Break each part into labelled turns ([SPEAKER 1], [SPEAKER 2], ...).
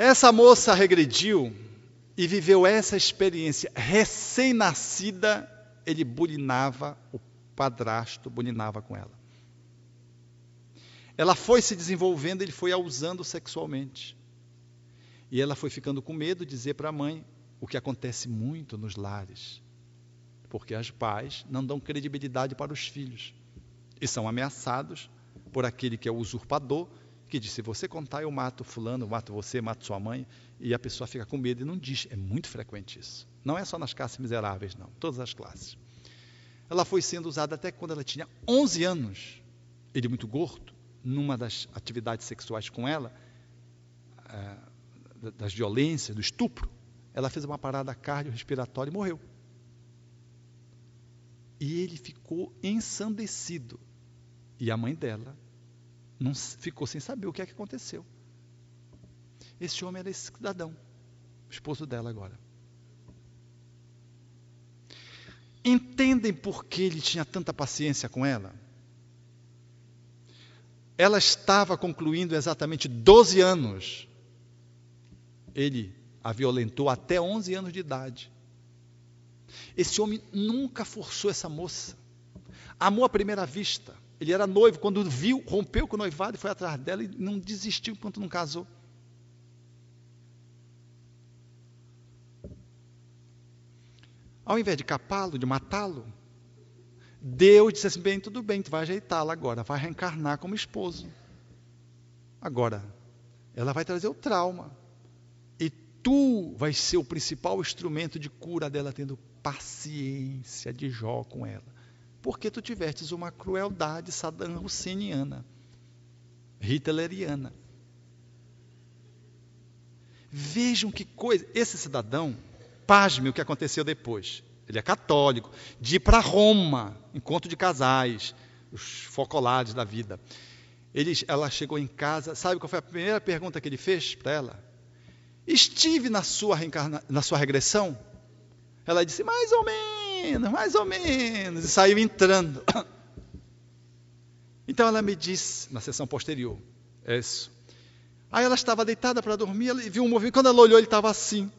[SPEAKER 1] Essa moça regrediu e viveu essa experiência. Recém-nascida, ele bulinava, o padrasto bulinava com ela. Ela foi se desenvolvendo, ele foi a usando sexualmente. E ela foi ficando com medo de dizer para a mãe o que acontece muito nos lares. Porque os pais não dão credibilidade para os filhos e são ameaçados por aquele que é o usurpador, que diz: se você contar, eu mato fulano, eu mato você, mato sua mãe, e a pessoa fica com medo e não diz. É muito frequente isso. Não é só nas classes miseráveis, não, todas as classes. Ela foi sendo usada até quando ela tinha 11 anos. Ele muito gordo, numa das atividades sexuais com ela, é, das violências, do estupro, ela fez uma parada cardiorrespiratória e morreu. E ele ficou ensandecido. E a mãe dela não ficou sem saber o que é que aconteceu. Esse homem era esse cidadão, esposo dela agora. Entendem por que ele tinha tanta paciência com ela? Ela estava concluindo exatamente 12 anos. Ele a violentou até 11 anos de idade. Esse homem nunca forçou essa moça. Amou à primeira vista. Ele era noivo, quando viu, rompeu com o noivado e foi atrás dela e não desistiu enquanto não casou. Ao invés de capá-lo, de matá-lo, Deus disse assim: bem, tudo bem, tu vai ajeitá-la agora, vai reencarnar como esposo. Agora, ela vai trazer o trauma. E tu vais ser o principal instrumento de cura dela, tendo paciência de Jó com ela porque tu tivestes uma crueldade Saddam Husseiniana, hitleriana. Vejam que coisa. Esse cidadão, pasme o que aconteceu depois. Ele é católico, de ir para Roma, encontro de casais, os focolares da vida. Ele, ela chegou em casa, sabe qual foi a primeira pergunta que ele fez para ela? Estive na sua, na sua regressão? Ela disse, mais ou menos mais ou menos, e saiu entrando. Então ela me disse, na sessão posterior, é isso. Aí ela estava deitada para dormir, ela viu um movimento, quando ela olhou, ele estava assim,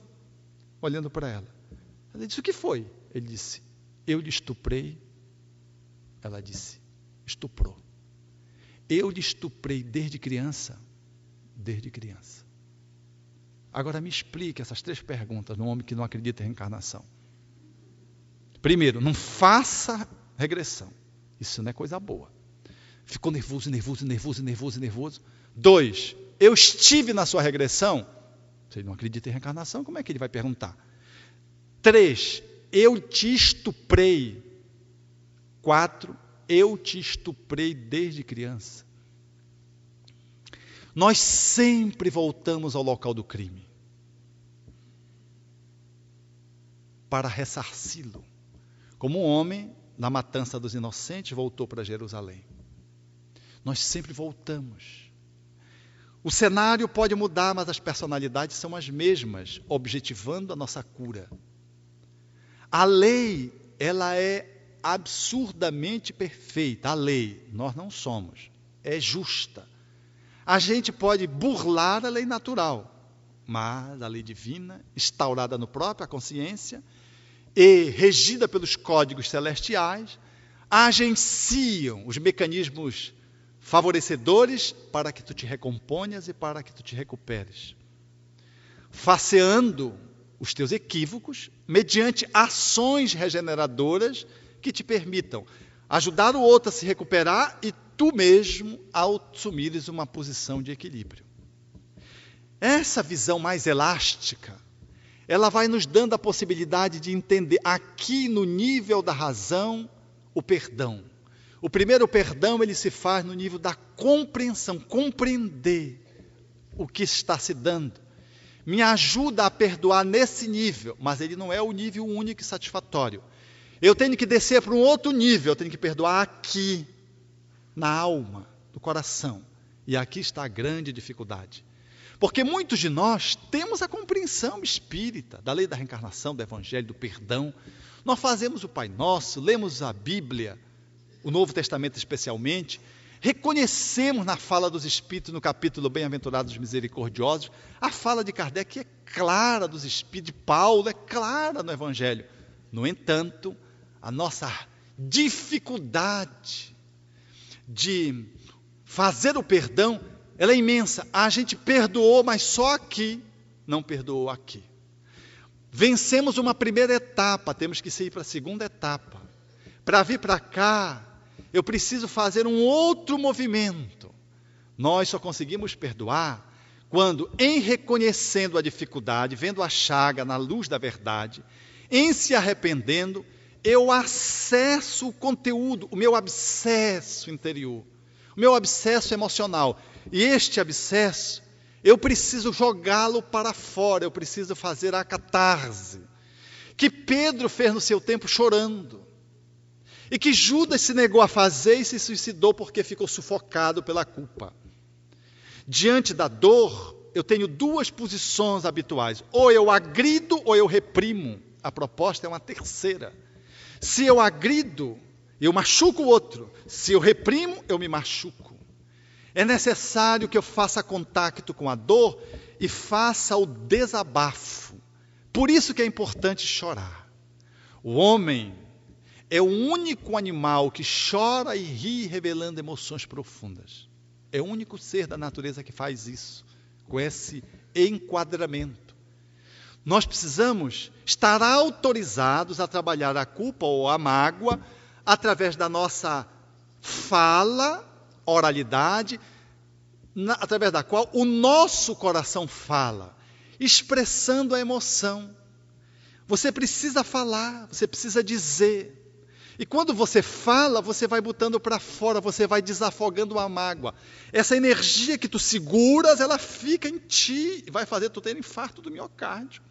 [SPEAKER 1] olhando para ela. Ela disse, o que foi? Ele disse, eu lhe estuprei. Ela disse, estuprou. Eu lhe estuprei desde criança, desde criança. Agora me explique essas três perguntas no homem que não acredita em reencarnação. Primeiro, não faça regressão. Isso não é coisa boa. Ficou nervoso, nervoso, nervoso, nervoso, nervoso. Dois, eu estive na sua regressão. Você não acredita em reencarnação, como é que ele vai perguntar? Três, eu te estuprei. Quatro, eu te estuprei desde criança. Nós sempre voltamos ao local do crime para ressarci-lo. Como um homem, na matança dos inocentes, voltou para Jerusalém. Nós sempre voltamos. O cenário pode mudar, mas as personalidades são as mesmas, objetivando a nossa cura. A lei, ela é absurdamente perfeita. A lei, nós não somos, é justa. A gente pode burlar a lei natural, mas a lei divina, instaurada no própria consciência, e regida pelos códigos celestiais, agenciam os mecanismos favorecedores para que tu te recomponhas e para que tu te recuperes, faceando os teus equívocos mediante ações regeneradoras que te permitam ajudar o outro a se recuperar e tu mesmo a assumires uma posição de equilíbrio. Essa visão mais elástica ela vai nos dando a possibilidade de entender aqui no nível da razão o perdão. O primeiro perdão ele se faz no nível da compreensão, compreender o que está se dando. Me ajuda a perdoar nesse nível, mas ele não é o nível único e satisfatório. Eu tenho que descer para um outro nível, eu tenho que perdoar aqui, na alma, no coração. E aqui está a grande dificuldade. Porque muitos de nós temos a compreensão espírita da lei da reencarnação, do evangelho, do perdão. Nós fazemos o Pai Nosso, lemos a Bíblia, o Novo Testamento especialmente, reconhecemos na fala dos Espíritos, no capítulo Bem-aventurados Misericordiosos, a fala de Kardec é clara dos Espíritos, de Paulo é clara no Evangelho. No entanto, a nossa dificuldade de fazer o perdão, ela é imensa. A gente perdoou, mas só aqui não perdoou aqui. Vencemos uma primeira etapa, temos que ir para a segunda etapa. Para vir para cá, eu preciso fazer um outro movimento. Nós só conseguimos perdoar quando, em reconhecendo a dificuldade, vendo a chaga na luz da verdade, em se arrependendo, eu acesso o conteúdo, o meu abscesso interior, o meu abscesso emocional. E este abscesso, eu preciso jogá-lo para fora, eu preciso fazer a catarse. Que Pedro fez no seu tempo chorando. E que Judas se negou a fazer e se suicidou porque ficou sufocado pela culpa. Diante da dor, eu tenho duas posições habituais: ou eu agrido ou eu reprimo. A proposta é uma terceira. Se eu agrido, eu machuco o outro. Se eu reprimo, eu me machuco. É necessário que eu faça contato com a dor e faça o desabafo. Por isso que é importante chorar. O homem é o único animal que chora e ri revelando emoções profundas. É o único ser da natureza que faz isso, com esse enquadramento. Nós precisamos estar autorizados a trabalhar a culpa ou a mágoa através da nossa fala, oralidade, na, através da qual o nosso coração fala, expressando a emoção. Você precisa falar, você precisa dizer. E quando você fala, você vai botando para fora, você vai desafogando a mágoa. Essa energia que tu seguras, ela fica em ti e vai fazer tu ter infarto do miocárdio.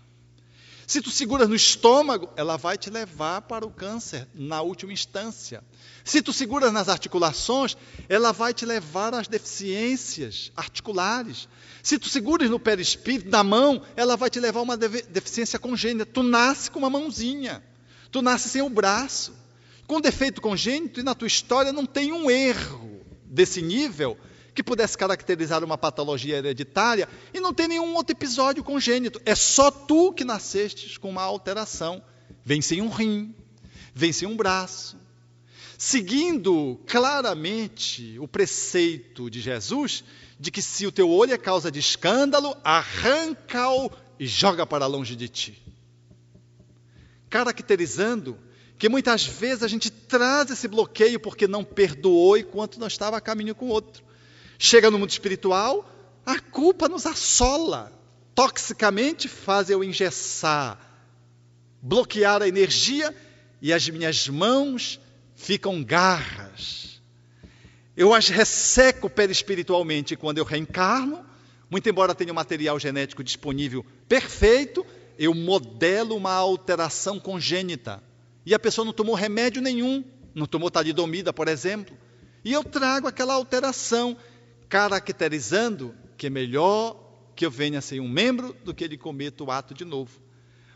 [SPEAKER 1] Se tu seguras no estômago, ela vai te levar para o câncer na última instância. Se tu seguras nas articulações, ela vai te levar às deficiências articulares. Se tu seguras no perispírito, na mão, ela vai te levar a uma deficiência congênita. Tu nasce com uma mãozinha. Tu nasce sem o braço. Com defeito congênito e na tua história não tem um erro desse nível que pudesse caracterizar uma patologia hereditária e não tem nenhum outro episódio congênito. É só tu que nasceste com uma alteração. Vem sem um rim, vem sem um braço. Seguindo claramente o preceito de Jesus, de que se o teu olho é causa de escândalo, arranca-o e joga para longe de ti. Caracterizando que muitas vezes a gente traz esse bloqueio porque não perdoou enquanto não estava a caminho com o outro. Chega no mundo espiritual, a culpa nos assola. Toxicamente faz eu engessar, bloquear a energia e as minhas mãos ficam garras. Eu as resseco perispiritualmente quando eu reencarno, muito embora tenha o um material genético disponível perfeito, eu modelo uma alteração congênita. E a pessoa não tomou remédio nenhum, não tomou talidomida, por exemplo. E eu trago aquela alteração caracterizando que é melhor que eu venha a ser um membro do que ele cometa o ato de novo.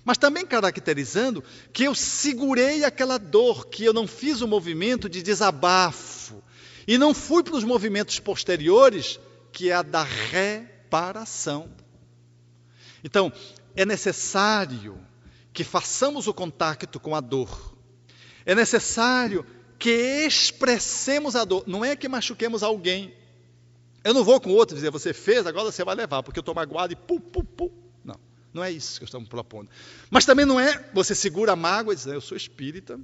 [SPEAKER 1] Mas também caracterizando que eu segurei aquela dor, que eu não fiz o movimento de desabafo e não fui para os movimentos posteriores, que é a da reparação. Então, é necessário que façamos o contato com a dor. É necessário que expressemos a dor. Não é que machuquemos alguém, eu não vou com outro dizer, você fez, agora você vai levar, porque eu estou magoado e pu, pu, pu. Não, não é isso que estamos propondo. Mas também não é você segura a mágoa e diz, eu sou espírita,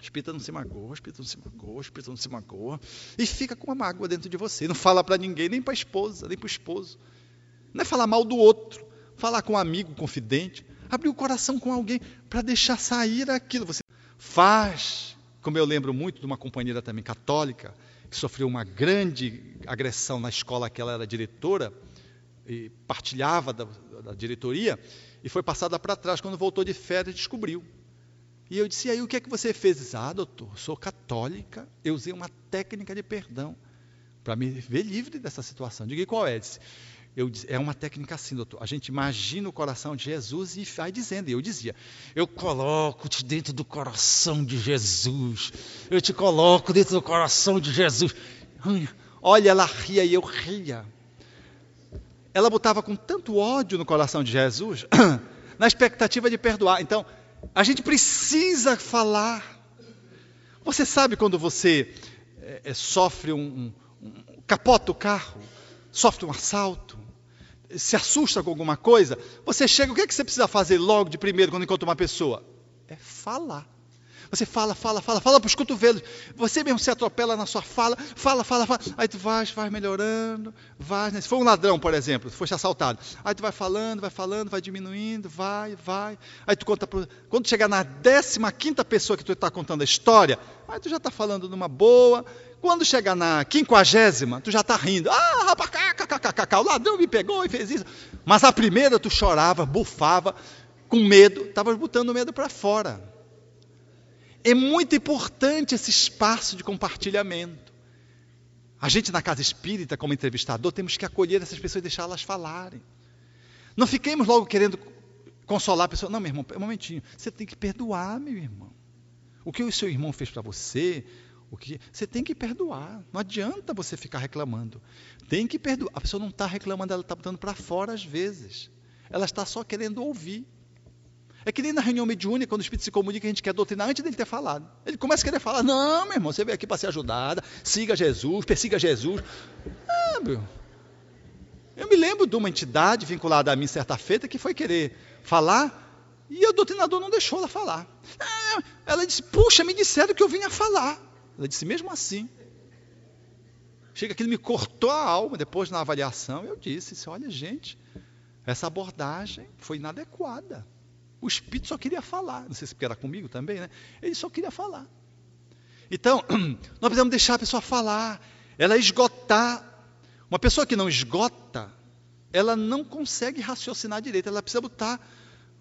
[SPEAKER 1] espírita não se magoa, espírita não se magoa, espírita não se magoa, e fica com a mágoa dentro de você. Não fala para ninguém, nem para a esposa, nem para o esposo. Não é falar mal do outro, falar com um amigo, confidente, abrir o coração com alguém para deixar sair aquilo. Você faz, como eu lembro muito de uma companheira também católica, que sofreu uma grande agressão na escola que ela era diretora, e partilhava da, da diretoria, e foi passada para trás. Quando voltou de férias, descobriu. E eu disse: e aí o que é que você fez? Disse, ah, doutor, sou católica, eu usei uma técnica de perdão para me ver livre dessa situação. Diga qual é? Disse, eu, é uma técnica assim, doutor. A gente imagina o coração de Jesus e vai dizendo. E eu dizia: Eu coloco-te dentro do coração de Jesus. Eu te coloco dentro do coração de Jesus. Olha, ela ria e eu ria. Ela botava com tanto ódio no coração de Jesus, na expectativa de perdoar. Então, a gente precisa falar. Você sabe quando você é, sofre um, um, um, capota o carro, sofre um assalto, se assusta com alguma coisa, você chega, o que, é que você precisa fazer logo de primeiro quando encontra uma pessoa? É falar. Você fala, fala, fala, fala para os cotovelos. Você mesmo se atropela na sua fala, fala, fala, fala. Aí tu vai, vai melhorando, vai. Né? Se for um ladrão, por exemplo, se fosse assaltado, aí tu vai falando, vai falando, vai diminuindo, vai, vai. Aí tu conta, pro... quando chegar na décima quinta pessoa que tu está contando a história, aí tu já está falando numa boa. Quando chegar na quinquagésima, tu já está rindo. Ah, rapaz, o ladrão me pegou e fez isso. Mas a primeira tu chorava, bufava, com medo, estava botando o medo para fora. É muito importante esse espaço de compartilhamento. A gente na casa espírita, como entrevistador, temos que acolher essas pessoas e deixá-las falarem. Não fiquemos logo querendo consolar a pessoa. Não, meu irmão, um momentinho. Você tem que perdoar, meu irmão. O que o seu irmão fez para você, o que você tem que perdoar. Não adianta você ficar reclamando. Tem que perdoar. A pessoa não está reclamando, ela está botando para fora às vezes. Ela está só querendo ouvir. É que nem na reunião mediúnica, quando o Espírito se comunica, a gente quer doutrinar antes dele ter falado. Ele começa a querer falar, não, meu irmão, você veio aqui para ser ajudada, siga Jesus, persiga Jesus. Ah, meu. Eu me lembro de uma entidade vinculada a mim certa feita que foi querer falar e o doutrinador não deixou ela falar. Ah, ela disse, puxa, me disseram que eu vinha falar. Ela disse, mesmo assim. Chega ele me cortou a alma depois na avaliação. Eu disse, olha gente, essa abordagem foi inadequada. O Espírito só queria falar. Não sei se porque era comigo também, né? Ele só queria falar. Então, nós precisamos deixar a pessoa falar, ela esgotar. Uma pessoa que não esgota, ela não consegue raciocinar direito, ela precisa botar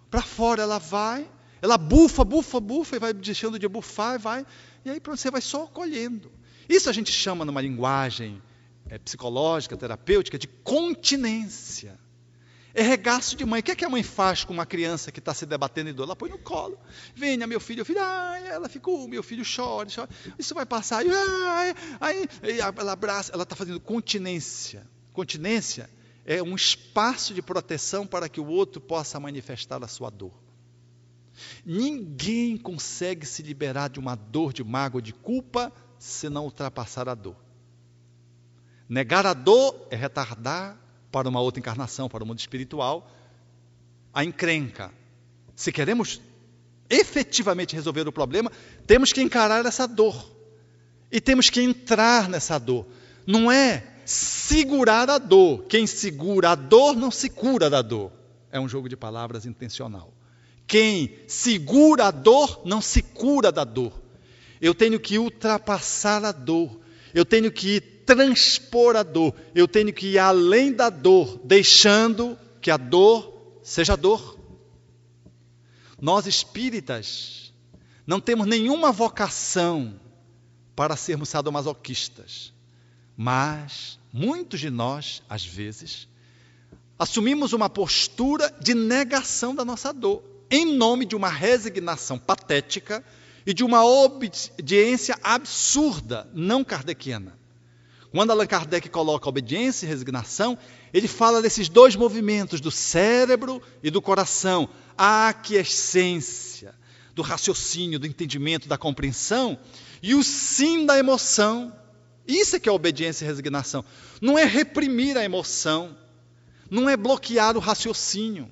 [SPEAKER 1] para fora, ela vai, ela bufa, bufa, bufa, e vai deixando de bufar, e vai, e aí você vai só colhendo. Isso a gente chama numa linguagem é, psicológica, terapêutica, de continência. É regaço de mãe. O que, é que a mãe faz com uma criança que está se debatendo em dor? Ela põe no colo. Venha, meu filho, filho. Ai, ela ficou, meu filho chora, chora. Isso vai passar. Ai, ai, ela abraça. Ela está fazendo continência. Continência é um espaço de proteção para que o outro possa manifestar a sua dor. Ninguém consegue se liberar de uma dor de mágoa, de culpa, se não ultrapassar a dor. Negar a dor é retardar para uma outra encarnação, para o mundo espiritual, a encrenca. Se queremos efetivamente resolver o problema, temos que encarar essa dor. E temos que entrar nessa dor. Não é segurar a dor. Quem segura a dor não se cura da dor. É um jogo de palavras intencional. Quem segura a dor não se cura da dor. Eu tenho que ultrapassar a dor. Eu tenho que transpor a dor, eu tenho que ir além da dor, deixando que a dor seja dor. Nós espíritas não temos nenhuma vocação para sermos sadomasoquistas, mas muitos de nós, às vezes, assumimos uma postura de negação da nossa dor, em nome de uma resignação patética e de uma obediência absurda, não kardeciana. Quando Allan Kardec coloca obediência e resignação, ele fala desses dois movimentos, do cérebro e do coração, a aquiescência, do raciocínio, do entendimento, da compreensão, e o sim da emoção. Isso é que é obediência e resignação. Não é reprimir a emoção, não é bloquear o raciocínio,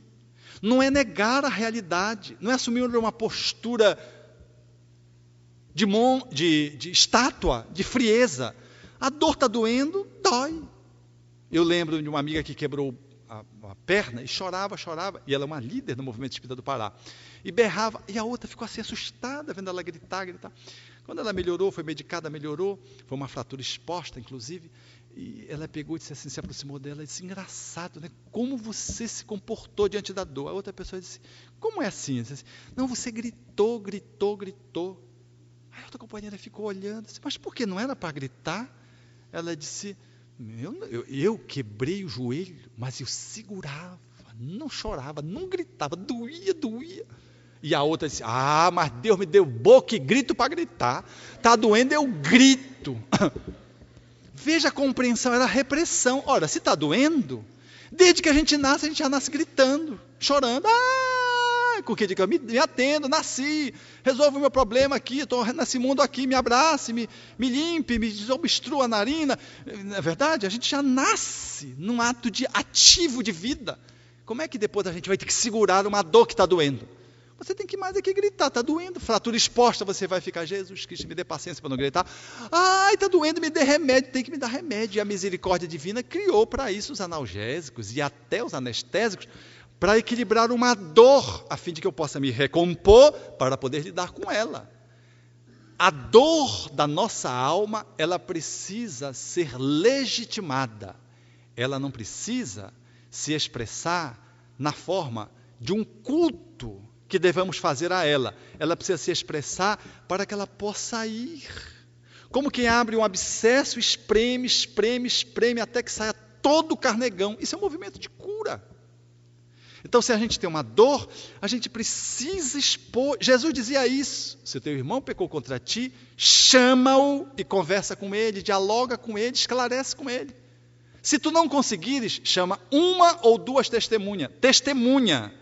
[SPEAKER 1] não é negar a realidade, não é assumir uma postura de, mon, de, de estátua, de frieza, a dor está doendo, dói. Eu lembro de uma amiga que quebrou a, a, perna e chorava, chorava. E ela é uma líder no movimento espírita do Pará. E berrava. E a outra ficou assim assustada, vendo ela gritar, gritar. Quando ela melhorou, foi medicada, melhorou. Foi uma fratura exposta, inclusive. E ela pegou e disse assim, se aproximou dela e disse, engraçado, né? Como você se comportou diante da dor? A outra pessoa disse, como é assim? Disse, Não, você gritou, gritou, gritou. Aí a outra companheira ficou olhando, disse, mas por que não era para gritar? Ela disse: eu, eu, eu, quebrei o joelho, mas eu segurava, não chorava, não gritava, doía, doía. E a outra disse: Ah, mas Deus me deu boca e grito para gritar. Está doendo, eu grito. Veja a compreensão, era repressão. Ora, se está doendo, desde que a gente nasce, a gente já nasce gritando, chorando. Ah, com que diga, me, me atendo, nasci, resolva o meu problema aqui, estou nesse mundo aqui, me abrace, me, me limpe, me desobstrua a narina. Na verdade, a gente já nasce num ato de ativo de vida. Como é que depois a gente vai ter que segurar uma dor que está doendo? Você tem que mais é que gritar, está doendo. Fratura exposta, você vai ficar, Jesus Cristo, me dê paciência para não gritar. Ai, está doendo, me dê remédio, tem que me dar remédio. E a misericórdia divina criou para isso os analgésicos e até os anestésicos, para equilibrar uma dor, a fim de que eu possa me recompor para poder lidar com ela. A dor da nossa alma, ela precisa ser legitimada. Ela não precisa se expressar na forma de um culto que devemos fazer a ela. Ela precisa se expressar para que ela possa ir. Como quem abre um abscesso, espreme, espreme, espreme, até que saia todo o carnegão. Isso é um movimento de cura. Então, se a gente tem uma dor, a gente precisa expor. Jesus dizia isso: se o teu irmão pecou contra ti, chama-o e conversa com ele, dialoga com ele, esclarece com ele. Se tu não conseguires, chama uma ou duas testemunhas. Testemunha.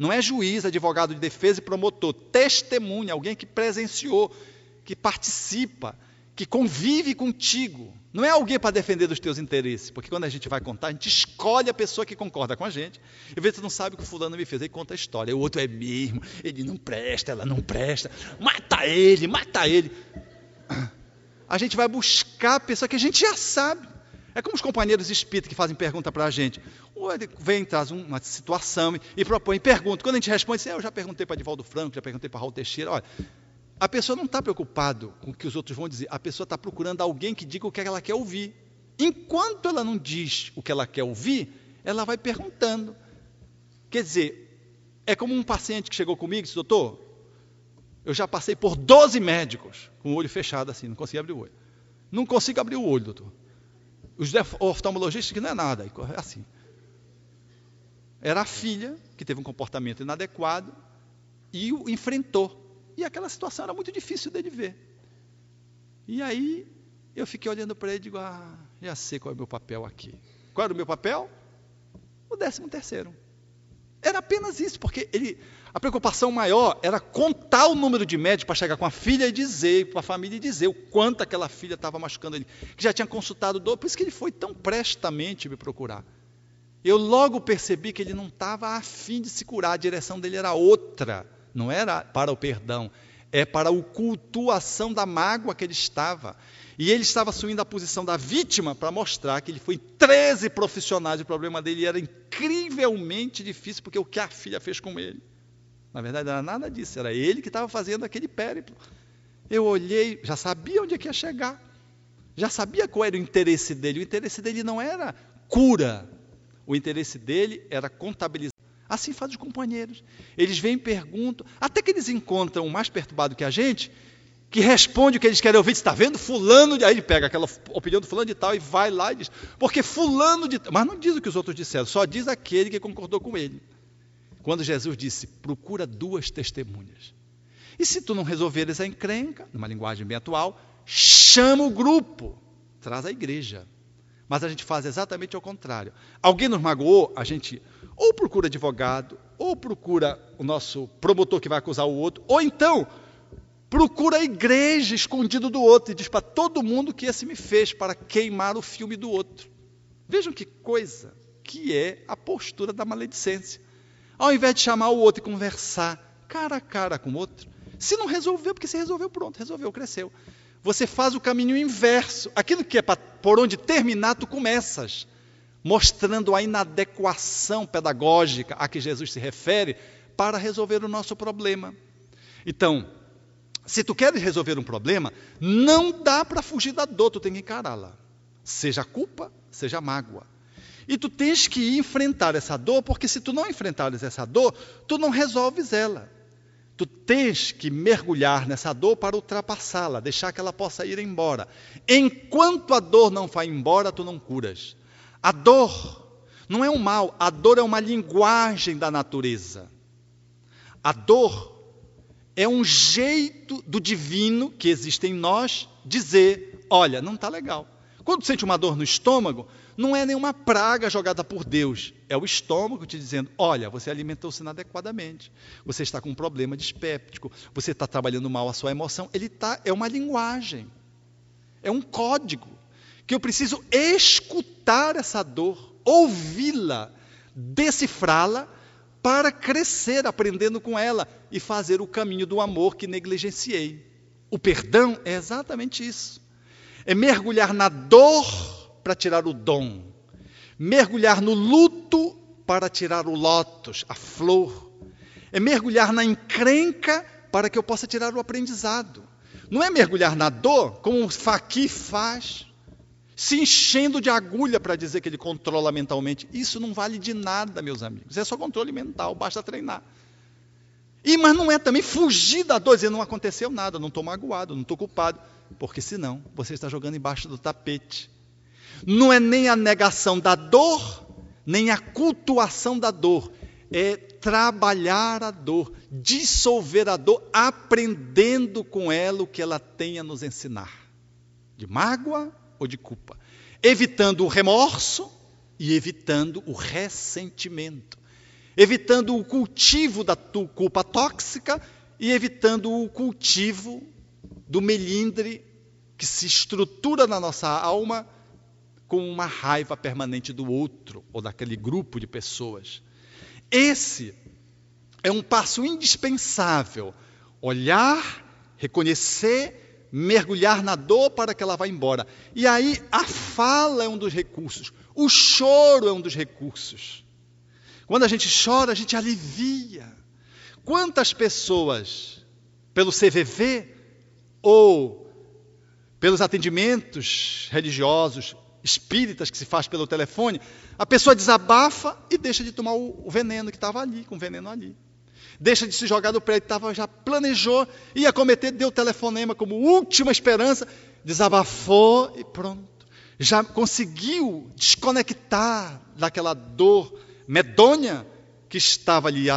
[SPEAKER 1] Não é juiz, advogado de defesa e promotor. Testemunha, alguém que presenciou, que participa, que convive contigo. Não é alguém para defender dos teus interesses, porque quando a gente vai contar, a gente escolhe a pessoa que concorda com a gente. E vê se não sabe o que o fulano me fez, aí conta a história. O outro é mesmo, ele não presta, ela não presta. Mata ele, mata ele. A gente vai buscar a pessoa que a gente já sabe. É como os companheiros espíritas que fazem pergunta para a gente. Ou ele vem, traz uma situação e propõe pergunta. Quando a gente responde, assim, eu já perguntei para Divaldo Franco, já perguntei para Raul Teixeira. Olha, a pessoa não está preocupado com o que os outros vão dizer. A pessoa está procurando alguém que diga o que ela quer ouvir. Enquanto ela não diz o que ela quer ouvir, ela vai perguntando. Quer dizer, é como um paciente que chegou comigo e disse, doutor, eu já passei por 12 médicos com o olho fechado assim, não consigo abrir o olho. Não consigo abrir o olho, doutor. Os oftalmologistas que não é nada, é assim. Era a filha que teve um comportamento inadequado e o enfrentou. E aquela situação era muito difícil dele ver. E aí eu fiquei olhando para ele e digo, ah, já sei qual é o meu papel aqui. Qual era o meu papel? O décimo terceiro. Era apenas isso, porque ele, a preocupação maior era contar o número de médicos para chegar com a filha e dizer, para a família e dizer o quanto aquela filha estava machucando ele, que já tinha consultado o Por isso que ele foi tão prestamente me procurar. Eu logo percebi que ele não estava afim de se curar, a direção dele era outra, não era para o perdão, é para a cultuação da mágoa que ele estava. E ele estava assumindo a posição da vítima para mostrar que ele foi 13 profissionais. O problema dele era incrivelmente difícil, porque o que a filha fez com ele. Na verdade, não era nada disso, era ele que estava fazendo aquele périplo. Eu olhei, já sabia onde é que ia chegar. Já sabia qual era o interesse dele. O interesse dele não era cura. O interesse dele era contabilizar. Assim faz os companheiros. Eles vêm e perguntam, até que eles encontram o mais perturbado que a gente, que responde o que eles querem ouvir, está vendo? Fulano de. Aí ele pega aquela opinião do fulano de tal e vai lá e diz, porque fulano de. Mas não diz o que os outros disseram, só diz aquele que concordou com ele. Quando Jesus disse, procura duas testemunhas. E se tu não resolveres a encrenca, numa linguagem bem atual, chama o grupo, traz a igreja. Mas a gente faz exatamente ao contrário. Alguém nos magoou, a gente ou procura advogado, ou procura o nosso promotor que vai acusar o outro, ou então procura a igreja escondido do outro e diz para todo mundo que esse me fez para queimar o filme do outro. Vejam que coisa que é a postura da maledicência. Ao invés de chamar o outro e conversar cara a cara com o outro, se não resolveu, porque se resolveu, pronto, resolveu, cresceu. Você faz o caminho inverso. Aquilo que é pra, por onde terminar, tu começas. Mostrando a inadequação pedagógica a que Jesus se refere para resolver o nosso problema. Então, se tu queres resolver um problema, não dá para fugir da dor, tu tem que encará-la. Seja culpa, seja mágoa. E tu tens que enfrentar essa dor, porque se tu não enfrentares essa dor, tu não resolves ela. Tu tens que mergulhar nessa dor para ultrapassá-la, deixar que ela possa ir embora. Enquanto a dor não vai embora, tu não curas. A dor não é um mal, a dor é uma linguagem da natureza. A dor é um jeito do divino que existe em nós dizer: olha, não está legal. Quando sente uma dor no estômago, não é nenhuma praga jogada por Deus, é o estômago te dizendo: olha, você alimentou-se inadequadamente, você está com um problema dispéptico, você está trabalhando mal a sua emoção. Ele tá, é uma linguagem, é um código que eu preciso escutar essa dor, ouvi-la, decifrá-la para crescer aprendendo com ela e fazer o caminho do amor que negligenciei. O perdão é exatamente isso é mergulhar na dor para tirar o dom, mergulhar no luto para tirar o lótus, a flor, é mergulhar na encrenca para que eu possa tirar o aprendizado. Não é mergulhar na dor como o faqui faz, se enchendo de agulha para dizer que ele controla mentalmente. Isso não vale de nada, meus amigos. É só controle mental, basta treinar. E mas não é também fugir da dor, dizer não aconteceu nada, não estou magoado, não estou culpado porque senão você está jogando embaixo do tapete. Não é nem a negação da dor, nem a cultuação da dor, é trabalhar a dor, dissolver a dor, aprendendo com ela o que ela tem a nos ensinar, de mágoa ou de culpa, evitando o remorso e evitando o ressentimento, evitando o cultivo da culpa tóxica e evitando o cultivo do melindre que se estrutura na nossa alma com uma raiva permanente do outro ou daquele grupo de pessoas. Esse é um passo indispensável. Olhar, reconhecer, mergulhar na dor para que ela vá embora. E aí a fala é um dos recursos, o choro é um dos recursos. Quando a gente chora, a gente alivia. Quantas pessoas, pelo CVV, ou pelos atendimentos religiosos, espíritas que se faz pelo telefone, a pessoa desabafa e deixa de tomar o, veneno que estava ali, com o veneno ali. Deixa de se jogar do prédio, tava, já planejou, ia cometer, deu telefonema como última esperança, desabafou e pronto. Já conseguiu desconectar daquela dor medonha que estava lhe,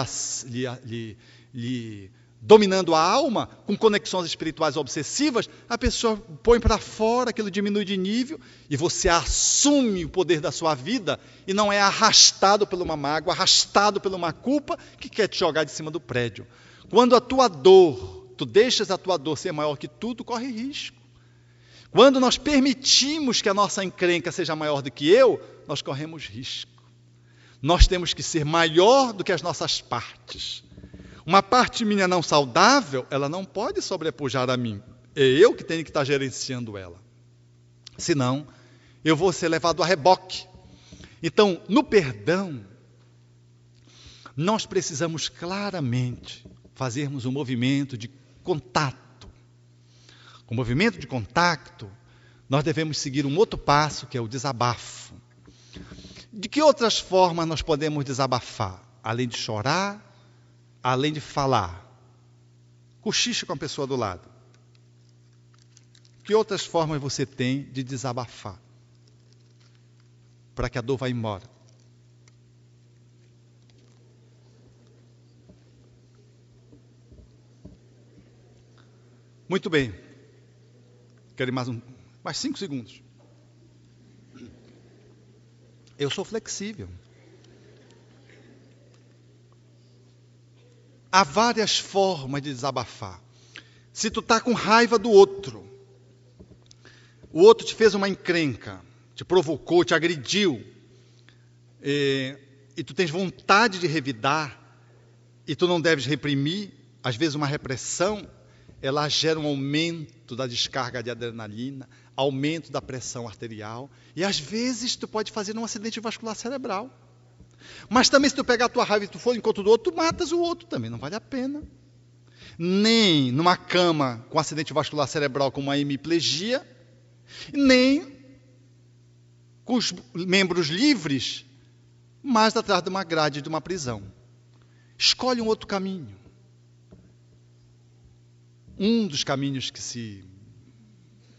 [SPEAKER 1] lhe, lhe, lhe dominando a alma, com conexões espirituais obsessivas, a pessoa põe para fora, aquilo diminui de nível e você assume o poder da sua vida e não é arrastado por uma mágoa, arrastado por uma culpa que quer te jogar de cima do prédio. Quando a tua dor, tu deixas a tua dor ser maior que tudo, corre risco. Quando nós permitimos que a nossa encrenca seja maior do que eu, nós corremos risco. Nós temos que ser maior do que as nossas partes. Uma parte minha não saudável, ela não pode sobrepujar a mim. É eu que tenho que estar gerenciando ela. Senão, eu vou ser levado a reboque. Então, no perdão, nós precisamos claramente fazermos um movimento de contato. Com o movimento de contato, nós devemos seguir um outro passo, que é o desabafo. De que outras formas nós podemos desabafar? Além de chorar, além de falar, cochicha com a pessoa do lado. Que outras formas você tem de desabafar? Para que a dor vá embora. Muito bem. Quero mais um, mais cinco segundos. Eu sou flexível. Há várias formas de desabafar. Se tu está com raiva do outro, o outro te fez uma encrenca, te provocou, te agrediu, e, e tu tens vontade de revidar, e tu não deves reprimir, às vezes uma repressão, ela gera um aumento da descarga de adrenalina, aumento da pressão arterial, e às vezes tu pode fazer um acidente vascular cerebral. Mas também se tu pegar a tua raiva e tu for em contra do outro, tu matas o outro também, não vale a pena. Nem numa cama com acidente vascular cerebral com uma hemiplegia, nem com os membros livres, mas atrás de uma grade de uma prisão. Escolhe um outro caminho. Um dos caminhos que se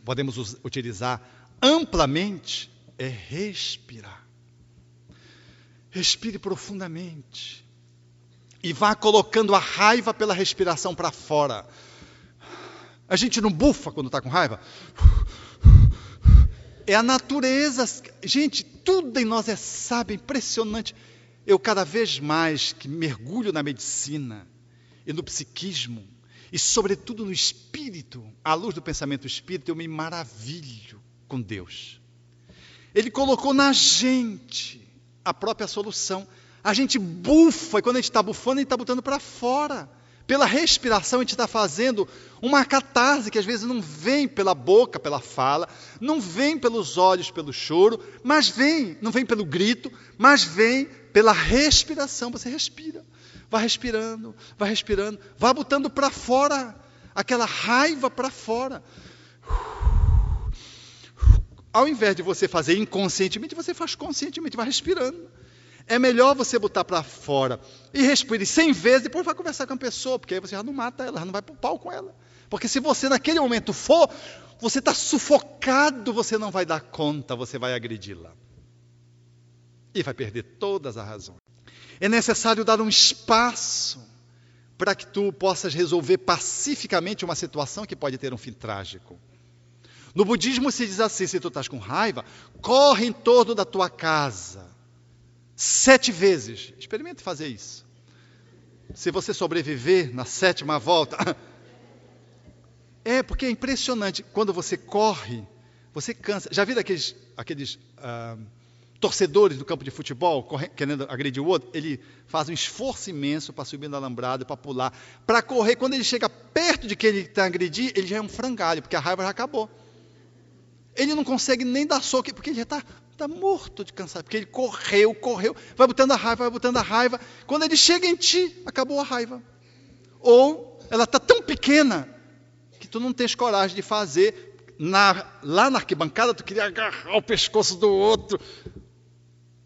[SPEAKER 1] podemos utilizar amplamente é respirar. Respire profundamente. E vá colocando a raiva pela respiração para fora. A gente não bufa quando está com raiva. é a natureza. Gente, tudo em nós é sábio, é impressionante. Eu, cada vez mais que mergulho na medicina e no psiquismo, e, sobretudo, no espírito, à luz do pensamento espírito, eu me maravilho com Deus. Ele colocou na gente a própria solução. A gente bufa, e quando a gente está bufando, a gente está botando para fora. Pela respiração, a gente está fazendo uma catarse que às vezes não vem pela boca, pela fala, não vem pelos olhos, pelo choro, mas vem, não vem pelo grito, mas vem pela respiração. Você respira, vai respirando, vai respirando, vai botando para fora aquela raiva para fora. Ao invés de você fazer inconscientemente, você faz conscientemente, vai respirando. É melhor você botar para fora e respire 100 vezes, depois vai conversar com a pessoa, porque aí você já não mata ela, já não vai para o pau com ela. Porque se você naquele momento for, você está sufocado, você não vai dar conta, você vai agredi-la. E vai perder todas as razões. É necessário dar um espaço para que tu possas resolver pacificamente uma situação que pode ter um fim trágico. No budismo se diz assim: se tu estás com raiva, corre em torno da tua casa sete vezes. Experimente fazer isso. Se você sobreviver na sétima volta. É, porque é impressionante. Quando você corre, você cansa. Já viram aqueles, aqueles ah, torcedores do campo de futebol corre, querendo agredir o outro? Ele faz um esforço imenso para subir no alambrado, para pular, para correr. Quando ele chega perto de quem ele está agredir, ele já é um frangalho, porque a raiva já acabou. Ele não consegue nem dar soco, porque ele já está Está morto de cansado, porque ele correu, correu, vai botando a raiva, vai botando a raiva. Quando ele chega em ti, acabou a raiva. Ou ela está tão pequena que tu não tens coragem de fazer. Na, lá na arquibancada, tu queria agarrar o pescoço do outro.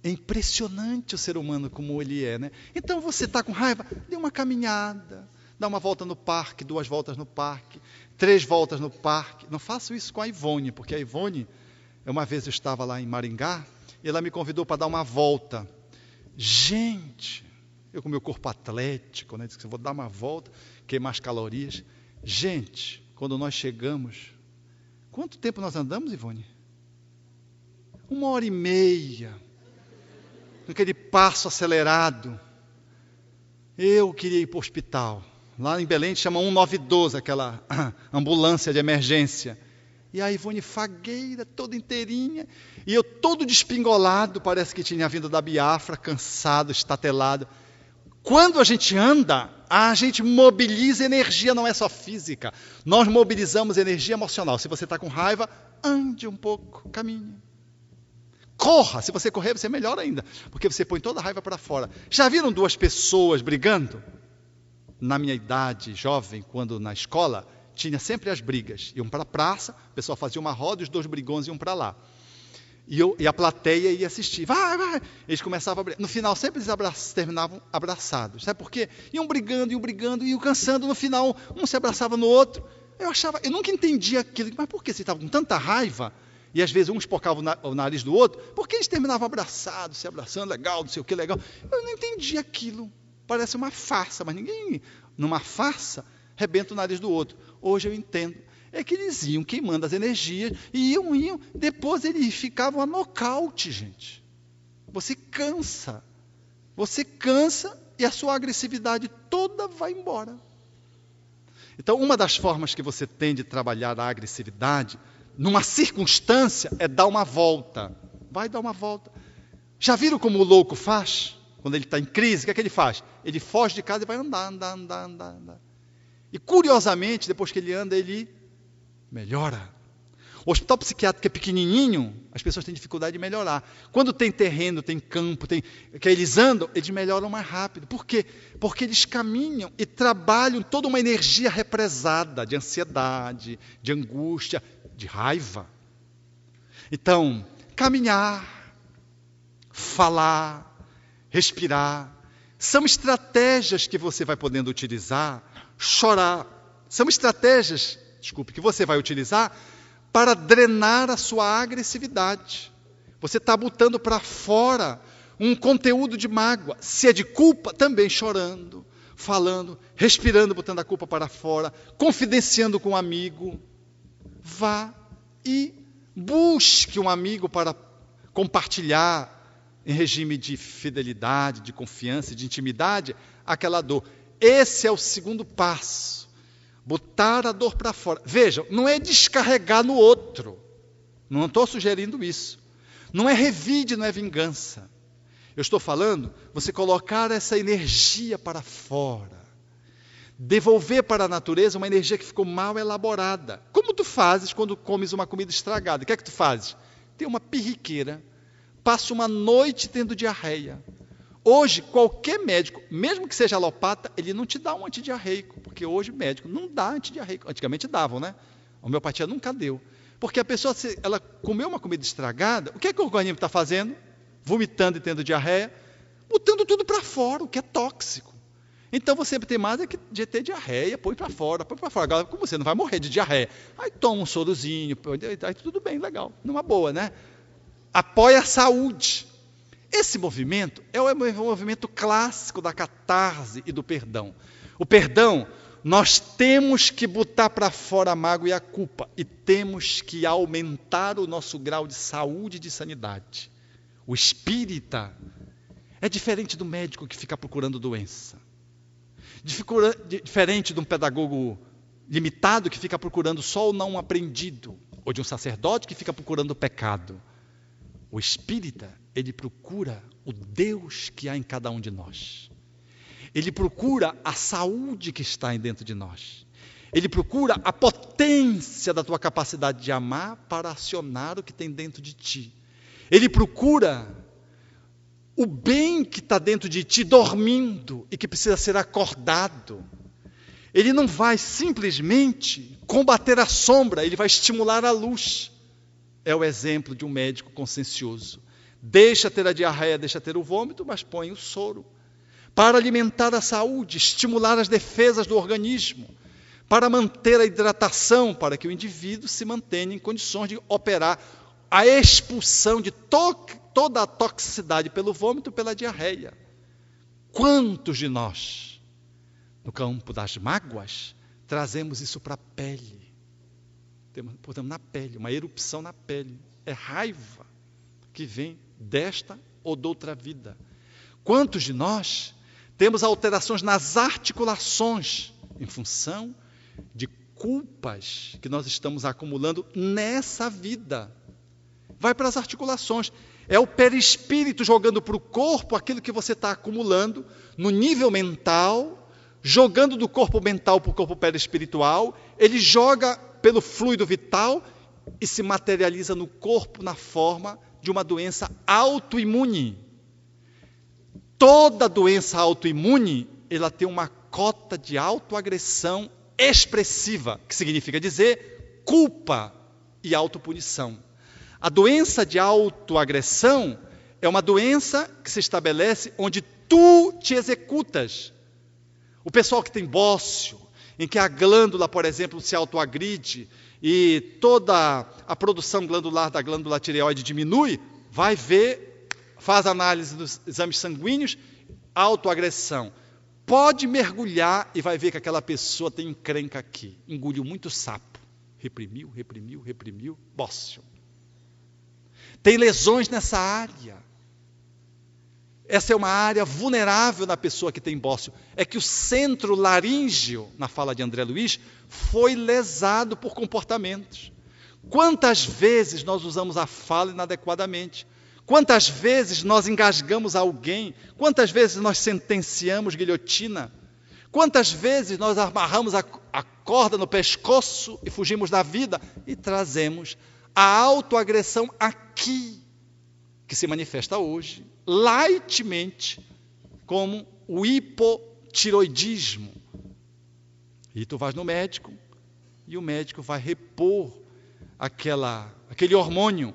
[SPEAKER 1] É impressionante o ser humano como ele é, né? Então você está com raiva, dê uma caminhada, dá uma volta no parque, duas voltas no parque, três voltas no parque. Não faço isso com a Ivone, porque a Ivone uma vez eu estava lá em Maringá e ela me convidou para dar uma volta. Gente, eu com meu corpo atlético, né, disse que vou dar uma volta, queimar as calorias. Gente, quando nós chegamos, quanto tempo nós andamos, Ivone? Uma hora e meia, com aquele passo acelerado. Eu queria ir para o hospital. Lá em Belém chama 192, aquela ambulância de emergência. E a Ivone fagueira, toda inteirinha, e eu todo despingolado, parece que tinha vindo da Biafra, cansado, estatelado. Quando a gente anda, a gente mobiliza energia, não é só física. Nós mobilizamos energia emocional. Se você está com raiva, ande um pouco, caminhe. Corra, se você correr, você é melhor ainda, porque você põe toda a raiva para fora. Já viram duas pessoas brigando? Na minha idade jovem, quando na escola, tinha sempre as brigas. Iam para a praça, o pessoal fazia uma roda os dois brigões iam para lá. E, eu, e, a plateia ia assistir. Vai, vai. Eles começavam a brigar. No final, sempre eles terminavam abraçados. Sabe por quê? Iam brigando, iam brigando, iam cansando. No final, um se abraçava no outro. Eu achava, eu nunca entendia aquilo. Mas por que vocês estavam com tanta raiva? E às vezes um espocava o nariz do outro. Por que eles terminavam abraçados, se abraçando, legal, não sei o que, legal? Eu não entendi aquilo. Parece uma farsa, mas ninguém, numa farsa, rebenta o nariz do outro. Hoje eu entendo. É que eles iam queimando as energias e iam, iam. Depois eles ficavam a nocaute, gente. Você cansa. Você cansa e a sua agressividade toda vai embora. Então, uma das formas que você tem de trabalhar a agressividade, numa circunstância, é dar uma volta. Vai dar uma volta. Já viram como o louco faz? Quando ele está em crise, o que é que ele faz? Ele foge de casa e vai andar, andar, andar, andar, andar. E curiosamente, depois que ele anda, ele melhora. O hospital psiquiátrico é pequenininho, as pessoas têm dificuldade de melhorar. Quando tem terreno, tem campo, tem que eles andam, eles melhoram mais rápido. Por quê? Porque eles caminham e trabalham toda uma energia represada de ansiedade, de angústia, de raiva. Então, caminhar, falar, respirar, são estratégias que você vai podendo utilizar chorar. São estratégias, desculpe, que você vai utilizar para drenar a sua agressividade. Você está botando para fora um conteúdo de mágoa. Se é de culpa, também chorando, falando, respirando, botando a culpa para fora, confidenciando com um amigo. Vá e Busque um amigo para compartilhar em regime de fidelidade, de confiança, de intimidade, aquela dor. Esse é o segundo passo. Botar a dor para fora. Veja, não é descarregar no outro. Não estou sugerindo isso. Não é revide, não é vingança. Eu estou falando você colocar essa energia para fora. Devolver para a natureza uma energia que ficou mal elaborada. Como tu fazes quando comes uma comida estragada? O que é que tu fazes? Tem uma pirriqueira, passa uma noite tendo diarreia. Hoje, qualquer médico, mesmo que seja alopata, ele não te dá um antidiarreico, porque hoje médico não dá antidiarreico. Antigamente davam, né? A homeopatia nunca deu. Porque a pessoa, se ela comeu uma comida estragada, o que é que o organismo está fazendo? Vomitando e tendo diarreia, botando tudo para fora, o que é tóxico. Então você tem mais é que de ter diarreia, põe para fora, põe para fora. Agora, como você não vai morrer de diarreia, aí toma um sorozinho, aí tudo bem, legal, numa boa, né? Apoia a saúde. Esse movimento é o movimento clássico da catarse e do perdão. O perdão nós temos que botar para fora a mágoa e a culpa e temos que aumentar o nosso grau de saúde e de sanidade. O espírita é diferente do médico que fica procurando doença. Diferente de um pedagogo limitado que fica procurando só o não aprendido, ou de um sacerdote que fica procurando o pecado. O espírita, ele procura o Deus que há em cada um de nós. Ele procura a saúde que está dentro de nós. Ele procura a potência da tua capacidade de amar para acionar o que tem dentro de ti. Ele procura o bem que está dentro de ti dormindo e que precisa ser acordado. Ele não vai simplesmente combater a sombra, ele vai estimular a luz. É o exemplo de um médico consciencioso. Deixa ter a diarreia, deixa ter o vômito, mas põe o soro para alimentar a saúde, estimular as defesas do organismo, para manter a hidratação, para que o indivíduo se mantenha em condições de operar a expulsão de to toda a toxicidade pelo vômito, pela diarreia. Quantos de nós, no campo das mágoas, trazemos isso para a pele? Temos, portanto, na pele, uma erupção na pele. É raiva que vem desta ou de outra vida. Quantos de nós temos alterações nas articulações, em função de culpas que nós estamos acumulando nessa vida. Vai para as articulações. É o perispírito jogando para o corpo aquilo que você está acumulando no nível mental, jogando do corpo mental para o corpo perispiritual. Ele joga pelo fluido vital e se materializa no corpo na forma de uma doença autoimune. Toda doença autoimune, ela tem uma cota de autoagressão expressiva, que significa dizer culpa e autopunição. A doença de autoagressão é uma doença que se estabelece onde tu te executas. O pessoal que tem bócio, em que a glândula, por exemplo, se autoagride e toda a produção glandular da glândula tireoide diminui, vai ver faz análise dos exames sanguíneos, autoagressão. Pode mergulhar e vai ver que aquela pessoa tem encrenca aqui. Engoliu muito sapo. Reprimiu, reprimiu, reprimiu. Bócio. Tem lesões nessa área. Essa é uma área vulnerável na pessoa que tem bócio. É que o centro laríngeo, na fala de André Luiz, foi lesado por comportamentos. Quantas vezes nós usamos a fala inadequadamente? Quantas vezes nós engasgamos alguém? Quantas vezes nós sentenciamos guilhotina? Quantas vezes nós amarramos a, a corda no pescoço e fugimos da vida e trazemos a autoagressão aqui, que se manifesta hoje, lightmente, como o hipotiroidismo. E tu vais no médico e o médico vai repor aquela, aquele hormônio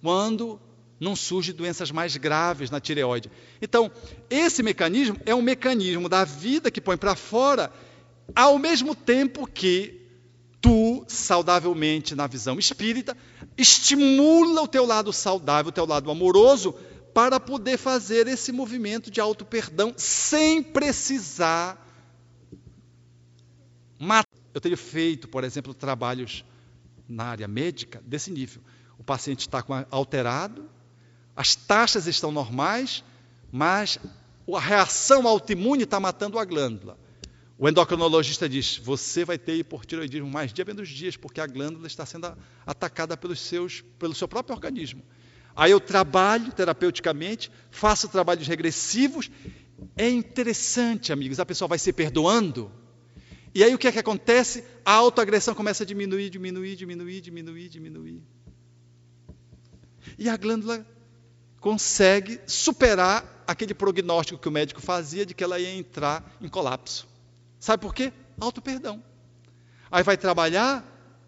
[SPEAKER 1] quando não surgem doenças mais graves na tireoide. Então, esse mecanismo é um mecanismo da vida que põe para fora, ao mesmo tempo que tu, saudavelmente, na visão espírita, estimula o teu lado saudável, o teu lado amoroso, para poder fazer esse movimento de auto-perdão sem precisar matar. Eu tenho feito, por exemplo, trabalhos na área médica desse nível o paciente está alterado, as taxas estão normais, mas a reação autoimune está matando a glândula. O endocrinologista diz: você vai ter hipotiroidismo mais dia menos dias, porque a glândula está sendo atacada pelos seus, pelo seu próprio organismo. Aí eu trabalho terapeuticamente, faço trabalhos regressivos. É interessante, amigos, a pessoa vai se perdoando. E aí o que é que acontece? A autoagressão começa a diminuir, diminuir, diminuir, diminuir, diminuir. E a glândula consegue superar aquele prognóstico que o médico fazia de que ela ia entrar em colapso. Sabe por quê? Auto perdão. Aí vai trabalhar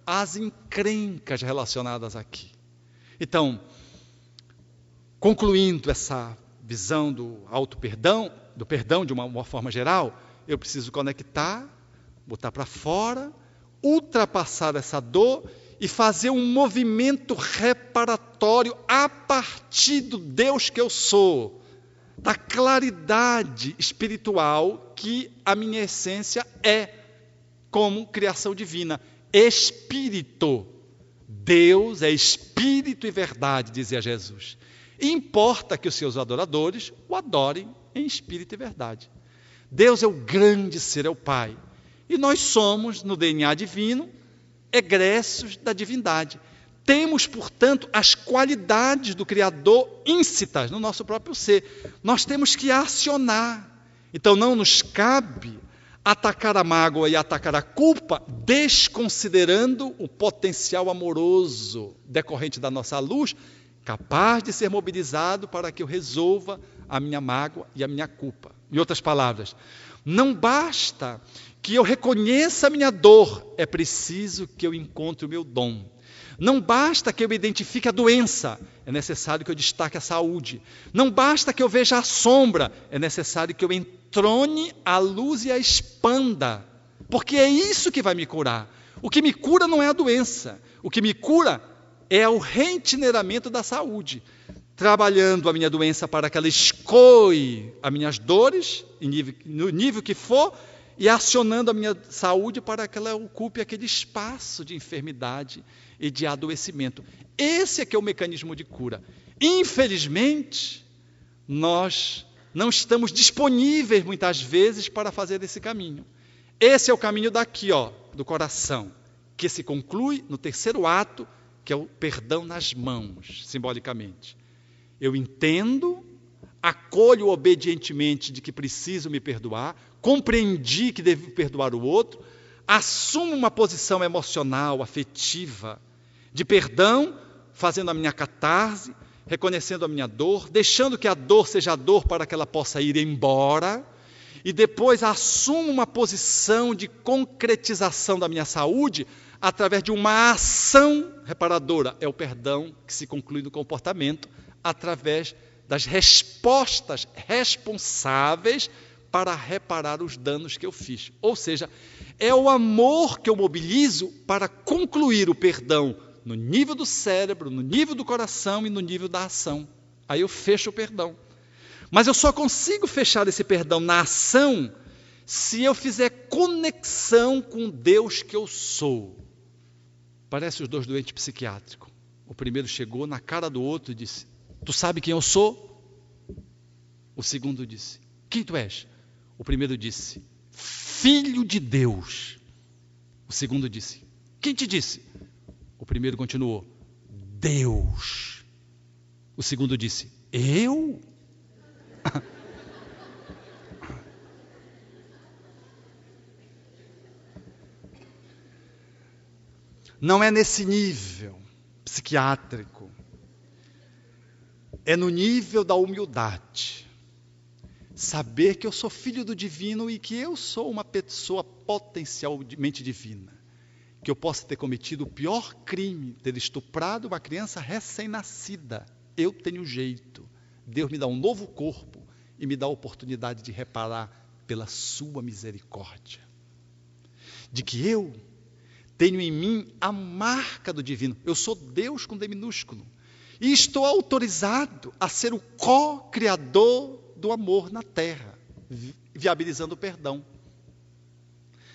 [SPEAKER 1] as encrencas relacionadas aqui. Então, concluindo essa visão do auto perdão, do perdão de uma, uma forma geral, eu preciso conectar, botar para fora, ultrapassar essa dor e fazer um movimento reparatório a partir do Deus que eu sou, da claridade espiritual que a minha essência é como criação divina. Espírito. Deus é espírito e verdade, dizia Jesus. E importa que os seus adoradores o adorem em espírito e verdade. Deus é o grande ser, é o Pai. E nós somos, no DNA divino, egressos da divindade. Temos, portanto, as qualidades do Criador íncitas no nosso próprio ser. Nós temos que acionar. Então, não nos cabe atacar a mágoa e atacar a culpa, desconsiderando o potencial amoroso decorrente da nossa luz, capaz de ser mobilizado para que eu resolva a minha mágoa e a minha culpa. Em outras palavras, não basta que eu reconheça a minha dor, é preciso que eu encontre o meu dom. Não basta que eu identifique a doença, é necessário que eu destaque a saúde. Não basta que eu veja a sombra, é necessário que eu entrone a luz e a expanda. Porque é isso que vai me curar. O que me cura não é a doença, o que me cura é o reitineramento da saúde. Trabalhando a minha doença para que ela escoe as minhas dores, no nível que for, e acionando a minha saúde para que ela ocupe aquele espaço de enfermidade e de adoecimento. Esse é que é o mecanismo de cura. Infelizmente, nós não estamos disponíveis muitas vezes para fazer esse caminho. Esse é o caminho daqui, ó, do coração, que se conclui no terceiro ato, que é o perdão nas mãos, simbolicamente. Eu entendo, acolho obedientemente de que preciso me perdoar, compreendi que devo perdoar o outro, assumo uma posição emocional, afetiva, de perdão, fazendo a minha catarse, reconhecendo a minha dor, deixando que a dor seja a dor para que ela possa ir embora, e depois assumo uma posição de concretização da minha saúde através de uma ação reparadora. É o perdão que se conclui no comportamento através das respostas responsáveis para reparar os danos que eu fiz. Ou seja, é o amor que eu mobilizo para concluir o perdão no nível do cérebro, no nível do coração e no nível da ação. Aí eu fecho o perdão. Mas eu só consigo fechar esse perdão na ação se eu fizer conexão com Deus que eu sou. Parece os dois doentes psiquiátricos. O primeiro chegou na cara do outro e disse: Tu sabe quem eu sou? O segundo disse: Quem tu és? O primeiro disse: Filho de Deus. O segundo disse: Quem te disse? O primeiro continuou: Deus. O segundo disse: Eu? Não é nesse nível psiquiátrico, é no nível da humildade saber que eu sou filho do divino e que eu sou uma pessoa potencialmente divina. Que eu possa ter cometido o pior crime, ter estuprado uma criança recém-nascida. Eu tenho jeito. Deus me dá um novo corpo e me dá a oportunidade de reparar pela sua misericórdia. De que eu tenho em mim a marca do divino. Eu sou Deus com D minúsculo. E estou autorizado a ser o co-criador do amor na terra, viabilizando o perdão.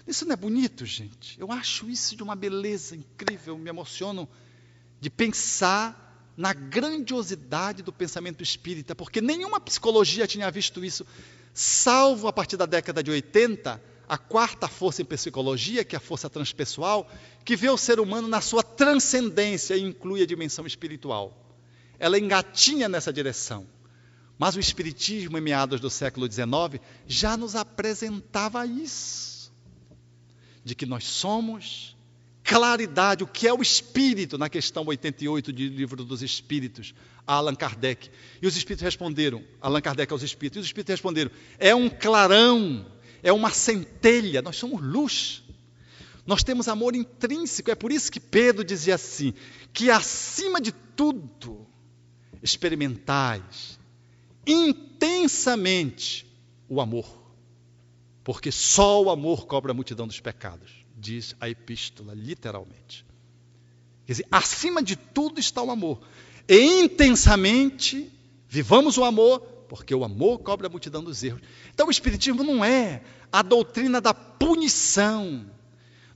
[SPEAKER 1] Isso não é bonito, gente? Eu acho isso de uma beleza incrível, me emociono de pensar na grandiosidade do pensamento espírita, porque nenhuma psicologia tinha visto isso, salvo a partir da década de 80, a quarta força em psicologia, que é a força transpessoal, que vê o ser humano na sua transcendência e inclui a dimensão espiritual. Ela engatinha nessa direção. Mas o Espiritismo, em meados do século XIX, já nos apresentava isso: de que nós somos claridade, o que é o espírito, na questão 88 do livro dos Espíritos, a Allan Kardec. E os espíritos responderam, Allan Kardec aos espíritos, e os espíritos responderam: é um clarão, é uma centelha, nós somos luz. Nós temos amor intrínseco, é por isso que Pedro dizia assim: que acima de tudo, experimentais intensamente o amor, porque só o amor cobra a multidão dos pecados diz a epístola, literalmente. Quer dizer, acima de tudo está o amor. E intensamente vivamos o amor, porque o amor cobre a multidão dos erros. Então o Espiritismo não é a doutrina da punição,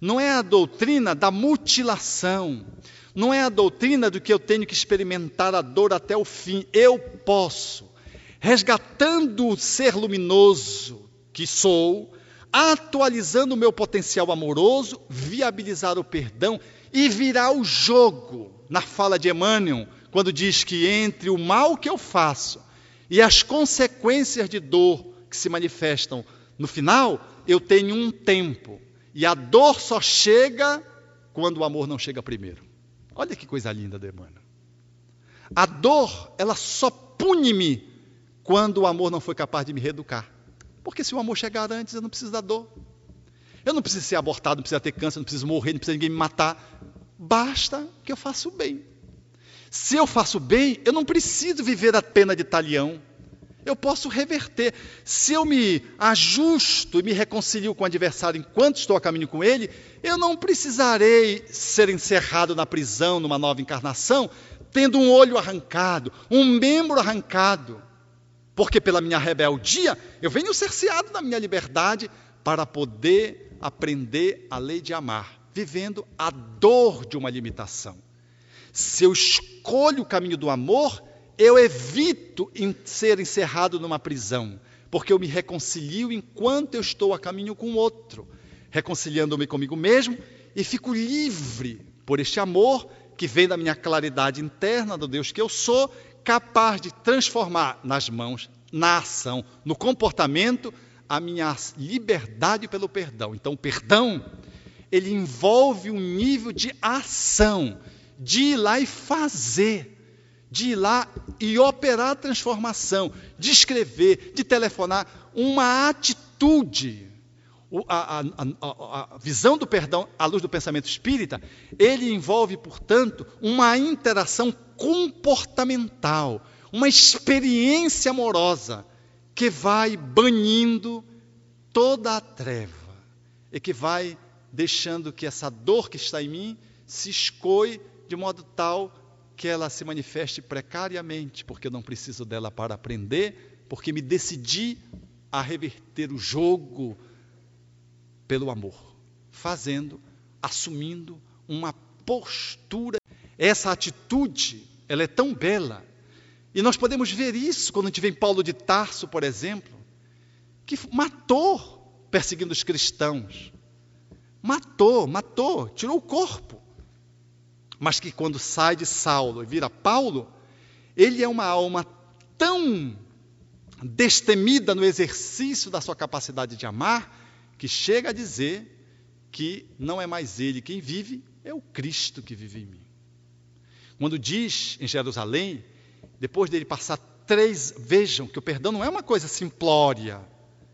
[SPEAKER 1] não é a doutrina da mutilação, não é a doutrina do que eu tenho que experimentar a dor até o fim. Eu posso, resgatando o ser luminoso que sou, atualizando o meu potencial amoroso, viabilizar o perdão e virar o jogo na fala de Emmanuel, quando diz que entre o mal que eu faço e as consequências de dor que se manifestam no final, eu tenho um tempo. E a dor só chega quando o amor não chega primeiro. Olha que coisa linda de Emmanuel. A dor, ela só pune-me quando o amor não foi capaz de me reeducar. Porque se o amor chegar antes, eu não preciso da dor. Eu não preciso ser abortado, não preciso ter câncer, não preciso morrer, não precisa ninguém me matar. Basta que eu faça o bem. Se eu faço bem, eu não preciso viver a pena de talião. Eu posso reverter. Se eu me ajusto e me reconcilio com o adversário enquanto estou a caminho com ele, eu não precisarei ser encerrado na prisão numa nova encarnação, tendo um olho arrancado, um membro arrancado porque pela minha rebeldia eu venho cerceado da minha liberdade para poder aprender a lei de amar, vivendo a dor de uma limitação. Se eu escolho o caminho do amor, eu evito ser encerrado numa prisão, porque eu me reconcilio enquanto eu estou a caminho com o outro, reconciliando-me comigo mesmo e fico livre por este amor que vem da minha claridade interna do Deus que eu sou capaz de transformar nas mãos, na ação, no comportamento, a minha liberdade pelo perdão. Então, o perdão, ele envolve um nível de ação, de ir lá e fazer, de ir lá e operar a transformação, de escrever, de telefonar, uma atitude. A, a, a, a, visão do perdão à luz do pensamento espírita, ele envolve, portanto, uma interação comportamental, uma experiência amorosa que vai banindo toda a treva e que vai deixando que essa dor que está em mim se escoe de modo tal que ela se manifeste precariamente, porque eu não preciso dela para aprender, porque me decidi a reverter o jogo pelo amor, fazendo, assumindo uma postura. Essa atitude ela é tão bela. E nós podemos ver isso quando a gente vê Paulo de Tarso, por exemplo, que matou perseguindo os cristãos. Matou, matou, tirou o corpo. Mas que quando sai de Saulo e vira Paulo, ele é uma alma tão destemida no exercício da sua capacidade de amar, que chega a dizer que não é mais ele quem vive, é o Cristo que vive em mim. Quando diz em Jerusalém, depois dele passar três, vejam que o perdão não é uma coisa simplória,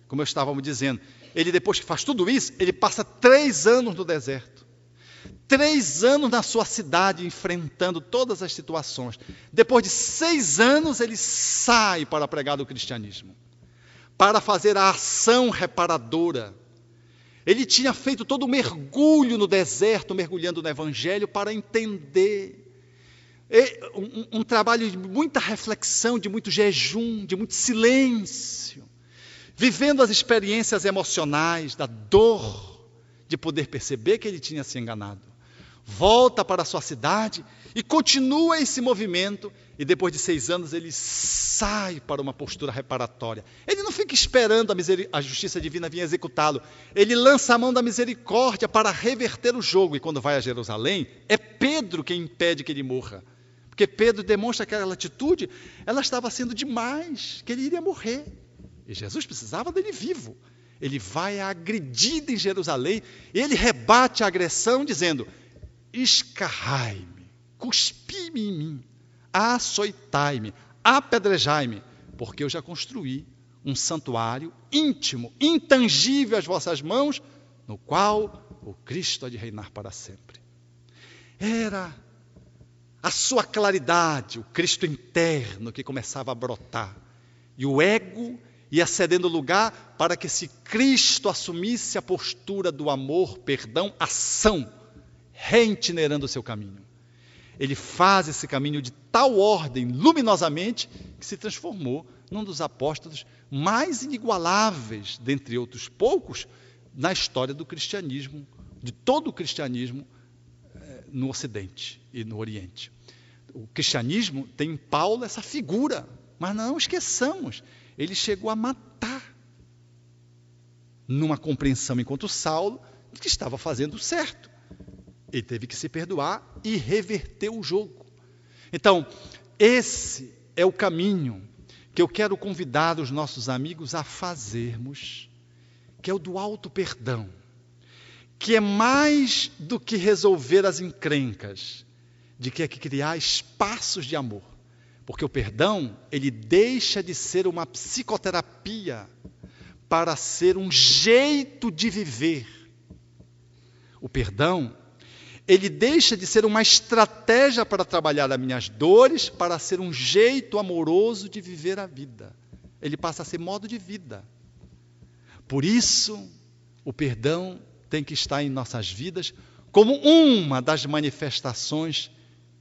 [SPEAKER 1] como eu estávamos dizendo. Ele, depois que faz tudo isso, ele passa três anos no deserto. Três anos na sua cidade, enfrentando todas as situações. Depois de seis anos, ele sai para pregar o cristianismo, para fazer a ação reparadora. Ele tinha feito todo o mergulho no deserto, mergulhando no Evangelho, para entender um, um trabalho de muita reflexão, de muito jejum, de muito silêncio, vivendo as experiências emocionais da dor de poder perceber que ele tinha se enganado, volta para a sua cidade e continua esse movimento. E depois de seis anos ele sai para uma postura reparatória. Ele não fica esperando a, a justiça divina vir executá-lo. Ele lança a mão da misericórdia para reverter o jogo. E quando vai a Jerusalém, é Pedro quem impede que ele morra. Porque Pedro demonstra que aquela atitude, ela estava sendo demais, que ele iria morrer. E Jesus precisava dele vivo. Ele vai agredido em Jerusalém, ele rebate a agressão dizendo: escarrai-me, cuspi-me em mim, açoitai-me, apedrejai-me, porque eu já construí um santuário íntimo, intangível às vossas mãos, no qual o Cristo há de reinar para sempre. Era a sua claridade, o Cristo interno que começava a brotar, e o ego ia cedendo lugar para que esse Cristo assumisse a postura do amor, perdão, ação reitinerando o seu caminho. Ele faz esse caminho de tal ordem, luminosamente, que se transformou num dos apóstolos mais inigualáveis, dentre outros poucos, na história do cristianismo, de todo o cristianismo eh, no Ocidente e no Oriente. O cristianismo tem em Paulo essa figura, mas não esqueçamos, ele chegou a matar, numa compreensão enquanto Saulo, que estava fazendo certo. Ele teve que se perdoar e reverter o jogo. Então, esse é o caminho que eu quero convidar os nossos amigos a fazermos, que é o do alto perdão, que é mais do que resolver as encrencas, de que é que criar espaços de amor. Porque o perdão, ele deixa de ser uma psicoterapia para ser um jeito de viver. O perdão ele deixa de ser uma estratégia para trabalhar as minhas dores para ser um jeito amoroso de viver a vida. Ele passa a ser modo de vida. Por isso, o perdão tem que estar em nossas vidas como uma das manifestações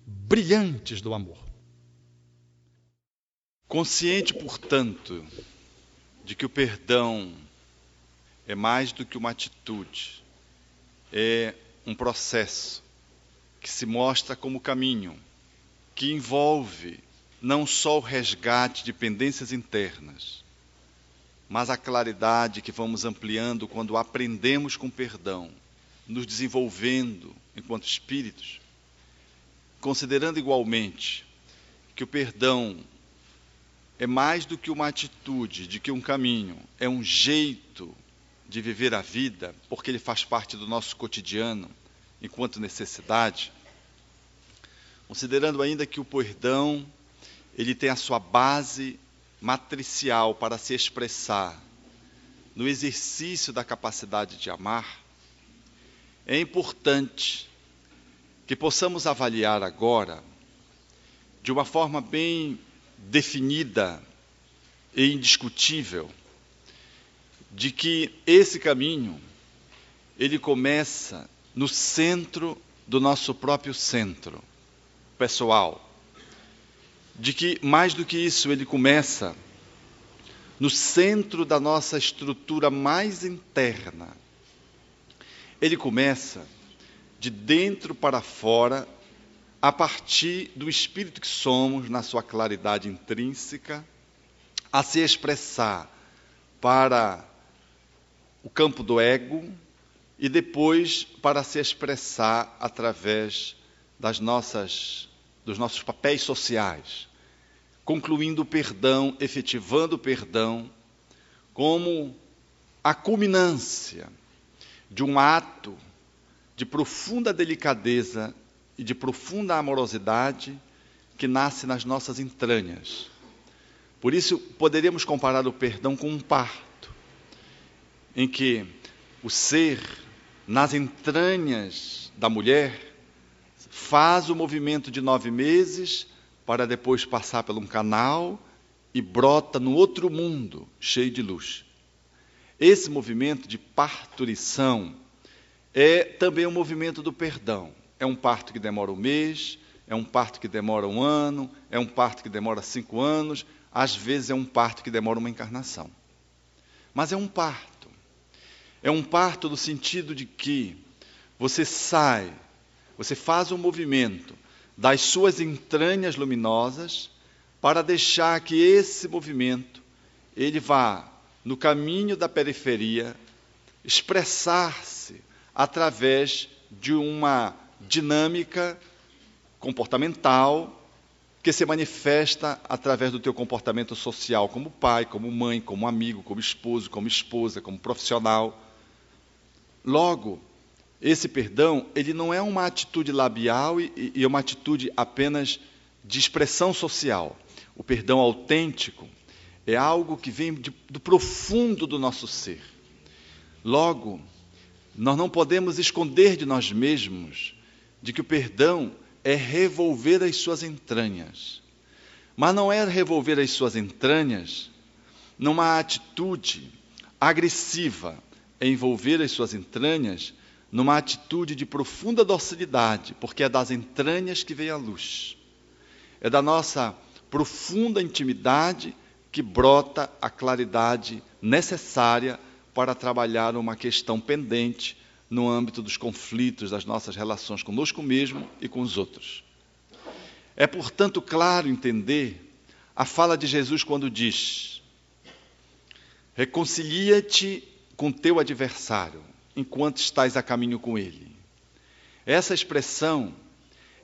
[SPEAKER 1] brilhantes do amor. Consciente, portanto, de que o perdão é mais do que uma atitude, é um processo que se mostra como caminho, que envolve não só o resgate de pendências internas, mas a claridade que vamos ampliando quando aprendemos com perdão, nos desenvolvendo enquanto espíritos, considerando igualmente que o perdão é mais do que uma atitude, de que um caminho, é um jeito de viver a vida, porque ele faz parte do nosso cotidiano, enquanto necessidade, considerando ainda que o perdão ele tem a sua base matricial para se expressar no exercício da capacidade de amar, é importante que possamos avaliar agora, de uma forma bem definida e indiscutível, de que esse caminho ele começa no centro do nosso próprio centro pessoal. De que mais do que isso, ele começa no centro da nossa estrutura mais interna. Ele começa de dentro para fora, a partir do espírito que somos, na sua claridade intrínseca, a se expressar para o campo do ego e depois para se expressar através das nossas dos nossos papéis sociais, concluindo o perdão, efetivando o perdão como a culminância de um ato de profunda delicadeza e de profunda amorosidade que nasce nas nossas entranhas. Por isso, poderíamos comparar o perdão com um par em que o ser, nas entranhas da mulher, faz o movimento de nove meses para depois passar por um canal e brota no outro mundo cheio de luz. Esse movimento de parturição é também um movimento do perdão. É um parto que demora um mês, é um parto que demora um ano, é um parto que demora cinco anos, às vezes é um parto que demora uma encarnação. Mas é um parto. É um parto no sentido de que você sai você faz um movimento das suas entranhas luminosas para deixar que esse movimento ele vá no caminho da periferia expressar-se através de uma dinâmica comportamental que se manifesta através do teu comportamento social como pai, como mãe, como amigo, como esposo, como esposa, como profissional. Logo, esse perdão, ele não é uma atitude labial e, e uma atitude apenas de expressão social. O perdão autêntico é algo que vem de, do profundo do nosso ser. Logo, nós não podemos esconder de nós mesmos de que o perdão é revolver as suas entranhas. Mas não é revolver as suas entranhas numa atitude agressiva, é envolver as suas entranhas numa atitude de profunda docilidade, porque é das entranhas que vem a luz. É da nossa profunda intimidade que brota a claridade necessária para trabalhar uma questão pendente no âmbito dos conflitos das nossas relações conosco mesmo e com os outros. É, portanto, claro entender a fala de Jesus quando diz: Reconcilia-te com teu adversário enquanto estás a caminho com ele. Essa expressão,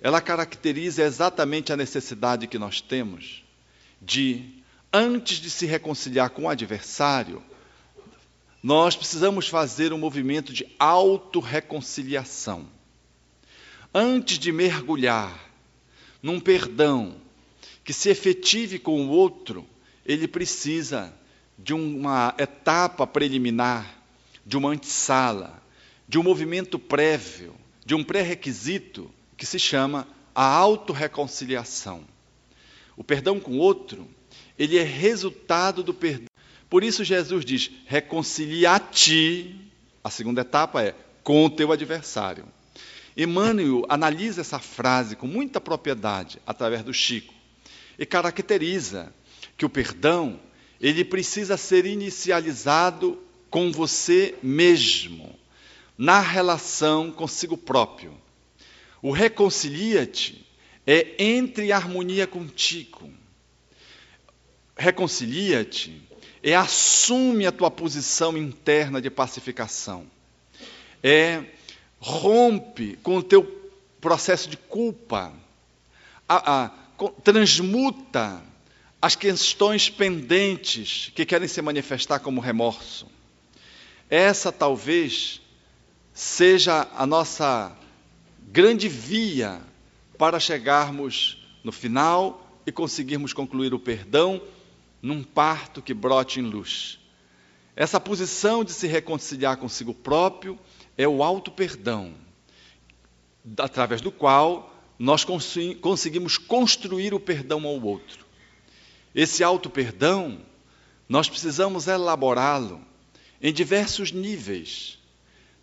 [SPEAKER 1] ela caracteriza exatamente a necessidade que nós temos de, antes de se reconciliar com o adversário, nós precisamos fazer um movimento de autorreconciliação. Antes de mergulhar num perdão que se efetive com o outro, ele precisa de uma etapa preliminar de uma antessala, de um movimento prévio, de um pré-requisito que se chama a autorreconciliação. O perdão com o outro, ele é resultado do perdão. Por isso Jesus diz: reconcilia-te. A segunda etapa é com o teu adversário. Emmanuel analisa essa frase com muita propriedade através do Chico e caracteriza que o perdão ele precisa ser inicializado com você mesmo, na relação consigo próprio. O reconcilia-te é entre harmonia contigo. Reconcilia-te é assume a tua posição interna de pacificação. É rompe com o teu processo de culpa. A, a, transmuta as questões pendentes que querem se manifestar como remorso. Essa talvez seja a nossa grande via para chegarmos no final e conseguirmos concluir o perdão num parto que brote em luz. Essa posição de se reconciliar consigo próprio é o auto-perdão, através do qual nós conseguimos construir o perdão ao outro. Esse auto-perdão, nós precisamos elaborá-lo em diversos níveis,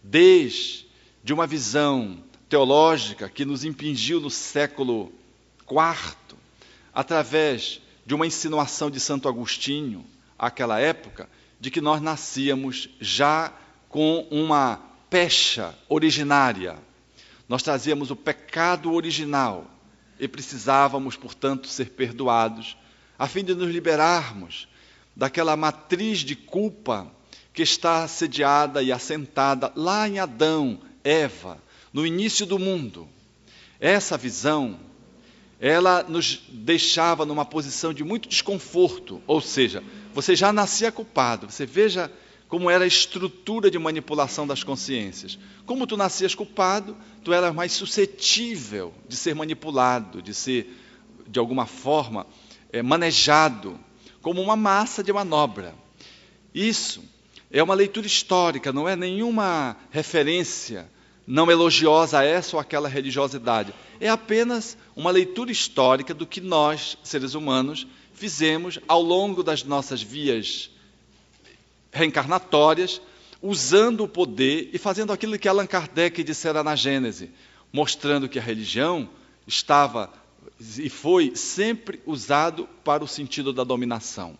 [SPEAKER 1] desde uma visão teológica que nos impingiu no século IV, através de uma insinuação de Santo Agostinho, àquela época, de que nós nascíamos já com uma pecha originária. Nós trazíamos o pecado original e precisávamos, portanto, ser perdoados, a fim de nos liberarmos daquela matriz de culpa que está sediada e assentada lá em Adão, Eva, no início do mundo. Essa visão, ela nos deixava numa posição de muito desconforto, ou seja, você já nascia culpado. Você veja como era a estrutura de manipulação das consciências. Como tu nascias culpado, tu eras mais suscetível de ser manipulado, de ser, de alguma forma, é, manejado como uma massa de manobra. Isso é uma leitura histórica, não é nenhuma referência não elogiosa a essa ou aquela religiosidade. É apenas uma leitura histórica do que nós, seres humanos, fizemos ao longo das nossas vias reencarnatórias, usando o poder e fazendo aquilo que Allan Kardec dissera na Gênese, mostrando que a religião estava e foi sempre usado para o sentido da dominação.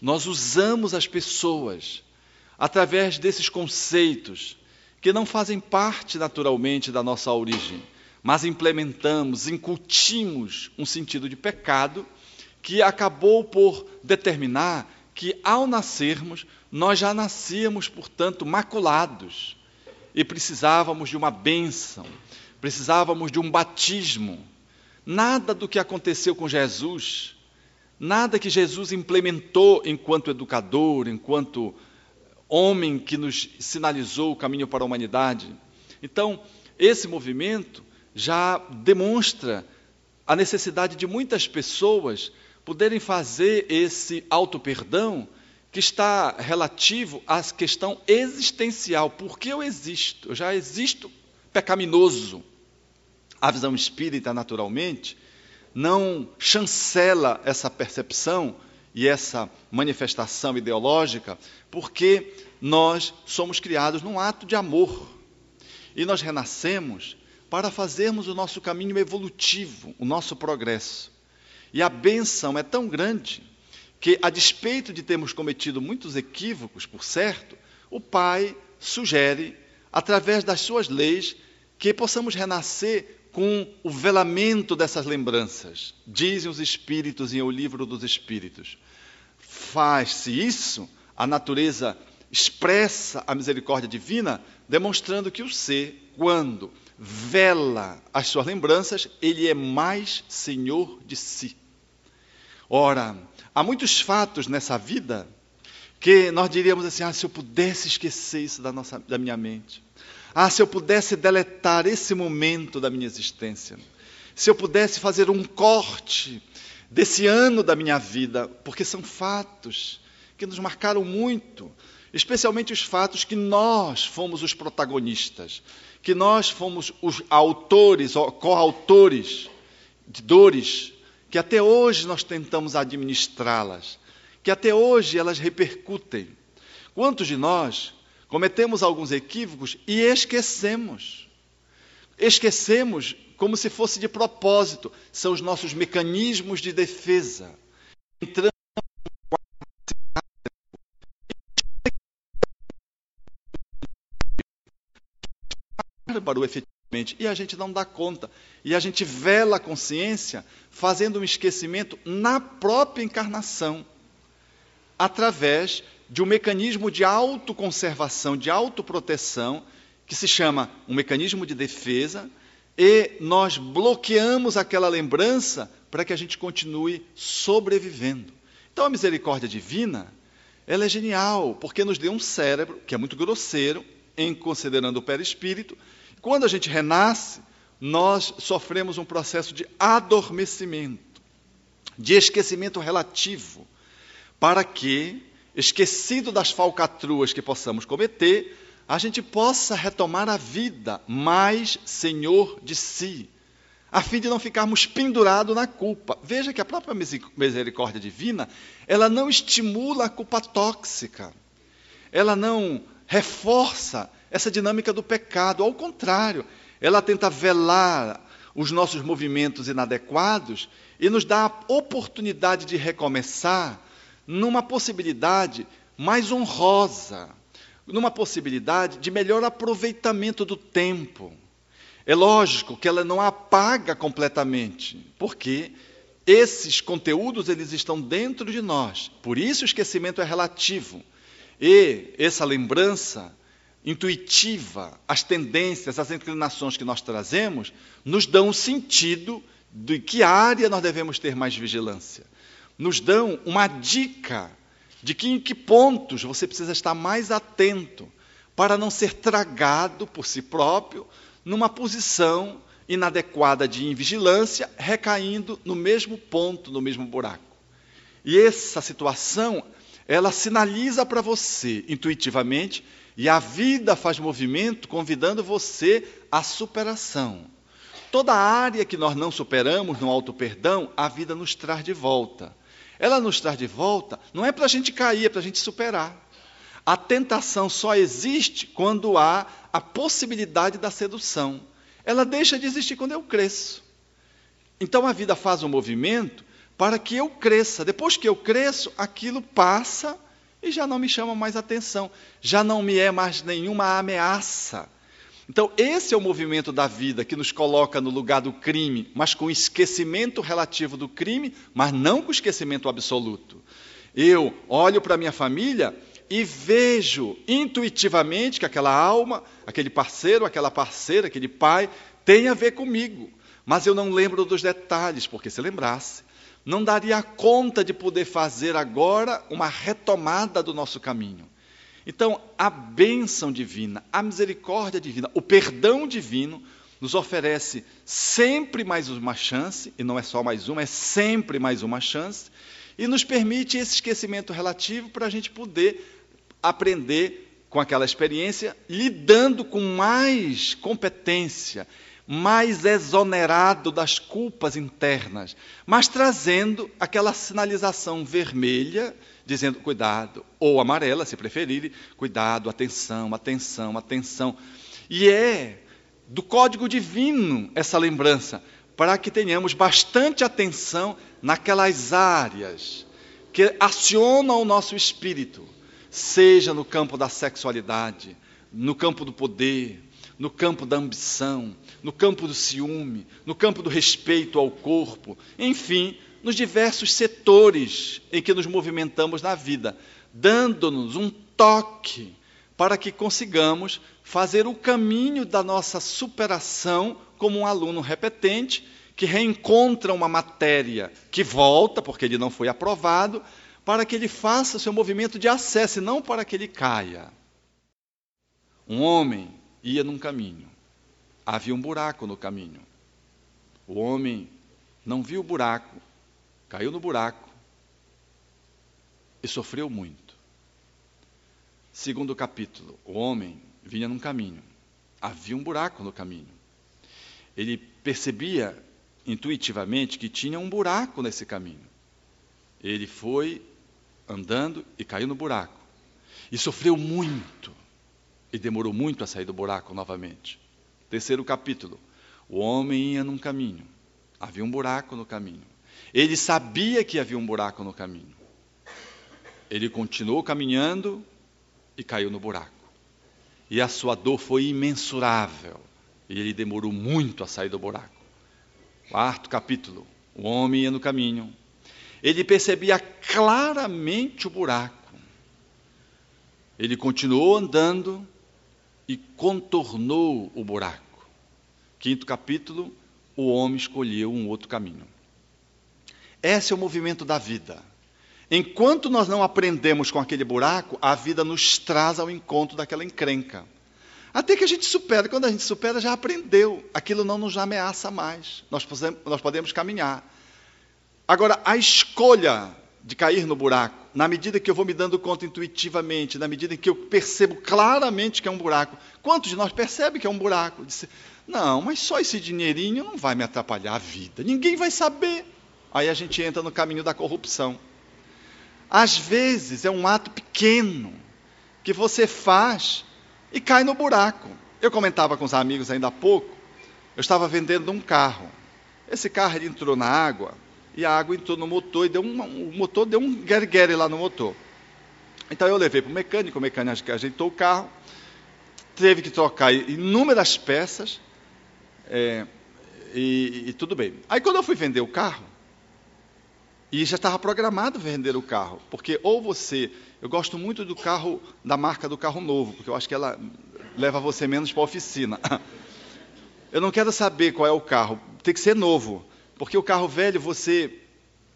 [SPEAKER 1] Nós usamos as pessoas através desses conceitos que não fazem parte naturalmente da nossa origem, mas implementamos, incutimos um sentido de pecado que acabou por determinar que, ao nascermos, nós já nascíamos, portanto, maculados e precisávamos de uma bênção, precisávamos de um batismo. Nada do que aconteceu com Jesus, nada que Jesus implementou enquanto educador, enquanto homem que nos sinalizou o caminho para a humanidade. Então, esse movimento já demonstra a necessidade de muitas pessoas poderem fazer esse auto-perdão que está relativo à questão existencial. Por que eu existo? Eu já existo pecaminoso. A visão espírita, naturalmente, não chancela essa percepção e essa manifestação ideológica, porque nós somos criados num ato de amor. E nós renascemos para fazermos o nosso caminho evolutivo, o nosso progresso. E a benção é tão grande que, a despeito de termos cometido muitos equívocos, por certo, o Pai sugere, através das suas leis, que possamos renascer com o velamento dessas lembranças. Dizem os Espíritos em O Livro dos Espíritos. Faz-se isso, a natureza expressa a misericórdia divina, demonstrando que o ser, quando vela as suas lembranças, ele é mais senhor de si. Ora, há muitos fatos nessa vida que nós diríamos assim: ah, se eu pudesse esquecer isso da, nossa, da minha mente. Ah, se eu pudesse deletar esse momento da minha existência. Se eu pudesse fazer um corte desse ano da minha vida, porque são fatos que nos marcaram muito, especialmente os fatos que nós fomos os protagonistas que nós fomos os autores, coautores de dores, que até hoje nós tentamos administrá-las, que até hoje elas repercutem. Quantos de nós cometemos alguns equívocos e esquecemos? Esquecemos como se fosse de propósito, são os nossos mecanismos de defesa. Entramos bárbaro, efetivamente, e a gente não dá conta. E a gente vela a consciência fazendo um esquecimento na própria encarnação, através de um mecanismo de autoconservação, de autoproteção, que se chama um mecanismo de defesa, e nós bloqueamos aquela lembrança para que a gente continue sobrevivendo. Então a misericórdia divina, ela é genial, porque nos deu um cérebro que é muito grosseiro, em considerando o perispírito, quando a gente renasce, nós sofremos um processo de adormecimento, de esquecimento relativo, para que, esquecido das falcatruas que possamos cometer, a gente possa retomar a vida mais senhor de si, a fim de não ficarmos pendurados na culpa. Veja que a própria misericórdia divina, ela não estimula a culpa tóxica, ela não reforça essa dinâmica do pecado. Ao contrário, ela tenta velar os nossos movimentos inadequados e nos dá a oportunidade de recomeçar numa possibilidade mais honrosa, numa possibilidade de melhor aproveitamento do tempo. É lógico que ela não apaga completamente, porque esses conteúdos eles estão dentro de nós. Por isso o esquecimento é relativo. E essa lembrança intuitiva, as tendências, as inclinações que nós trazemos, nos dão um sentido de que área nós devemos ter mais vigilância. Nos dão uma dica de que em que pontos você precisa estar mais atento para não ser tragado por si próprio numa posição inadequada de invigilância, recaindo no mesmo ponto, no mesmo buraco. E essa situação, ela sinaliza para você intuitivamente e a vida faz movimento convidando você à superação. Toda área que nós não superamos no auto-perdão, a vida nos traz de volta. Ela nos traz de volta, não é para a gente cair, é para a gente superar. A tentação só existe quando há a possibilidade da sedução. Ela deixa de existir quando eu cresço. Então a vida faz um movimento para que eu cresça. Depois que eu cresço, aquilo passa e já não me chama mais atenção, já não me é mais nenhuma ameaça. Então, esse é o movimento da vida que nos coloca no lugar do crime, mas com esquecimento relativo do crime, mas não com esquecimento absoluto. Eu olho para minha família e vejo intuitivamente que aquela alma, aquele parceiro, aquela parceira, aquele pai, tem a ver comigo. Mas eu não lembro dos detalhes, porque se lembrasse, não daria conta de poder fazer agora uma retomada do nosso caminho. Então, a bênção divina, a misericórdia divina, o perdão divino nos oferece sempre mais uma chance, e não é só mais uma, é sempre mais uma chance, e nos permite esse esquecimento relativo para a gente poder aprender com aquela experiência, lidando com mais competência, mais exonerado das culpas internas, mas trazendo aquela sinalização vermelha, dizendo cuidado, ou amarela, se preferirem, cuidado, atenção, atenção, atenção. E é do código divino essa lembrança, para que tenhamos bastante atenção naquelas áreas que acionam o nosso espírito, seja no campo da sexualidade, no campo do poder, no campo da ambição, no campo do ciúme, no campo do respeito ao corpo, enfim, nos diversos setores em que nos movimentamos na vida, dando-nos um toque para que consigamos fazer o caminho da nossa superação como um aluno repetente que reencontra uma matéria que volta, porque ele não foi aprovado, para que ele faça o seu movimento de acesso e não para que ele caia. Um homem ia num caminho. Havia um buraco no caminho. O homem não viu o buraco, caiu no buraco e sofreu muito. Segundo capítulo, o homem vinha num caminho. Havia um buraco no caminho. Ele percebia intuitivamente que tinha um buraco nesse caminho. Ele foi andando e caiu no buraco. E sofreu muito e demorou muito a sair do buraco novamente. Terceiro capítulo. O homem ia num caminho. Havia um buraco no caminho. Ele sabia que havia um buraco no caminho. Ele continuou caminhando e caiu no buraco. E a sua dor foi imensurável. E ele demorou muito a sair do buraco. Quarto capítulo. O homem ia no caminho. Ele percebia claramente o buraco. Ele continuou andando e contornou o buraco. Quinto capítulo, o homem escolheu um outro caminho. Esse é o movimento da vida. Enquanto nós não aprendemos com aquele buraco, a vida nos traz ao encontro daquela encrenca. Até que a gente supera. Quando a gente supera, já aprendeu. Aquilo não nos ameaça mais. Nós podemos, nós podemos caminhar. Agora, a escolha de cair no buraco, na medida que eu vou me dando conta intuitivamente, na medida em que eu percebo claramente que é um buraco. Quantos de nós percebem que é um buraco? Disse, não, mas só esse dinheirinho não vai me atrapalhar a vida. Ninguém vai saber. Aí a gente entra no caminho da corrupção. Às vezes é um ato pequeno que você faz e cai no buraco. Eu comentava com os amigos ainda há pouco, eu estava vendendo um carro. Esse carro entrou na água, e a água entrou no motor e deu um, o motor deu um guerguere lá no motor. Então eu levei para o mecânico, o mecânico ajeitou o carro, teve que trocar inúmeras peças é, e, e, tudo bem. Aí quando eu fui vender o carro, e já estava programado vender o carro, porque ou você, eu gosto muito do carro, da marca do carro novo, porque eu acho que ela leva você menos para a oficina. Eu não quero saber qual é o carro, tem que ser novo. Porque o carro velho você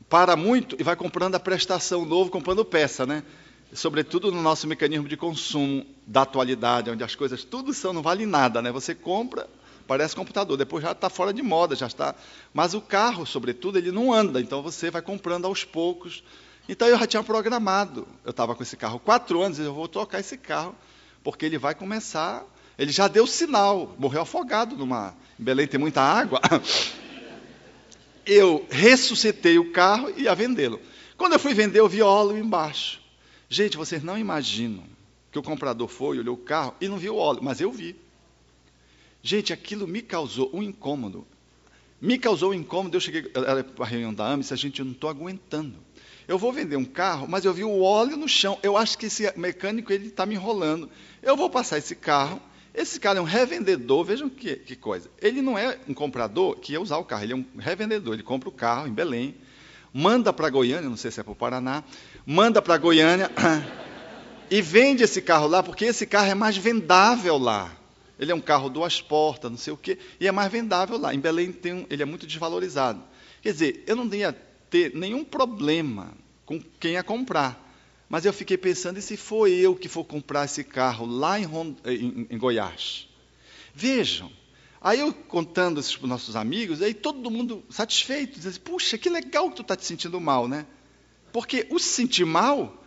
[SPEAKER 1] para muito e vai comprando a prestação novo, comprando peça, né? Sobretudo no nosso mecanismo de consumo da atualidade, onde as coisas tudo são, não vale nada, né? Você compra, parece computador, depois já está fora de moda, já está. Mas o carro, sobretudo, ele não anda, então você vai comprando aos poucos. Então eu já tinha programado. Eu estava com esse carro quatro anos, e eu vou trocar esse carro, porque ele vai começar. Ele já deu sinal, morreu afogado numa. Em Belém tem muita água. eu ressuscitei o carro e ia vendê-lo. Quando eu fui vender, eu vi óleo embaixo. Gente, vocês não imaginam que o comprador foi, olhou o carro e não viu óleo, mas eu vi. Gente, aquilo me causou um incômodo. Me causou um incômodo. Eu cheguei para a reunião da AMS, a gente não estou aguentando. Eu vou vender um carro, mas eu vi o óleo no chão. Eu acho que esse mecânico ele está me enrolando. Eu vou passar esse carro, Esse cara é um revendedor, vejam que, que, coisa. Ele não é um comprador que ia usar o carro, ele é um revendedor. Ele compra o carro em Belém, manda para Goiânia, não sei se é para o Paraná, manda para Goiânia e vende esse carro lá, porque esse carro é mais vendável lá. Ele é um carro duas portas, não sei o quê, e é mais vendável lá. Em Belém um, ele é muito desvalorizado. Quer dizer, eu não ia ter nenhum problema com quem ia comprar. Mas eu fiquei pensando, e se for eu que for comprar esse carro lá em, em, em Goiás? Vejam, aí eu contando isso para os nossos amigos, aí todo mundo satisfeito, dizendo, puxa, que legal que tu está te sentindo mal, né? Porque o se sentir mal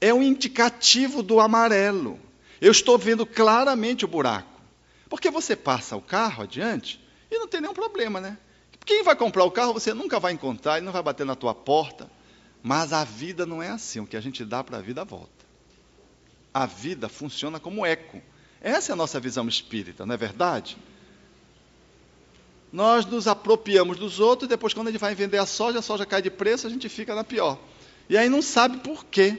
[SPEAKER 1] é um indicativo do amarelo. Eu estou vendo claramente o buraco. Porque você passa o carro adiante e não tem nenhum problema, né? Quem vai comprar o carro você nunca vai encontrar, ele não vai bater na tua porta. Mas a vida não é assim. O que a gente dá para a vida volta. A vida funciona como eco. Essa é a nossa visão espírita, não é verdade? Nós nos apropriamos dos outros e depois, quando a gente vai vender a soja, a soja cai de preço, a gente fica na pior. E aí não sabe por quê.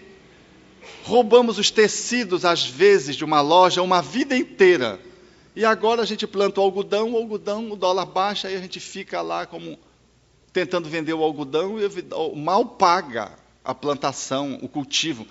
[SPEAKER 1] Roubamos os tecidos, às vezes, de uma loja uma vida inteira. E agora a gente planta o algodão, o algodão, o dólar baixa, aí a gente fica lá como tentando vender o algodão e mal paga a plantação, o cultivo.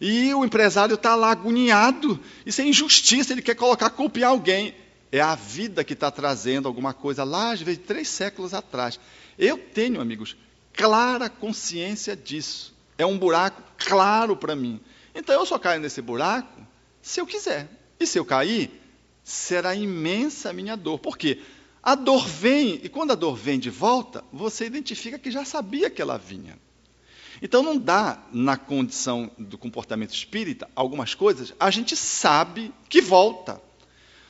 [SPEAKER 1] E o empresário está lá agoniado, isso é injustiça, ele quer colocar culpa em alguém. É a vida que está trazendo alguma coisa lá, às vezes, três séculos atrás. Eu tenho, amigos, clara consciência disso. É um buraco claro para mim. Então eu só caio nesse buraco se eu quiser. E se eu cair, será imensa a minha dor. Por quê? A dor vem, e quando a dor vem de volta, você identifica que já sabia que ela vinha. Então não dá, na condição do comportamento espírita, algumas coisas, a gente sabe que volta.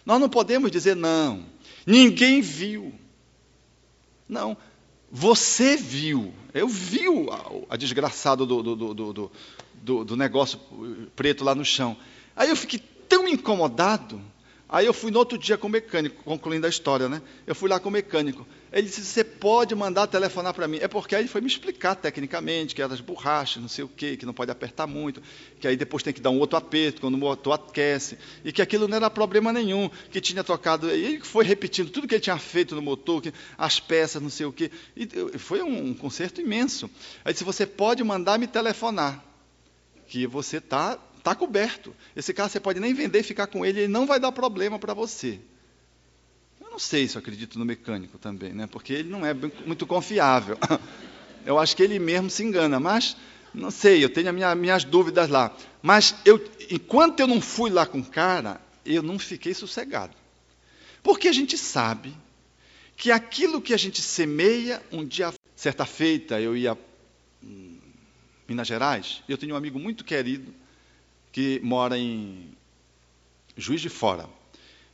[SPEAKER 1] Nós não podemos dizer, não, ninguém viu. Não, você viu. Eu vi a, a desgraçado do, do, do, do, do negócio preto lá no chão. Aí eu fiquei tão incomodado Aí eu fui no outro dia com o mecânico, concluindo a história, né? Eu fui lá com o mecânico. Ele disse: Você pode mandar telefonar para mim. É porque aí ele foi me explicar tecnicamente que era das borrachas, não sei o quê, que não pode apertar muito, que aí depois tem que dar um outro aperto quando o motor aquece, e que aquilo não era problema nenhum, que tinha trocado. E ele foi repetindo tudo que ele tinha feito no motor, que, as peças, não sei o quê. E foi um, um conserto imenso. Aí disse: Você pode mandar me telefonar, que você está Está coberto. Esse carro você pode nem vender ficar com ele, ele não vai dar problema para você. Eu não sei se eu acredito no mecânico também, né? porque ele não é muito confiável. Eu acho que ele mesmo se engana, mas não sei, eu tenho minha, minhas dúvidas lá. Mas eu, enquanto eu não fui lá com o cara, eu não fiquei sossegado. Porque a gente sabe que aquilo que a gente semeia, um dia, certa feita, eu ia em Minas Gerais, eu tenho um amigo muito querido, que mora em Juiz de Fora.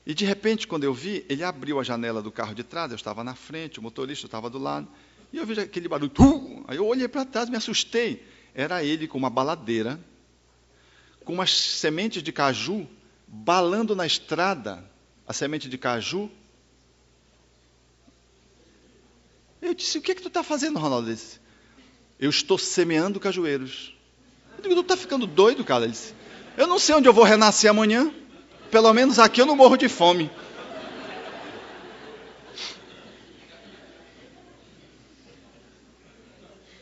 [SPEAKER 1] E de repente, quando eu vi, ele abriu a janela do carro de trás, eu estava na frente, o motorista estava do lado, e eu vi aquele barulho. Aí eu olhei para trás, me assustei. Era ele com uma baladeira, com umas sementes de caju, balando na estrada, a semente de caju. Eu disse: O que, é que tu está fazendo, Ronaldo? Ele disse, Eu estou semeando cajueiros. Eu digo: Tu está ficando doido, cara? Ele disse: eu não sei onde eu vou renascer amanhã. Pelo menos aqui eu não morro de fome.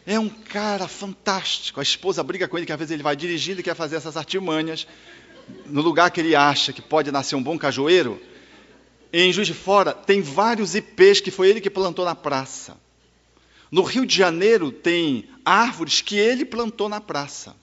[SPEAKER 1] É um cara fantástico. A esposa briga com ele que às vezes ele vai dirigindo e quer fazer essas artimanhas no lugar que ele acha que pode nascer um bom cajueiro. Em Juiz de Fora tem vários ipês que foi ele que plantou na praça. No Rio de Janeiro tem árvores que ele plantou na praça.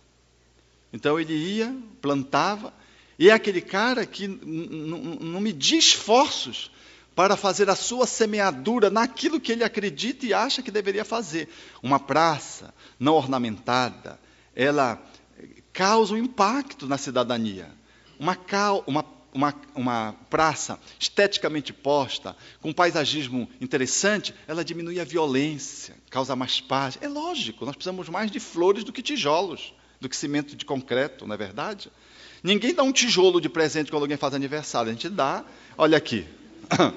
[SPEAKER 1] Então ele ia, plantava, e é aquele cara que não media esforços para fazer a sua semeadura naquilo que ele acredita e acha que deveria fazer. Uma praça não ornamentada, ela causa um impacto na cidadania. Uma, uma, uma, uma praça esteticamente posta, com paisagismo interessante, ela diminui a violência, causa mais paz. É lógico, nós precisamos mais de flores do que tijolos do que cimento de concreto, não é verdade? Ninguém dá um tijolo de presente quando alguém faz aniversário. A gente dá, olha aqui.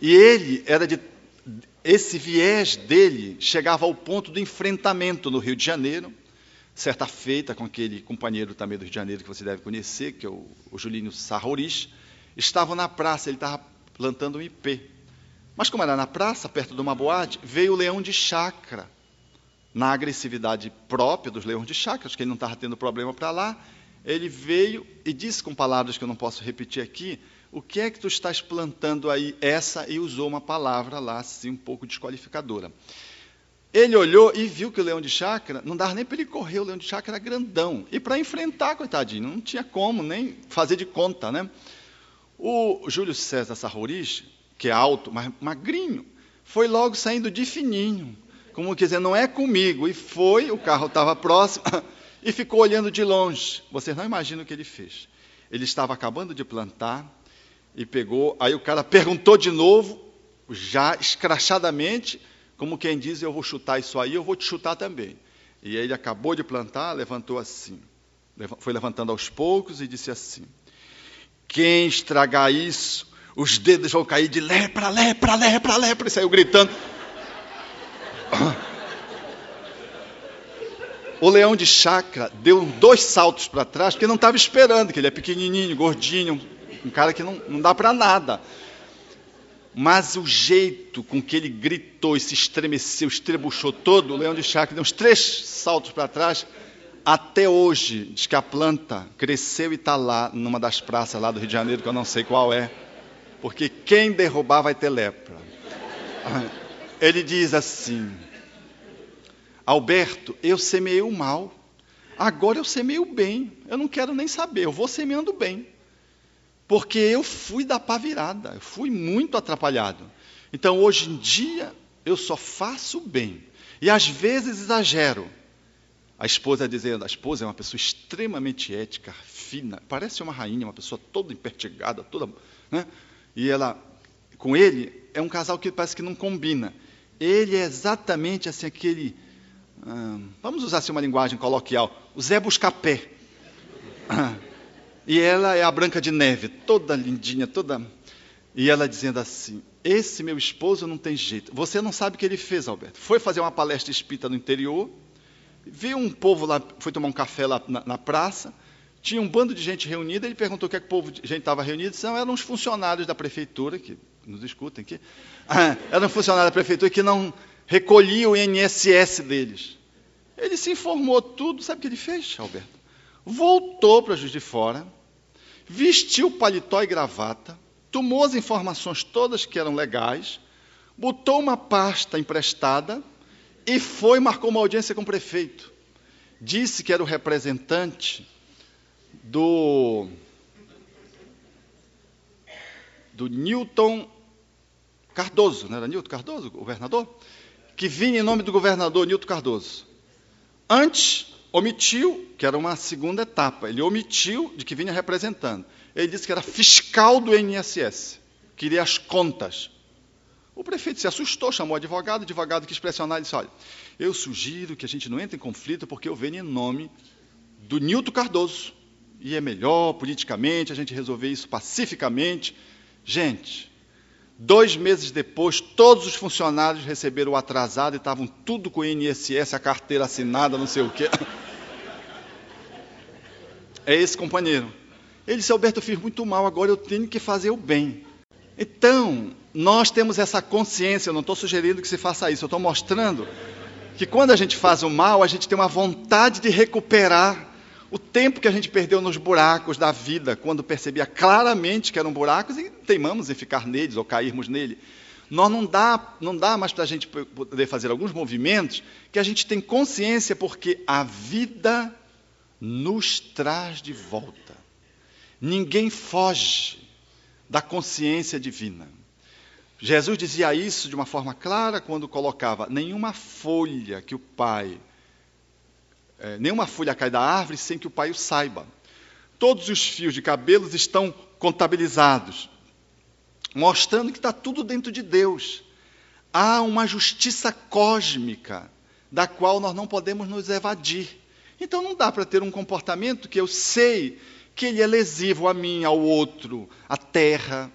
[SPEAKER 1] E ele era de. Esse viés dele chegava ao ponto do enfrentamento no Rio de Janeiro. certa feita com aquele companheiro também do Rio de Janeiro que você deve conhecer, que é o, o Julinho Sarroris, estavam na praça, ele estava plantando um IP. Mas como era na praça, perto de uma boate, veio o leão de chácara, na agressividade própria dos leões de chácara, que ele não estava tendo problema para lá, ele veio e disse com palavras que eu não posso repetir aqui, o que é que tu estás plantando aí essa e usou uma palavra lá assim um pouco desqualificadora. Ele olhou e viu que o leão de chácara, não dava nem para ele correr, o leão de chácara era grandão. E para enfrentar, coitadinho, não tinha como nem fazer de conta, né? O Júlio César Sarroris, que é alto, mas magrinho, foi logo saindo de fininho, como dizer, não é comigo. E foi, o carro estava próximo, e ficou olhando de longe. Vocês não imaginam o que ele fez. Ele estava acabando de plantar e pegou, aí o cara perguntou de novo, já escrachadamente, como quem diz, eu vou chutar isso aí, eu vou te chutar também. E ele acabou de plantar, levantou assim. Foi levantando aos poucos e disse assim: Quem estragar isso, os dedos vão cair de lepra, lepra, lepra, lepra. E saiu gritando. O leão de chacra deu dois saltos para trás, porque não estava esperando, que ele é pequenininho, gordinho, um cara que não, não dá para nada. Mas o jeito com que ele gritou e se estremeceu, estrebuchou todo, o leão de chácara deu uns três saltos para trás. Até hoje, diz que a planta cresceu e está lá, numa das praças lá do Rio de Janeiro, que eu não sei qual é. Porque quem derrubar vai ter lepra. Ele diz assim: Alberto, eu semeei o mal, agora eu semeei o bem. Eu não quero nem saber, eu vou semeando bem porque eu fui da pá virada, eu fui muito atrapalhado. Então, hoje em dia, eu só faço bem. E às vezes exagero. A esposa dizendo, a esposa é uma pessoa extremamente ética, fina, parece uma rainha, uma pessoa toda empertigada, toda. Né? E ela, com ele, é um casal que parece que não combina. Ele é exatamente assim, aquele. Hum, vamos usar assim uma linguagem coloquial, o Zé Buscapé. E ela é a Branca de Neve, toda lindinha, toda. E ela dizendo assim: Esse meu esposo não tem jeito. Você não sabe o que ele fez, Alberto. Foi fazer uma palestra espírita no interior, viu um povo lá, foi tomar um café lá na, na praça. Tinha um bando de gente reunida, ele perguntou o que, é que o povo gente estava reunido. São, eram os funcionários da prefeitura, que nos escutem aqui. Ah, eram funcionários da prefeitura que não recolhiam o INSS deles. Ele se informou tudo, sabe o que ele fez, Alberto? Voltou para Juiz de Fora, vestiu paletó e gravata, tomou as informações todas que eram legais, botou uma pasta emprestada e foi marcou uma audiência com o prefeito. Disse que era o representante do do Newton Cardoso, não era Newton Cardoso, governador? Que vinha em nome do governador Newton Cardoso. Antes omitiu, que era uma segunda etapa, ele omitiu de que vinha representando. Ele disse que era fiscal do INSS, queria as contas. O prefeito se assustou, chamou o advogado, o advogado quis pressionar e disse: Olha, eu sugiro que a gente não entre em conflito porque eu venho em nome do Nilton Cardoso. E é melhor, politicamente, a gente resolver isso pacificamente. Gente, dois meses depois, todos os funcionários receberam o atrasado e estavam tudo com o INSS, a carteira assinada, não sei o quê. É esse companheiro. Ele disse: Alberto, eu fiz muito mal, agora eu tenho que fazer o bem. Então, nós temos essa consciência, eu não estou sugerindo que se faça isso, eu estou mostrando que quando a gente faz o mal, a gente tem uma vontade de recuperar o tempo que a gente perdeu nos buracos da vida, quando percebia claramente que eram buracos e teimamos em ficar neles ou cairmos nele. Nós não dá, não dá mais para a gente poder fazer alguns movimentos que a gente tem consciência, porque a vida nos traz de volta. Ninguém foge da consciência divina. Jesus dizia isso de uma forma clara quando colocava: nenhuma folha que o Pai, é, nenhuma folha cai da árvore sem que o Pai o saiba. Todos os fios de cabelos estão contabilizados, mostrando que está tudo dentro de Deus. Há uma justiça cósmica da qual nós não podemos nos evadir. Então não dá para ter um comportamento que eu sei que ele é lesivo a mim, ao outro, à terra,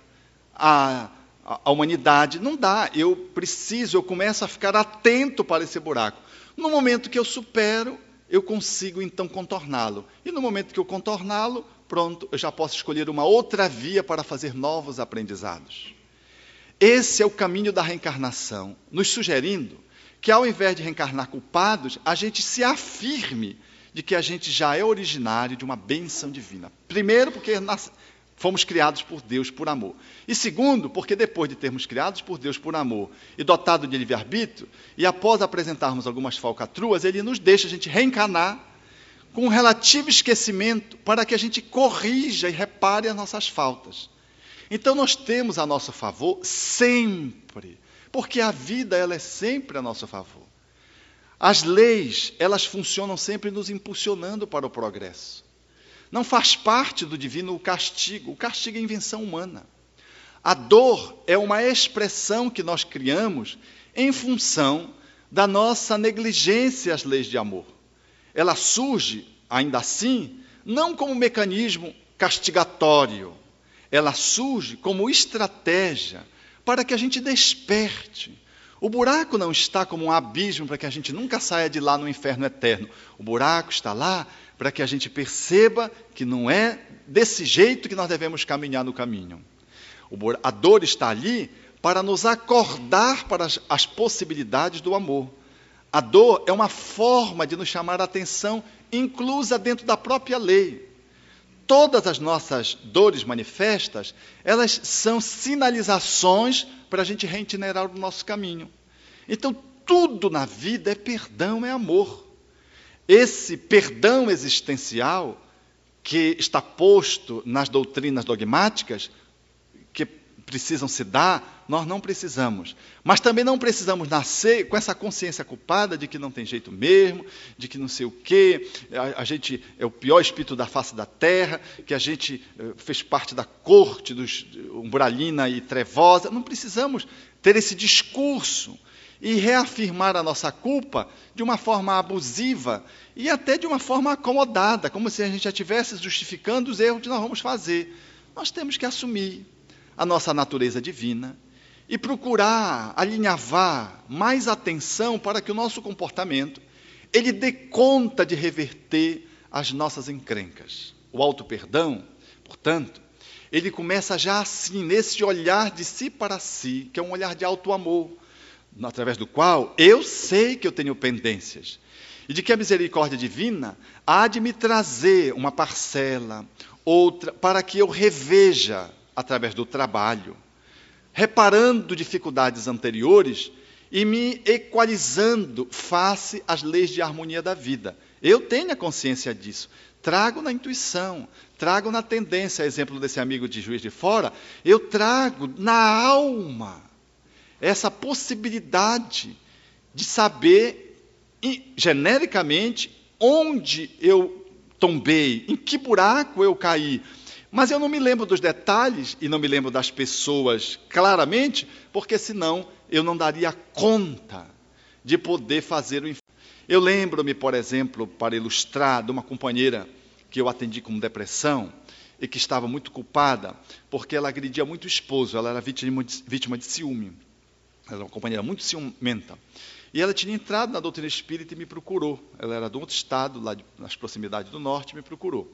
[SPEAKER 1] à, à humanidade. Não dá. Eu preciso, eu começo a ficar atento para esse buraco. No momento que eu supero, eu consigo então contorná-lo. E no momento que eu contorná-lo, pronto, eu já posso escolher uma outra via para fazer novos aprendizados. Esse é o caminho da reencarnação, nos sugerindo que ao invés de reencarnar culpados, a gente se afirme de que a gente já é originário de uma benção divina. Primeiro, porque fomos criados por Deus por amor. E segundo, porque depois de termos criados por Deus por amor e dotado de livre-arbítrio, e após apresentarmos algumas falcatruas, ele nos deixa a gente reencarnar com um relativo esquecimento para que a gente corrija e repare as nossas faltas. Então nós temos a nosso favor sempre, porque a vida ela é sempre a nosso favor. As leis, elas funcionam sempre nos impulsionando para o progresso. Não faz parte do divino o castigo. O castigo é invenção humana. A dor é uma expressão que nós criamos em função da nossa negligência às leis de amor. Ela surge, ainda assim, não como mecanismo castigatório, ela surge como estratégia para que a gente desperte. O buraco não está como um abismo para que a gente nunca saia de lá no inferno eterno. O buraco está lá para que a gente perceba que não é desse jeito que nós devemos caminhar no caminho. A dor está ali para nos acordar para as, as possibilidades do amor. A dor é uma forma de nos chamar a atenção, inclusa dentro da própria lei. Todas as nossas dores manifestas, elas são sinalizações para a gente reitinerar o nosso caminho. Então, tudo na vida é perdão, é amor. Esse perdão existencial que está posto nas doutrinas dogmáticas, que precisam se dar, nós não precisamos. Mas também não precisamos nascer com essa consciência culpada de que não tem jeito mesmo, de que não sei o quê, a, a gente é o pior espírito da face da terra, que a gente uh, fez parte da corte dos umbralina e trevosa. Não precisamos ter esse discurso e reafirmar a nossa culpa de uma forma abusiva e até de uma forma acomodada, como se a gente já estivesse justificando os erros que nós vamos fazer. Nós temos que assumir a nossa natureza divina e procurar alinhavar mais atenção para que o nosso comportamento ele dê conta de reverter as nossas encrencas. O auto perdão, portanto, ele começa já assim, nesse olhar de si para si, que é um olhar de alto amor, através do qual eu sei que eu tenho pendências e de que a misericórdia divina há de me trazer uma parcela, outra, para que eu reveja através do trabalho, reparando dificuldades anteriores e me equalizando face às leis de harmonia da vida. Eu tenho a consciência disso. Trago na intuição, trago na tendência, exemplo desse amigo de Juiz de Fora, eu trago na alma essa possibilidade de saber genericamente onde eu tombei, em que buraco eu caí. Mas eu não me lembro dos detalhes e não me lembro das pessoas claramente, porque senão eu não daria conta de poder fazer o Eu lembro-me, por exemplo, para ilustrar, de uma companheira que eu atendi com depressão e que estava muito culpada porque ela agredia muito o esposo, ela era vítima de, vítima de ciúme. Ela era uma companheira muito ciumenta. E ela tinha entrado na doutrina espírita e me procurou. Ela era de outro estado, lá de, nas proximidades do norte, e me procurou.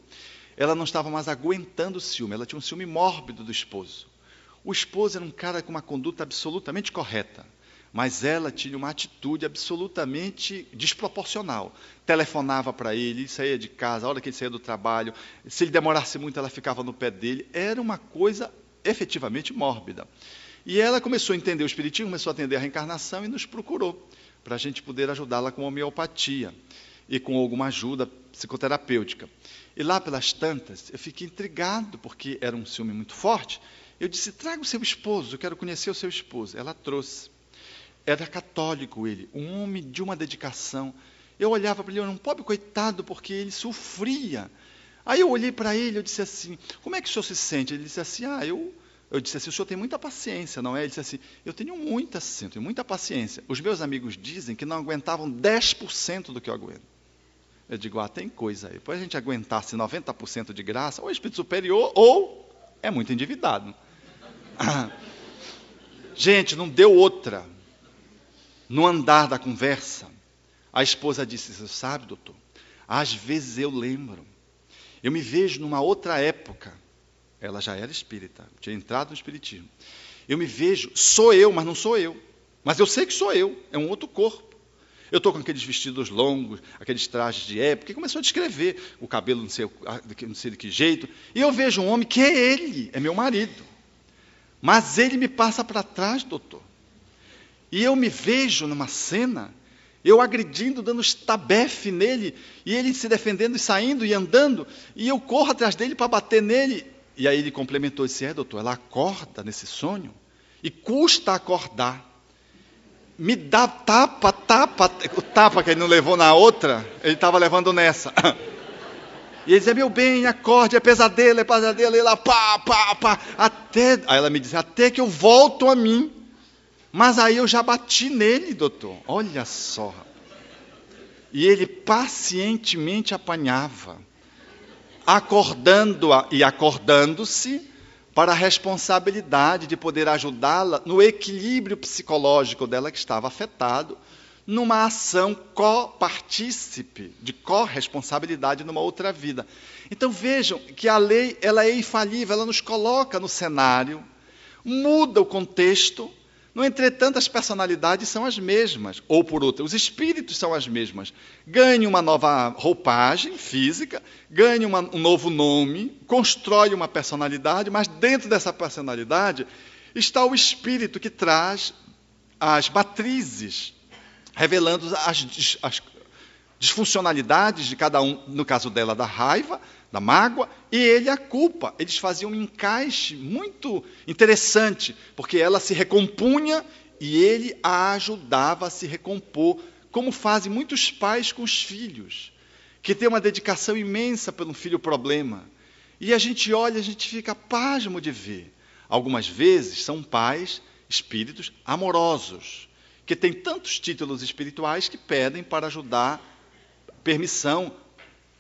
[SPEAKER 1] Ela não estava mais aguentando o ciúme, ela tinha um ciúme mórbido do esposo. O esposo era um cara com uma conduta absolutamente correta, mas ela tinha uma atitude absolutamente desproporcional. Telefonava para ele, saía de casa, a hora que ele saía do trabalho, se ele demorasse muito, ela ficava no pé dele. Era uma coisa efetivamente mórbida. E ela começou a entender o Espiritismo, começou a entender a reencarnação e nos procurou para a gente poder ajudá-la com homeopatia e com alguma ajuda psicoterapêutica. E lá pelas tantas, eu fiquei intrigado, porque era um ciúme muito forte. Eu disse: traga o seu esposo, eu quero conhecer o seu esposo. Ela trouxe. Era católico ele, um homem de uma dedicação. Eu olhava para ele, era um pobre coitado, porque ele sofria. Aí eu olhei para ele, eu disse assim: como é que o senhor se sente? Ele disse assim: ah, eu eu disse assim: o senhor tem muita paciência, não é? Ele disse assim: eu tenho muita, sim, tenho muita paciência. Os meus amigos dizem que não aguentavam 10% do que eu aguento. Eu digo: ah, tem coisa aí. Depois a gente aguentasse 90% de graça, ou espírito superior, ou é muito endividado. gente, não deu outra. No andar da conversa, a esposa disse: Você sabe, doutor, Às vezes eu lembro. Eu me vejo numa outra época. Ela já era espírita, tinha entrado no espiritismo. Eu me vejo, sou eu, mas não sou eu. Mas eu sei que sou eu, é um outro corpo. Eu estou com aqueles vestidos longos, aqueles trajes de época, e começou a descrever o cabelo não sei, não sei de que jeito. E eu vejo um homem que é ele, é meu marido. Mas ele me passa para trás, doutor. E eu me vejo numa cena, eu agredindo, dando estabefe nele, e ele se defendendo e saindo e andando, e eu corro atrás dele para bater nele. E aí ele complementou e disse: É, doutor, ela acorda nesse sonho, e custa acordar me dá tapa, tapa, o tapa que ele não levou na outra, ele estava levando nessa. E ele dizia, meu bem, acorde, é pesadelo, é pesadelo, e lá, pá, pá, pá, até, aí ela me dizia, até que eu volto a mim. Mas aí eu já bati nele, doutor, olha só. E ele pacientemente apanhava, acordando e acordando-se, para a responsabilidade de poder ajudá-la no equilíbrio psicológico dela que estava afetado, numa ação copartícipe, de corresponsabilidade numa outra vida. Então vejam que a lei ela é infalível, ela nos coloca no cenário, muda o contexto, no entretanto, as personalidades são as mesmas, ou por outra, os espíritos são as mesmas. Ganhe uma nova roupagem física, ganhe uma, um novo nome, constrói uma personalidade, mas dentro dessa personalidade está o espírito que traz as matrizes, revelando as, as disfuncionalidades de cada um, no caso dela, da raiva, da mágoa, e ele a culpa. Eles faziam um encaixe muito interessante, porque ela se recompunha e ele a ajudava a se recompor, como fazem muitos pais com os filhos, que têm uma dedicação imensa pelo filho problema. E a gente olha, a gente fica pasmo de ver. Algumas vezes são pais, espíritos amorosos, que têm tantos títulos espirituais que pedem para ajudar, permissão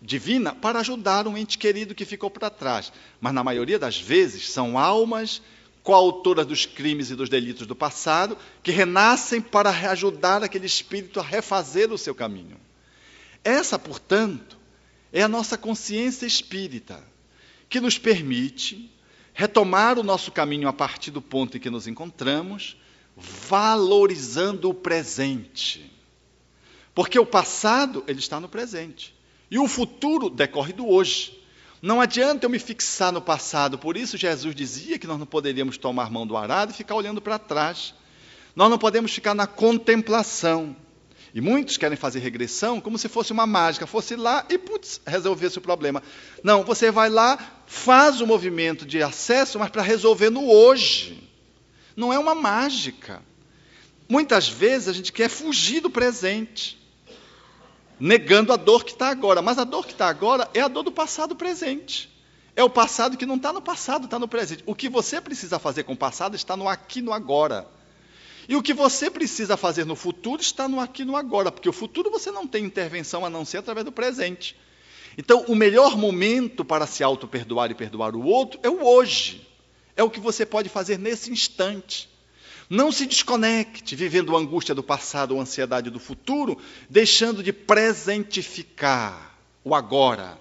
[SPEAKER 1] divina para ajudar um ente querido que ficou para trás. Mas na maioria das vezes são almas coautoras dos crimes e dos delitos do passado que renascem para ajudar aquele espírito a refazer o seu caminho. Essa, portanto, é a nossa consciência espírita que nos permite retomar o nosso caminho a partir do ponto em que nos encontramos, valorizando o presente. Porque o passado, ele está no presente. E o futuro decorre do hoje. Não adianta eu me fixar no passado, por isso Jesus dizia que nós não poderíamos tomar mão do arado e ficar olhando para trás. Nós não podemos ficar na contemplação. E muitos querem fazer regressão como se fosse uma mágica, fosse lá e putz, resolvesse o problema. Não, você vai lá, faz o movimento de acesso, mas para resolver no hoje. Não é uma mágica. Muitas vezes a gente quer fugir do presente negando a dor que está agora. Mas a dor que está agora é a dor do passado presente. É o passado que não está no passado, está no presente. O que você precisa fazer com o passado está no aqui, no agora. E o que você precisa fazer no futuro está no aqui, no agora, porque o futuro você não tem intervenção a não ser através do presente. Então, o melhor momento para se auto-perdoar e perdoar o outro é o hoje. É o que você pode fazer nesse instante. Não se desconecte vivendo a angústia do passado ou a ansiedade do futuro, deixando de presentificar o agora.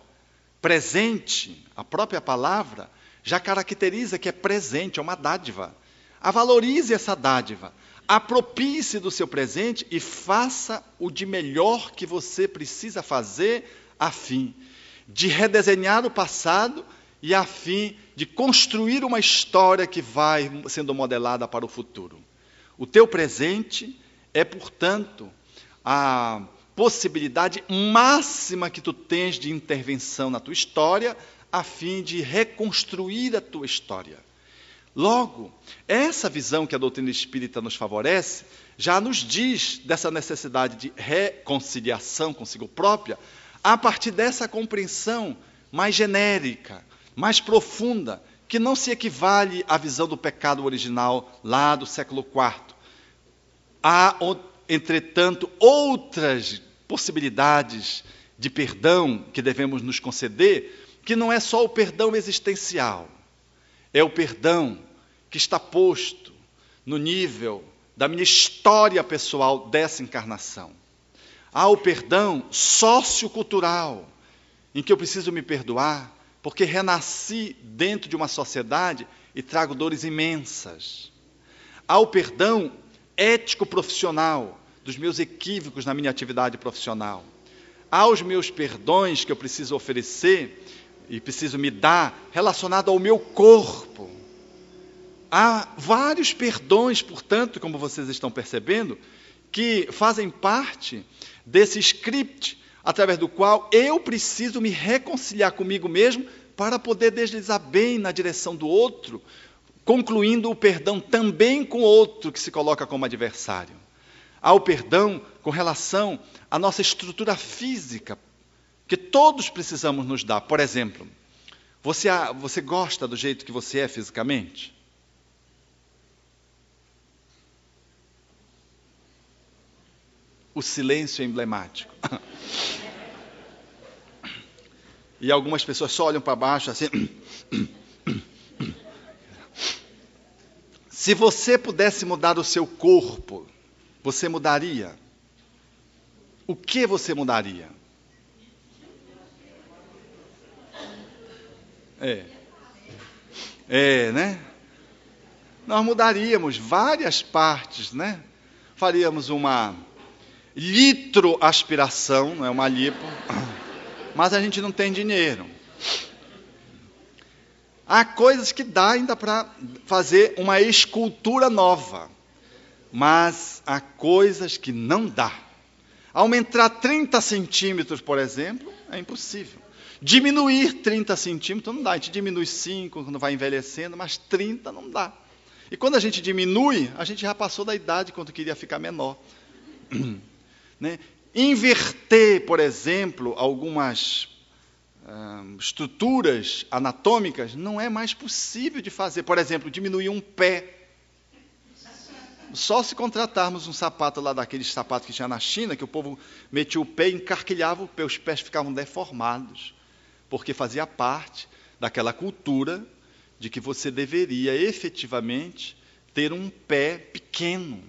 [SPEAKER 1] Presente, a própria palavra, já caracteriza que é presente, é uma dádiva. A valorize essa dádiva. Apropie-se do seu presente e faça o de melhor que você precisa fazer a fim de redesenhar o passado e a fim de construir uma história que vai sendo modelada para o futuro. O teu presente é, portanto, a possibilidade máxima que tu tens de intervenção na tua história, a fim de reconstruir a tua história. Logo, essa visão que a doutrina espírita nos favorece já nos diz dessa necessidade de reconciliação consigo própria, a partir dessa compreensão mais genérica, mais profunda, que não se equivale à visão do pecado original lá do século IV. Há, entretanto, outras possibilidades de perdão que devemos nos conceder, que não é só o perdão existencial, é o perdão que está posto no nível da minha história pessoal dessa encarnação. Há o perdão sociocultural, em que eu preciso me perdoar, porque renasci dentro de uma sociedade e trago dores imensas. Há o perdão ético-profissional dos meus equívocos na minha atividade profissional. Há os meus perdões que eu preciso oferecer e preciso me dar relacionado ao meu corpo. Há vários perdões, portanto, como vocês estão percebendo, que fazem parte desse script através do qual eu preciso me reconciliar comigo mesmo para poder deslizar bem na direção do outro, concluindo o perdão também com o outro que se coloca como adversário. Há o perdão com relação à nossa estrutura física, que todos precisamos nos dar. Por exemplo, você, você gosta do jeito que você é fisicamente? O silêncio é emblemático. E algumas pessoas só olham para baixo assim. Se você pudesse mudar o seu corpo, você mudaria? O que você mudaria? É. É, né? Nós mudaríamos várias partes, né? Faríamos uma litroaspiração, não é uma lipo, mas a gente não tem dinheiro. Há coisas que dá ainda para fazer uma escultura nova, mas há coisas que não dá. Aumentar 30 centímetros, por exemplo, é impossível. Diminuir 30 centímetros não dá. A gente diminui 5 quando vai envelhecendo, mas 30 não dá. E quando a gente diminui, a gente já passou da idade quando queria ficar menor. Né? Inverter, por exemplo, algumas hum, estruturas anatômicas não é mais possível de fazer. Por exemplo, diminuir um pé. Só se contratarmos um sapato lá daqueles sapatos que tinha na China, que o povo metia o pé e encarquilhava o pé, os pés ficavam deformados, porque fazia parte daquela cultura de que você deveria efetivamente ter um pé pequeno.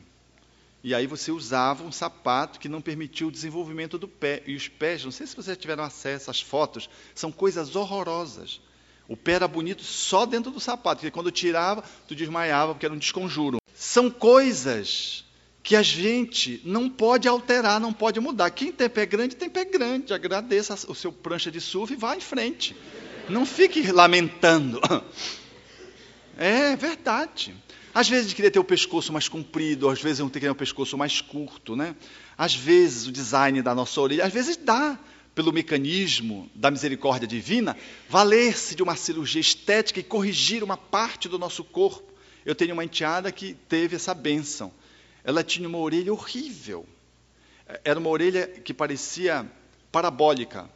[SPEAKER 1] E aí você usava um sapato que não permitia o desenvolvimento do pé. E os pés, não sei se vocês tiveram acesso às fotos, são coisas horrorosas. O pé era bonito só dentro do sapato, porque quando tirava, tu desmaiava, porque era um desconjuro. São coisas que a gente não pode alterar, não pode mudar. Quem tem pé grande, tem pé grande. Agradeça o seu prancha de surf e vá em frente. Não fique lamentando. É verdade. Às vezes a queria ter o pescoço mais comprido, às vezes eu queria ter o pescoço mais curto, né? Às vezes o design da nossa orelha, às vezes dá, pelo mecanismo da misericórdia divina, valer-se de uma cirurgia estética e corrigir uma parte do nosso corpo. Eu tenho uma enteada que teve essa benção. Ela tinha uma orelha horrível. Era uma orelha que parecia parabólica.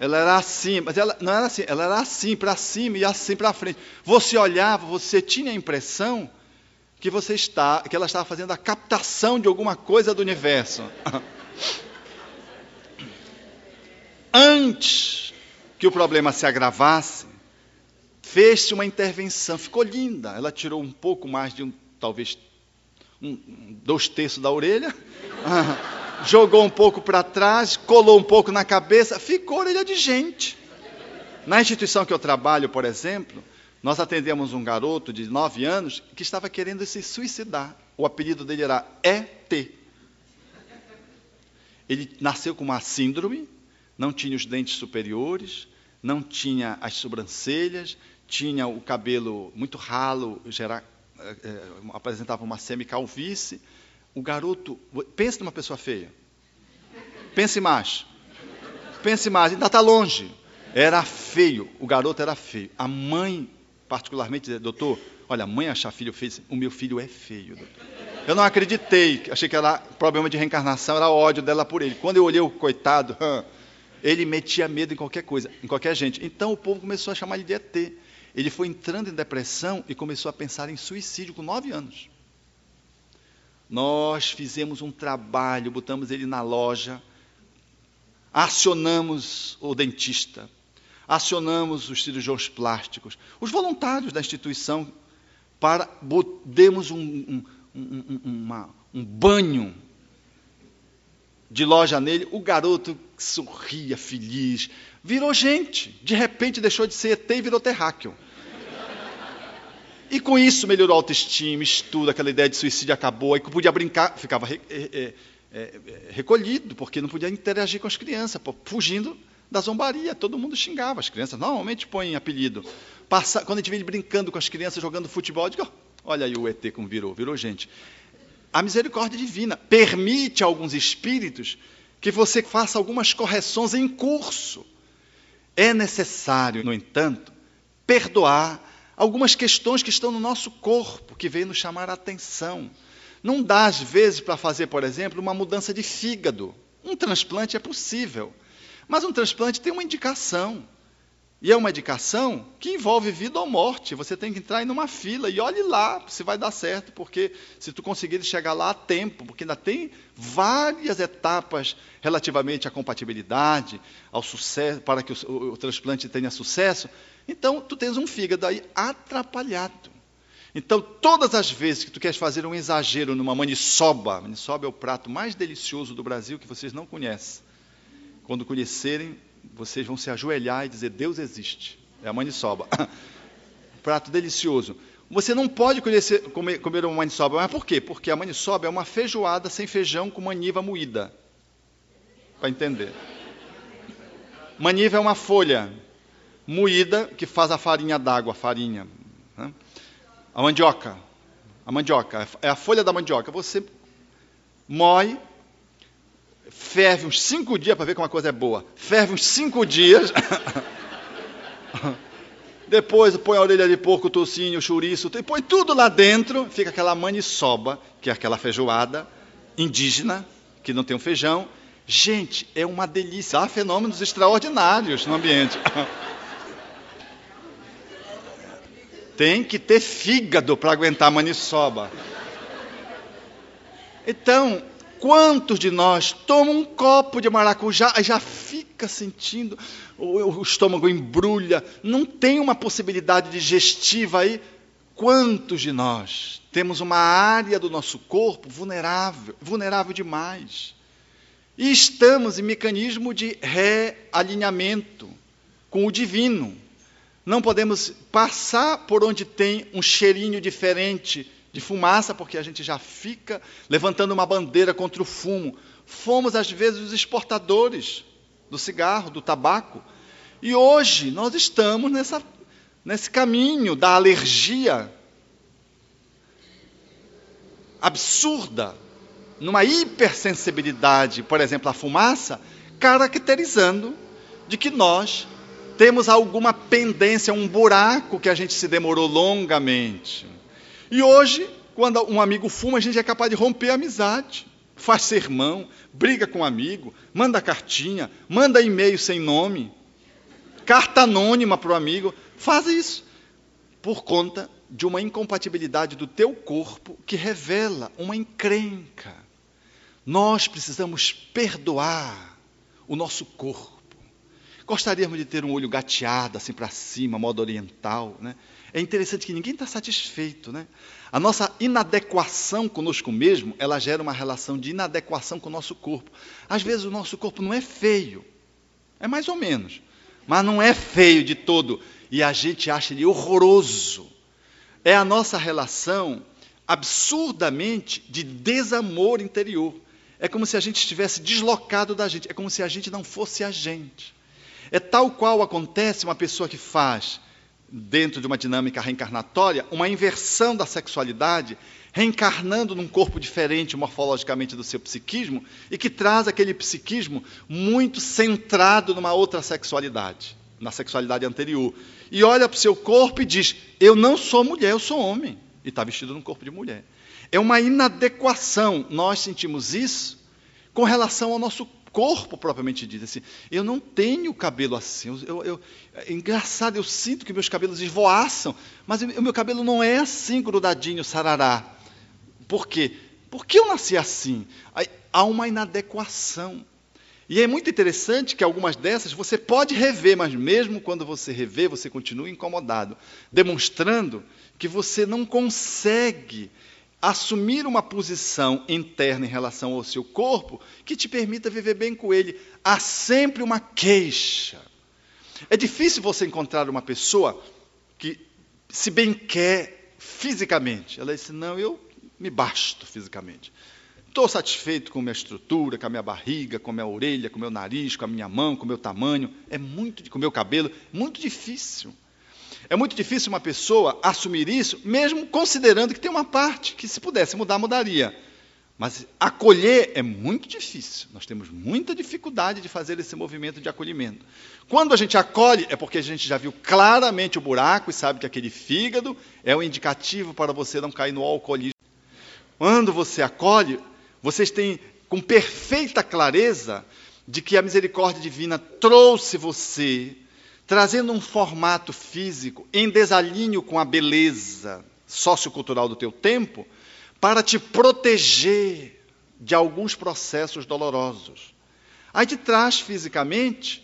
[SPEAKER 1] Ela era assim, mas ela não era assim, ela era assim para cima e assim para frente. Você olhava, você tinha a impressão que você está, que ela estava fazendo a captação de alguma coisa do universo. Antes que o problema se agravasse, fez-se uma intervenção, ficou linda. Ela tirou um pouco mais de um, talvez, um, dois terços da orelha, jogou um pouco para trás, colou um pouco na cabeça, ficou orelha de gente. Na instituição que eu trabalho, por exemplo, nós atendemos um garoto de 9 anos que estava querendo se suicidar. O apelido dele era ET. Ele nasceu com uma síndrome, não tinha os dentes superiores, não tinha as sobrancelhas, tinha o cabelo muito ralo, gera, é, apresentava uma semicalvície. O garoto, pense numa pessoa feia. Pense mais. Pense mais, ainda está longe. Era feio, o garoto era feio. A mãe particularmente, doutor, olha, mãe achar filho feio, o meu filho é feio, doutor. Eu não acreditei, achei que era problema de reencarnação, era ódio dela por ele. Quando eu olhei o coitado, ele metia medo em qualquer coisa, em qualquer gente. Então o povo começou a chamar ele de ET. Ele foi entrando em depressão e começou a pensar em suicídio com nove anos. Nós fizemos um trabalho, botamos ele na loja, acionamos o dentista, acionamos os cirurgiões plásticos, os voluntários da instituição, para demos um, um, um, uma, um banho de loja nele, o garoto sorria, feliz, virou gente. De repente deixou de ser ET e virou terráqueo. E com isso melhorou a autoestima, estudo, aquela ideia de suicídio acabou, aí podia brincar, ficava re, é, é, recolhido, porque não podia interagir com as crianças, fugindo da zombaria. Todo mundo xingava as crianças, normalmente põem apelido. Passa, quando a gente ele brincando com as crianças, jogando futebol, eu digo, olha aí o ET como virou, virou gente. A misericórdia divina permite a alguns espíritos que você faça algumas correções em curso. É necessário, no entanto, perdoar algumas questões que estão no nosso corpo, que vêm nos chamar a atenção. Não dá, às vezes, para fazer, por exemplo, uma mudança de fígado. Um transplante é possível, mas um transplante tem uma indicação. E é uma indicação que envolve vida ou morte. Você tem que entrar em uma fila e olhe lá se vai dar certo, porque se tu conseguir chegar lá a tempo, porque ainda tem várias etapas relativamente à compatibilidade, ao sucesso, para que o, o, o transplante tenha sucesso. Então, tu tens um fígado aí atrapalhado. Então, todas as vezes que tu queres fazer um exagero numa maniçoba, maniçoba é o prato mais delicioso do Brasil que vocês não conhecem. Quando conhecerem, vocês vão se ajoelhar e dizer: Deus existe. É a maniçoba. Prato delicioso. Você não pode conhecer, comer, comer uma maniçoba. Mas por quê? Porque a maniçoba é uma feijoada sem feijão com maniva moída. Para entender. Maniva é uma folha moída que faz a farinha d'água, a farinha. Né? A mandioca. A mandioca. É a folha da mandioca. Você moe, ferve uns cinco dias para ver como a coisa é boa. Ferve uns cinco dias. Depois põe a orelha de porco, o tocinho, o chouriço, e põe tudo lá dentro, fica aquela maniçoba, que é aquela feijoada indígena, que não tem um feijão. Gente, é uma delícia. Há fenômenos extraordinários no ambiente. Tem que ter fígado para aguentar maniçoba. Então, Quantos de nós tomam um copo de maracujá e já fica sentindo, o, o estômago embrulha, não tem uma possibilidade digestiva aí? Quantos de nós temos uma área do nosso corpo vulnerável, vulnerável demais? E estamos em mecanismo de realinhamento com o divino. Não podemos passar por onde tem um cheirinho diferente de fumaça, porque a gente já fica levantando uma bandeira contra o fumo. Fomos, às vezes, os exportadores do cigarro, do tabaco. E hoje nós estamos nessa, nesse caminho da alergia absurda, numa hipersensibilidade, por exemplo, à fumaça, caracterizando de que nós temos alguma pendência, um buraco que a gente se demorou longamente. E hoje, quando um amigo fuma, a gente é capaz de romper a amizade. Faz sermão, briga com um amigo, manda cartinha, manda e-mail sem nome, carta anônima para o amigo. Faz isso por conta de uma incompatibilidade do teu corpo que revela uma encrenca. Nós precisamos perdoar o nosso corpo. Gostaríamos de ter um olho gateado assim para cima, modo oriental, né? É interessante que ninguém está satisfeito, né? A nossa inadequação conosco mesmo, ela gera uma relação de inadequação com o nosso corpo. Às vezes o nosso corpo não é feio, é mais ou menos, mas não é feio de todo e a gente acha ele horroroso. É a nossa relação absurdamente de desamor interior. É como se a gente estivesse deslocado da gente, é como se a gente não fosse a gente. É tal qual acontece uma pessoa que faz dentro de uma dinâmica reencarnatória, uma inversão da sexualidade, reencarnando num corpo diferente morfologicamente do seu psiquismo e que traz aquele psiquismo muito centrado numa outra sexualidade, na sexualidade anterior. E olha para o seu corpo e diz: Eu não sou mulher, eu sou homem. E está vestido num corpo de mulher. É uma inadequação. Nós sentimos isso com relação ao nosso corpo propriamente dito. Assim, eu não tenho cabelo assim. Eu, eu, é engraçado, eu sinto que meus cabelos esvoaçam, mas o meu cabelo não é assim, grudadinho, sarará. Por quê? Porque eu nasci assim. Há uma inadequação. E é muito interessante que algumas dessas você pode rever, mas mesmo quando você rever, você continua incomodado, demonstrando que você não consegue assumir uma posição interna em relação ao seu corpo que te permita viver bem com ele. Há sempre uma queixa. É difícil você encontrar uma pessoa que se bem quer fisicamente. Ela diz: Não, eu me basto fisicamente. Estou satisfeito com a minha estrutura, com a minha barriga, com a minha orelha, com o meu nariz, com a minha mão, com o meu tamanho. É muito, com o meu cabelo. Muito difícil. É muito difícil uma pessoa assumir isso, mesmo considerando que tem uma parte que, se pudesse mudar, mudaria. Mas acolher é muito difícil. Nós temos muita dificuldade de fazer esse movimento de acolhimento. Quando a gente acolhe, é porque a gente já viu claramente o buraco e sabe que aquele fígado é o um indicativo para você não cair no alcoolismo. Quando você acolhe, vocês têm com perfeita clareza de que a misericórdia divina trouxe você trazendo um formato físico em desalinho com a beleza sociocultural do teu tempo, para te proteger de alguns processos dolorosos. Aí te traz fisicamente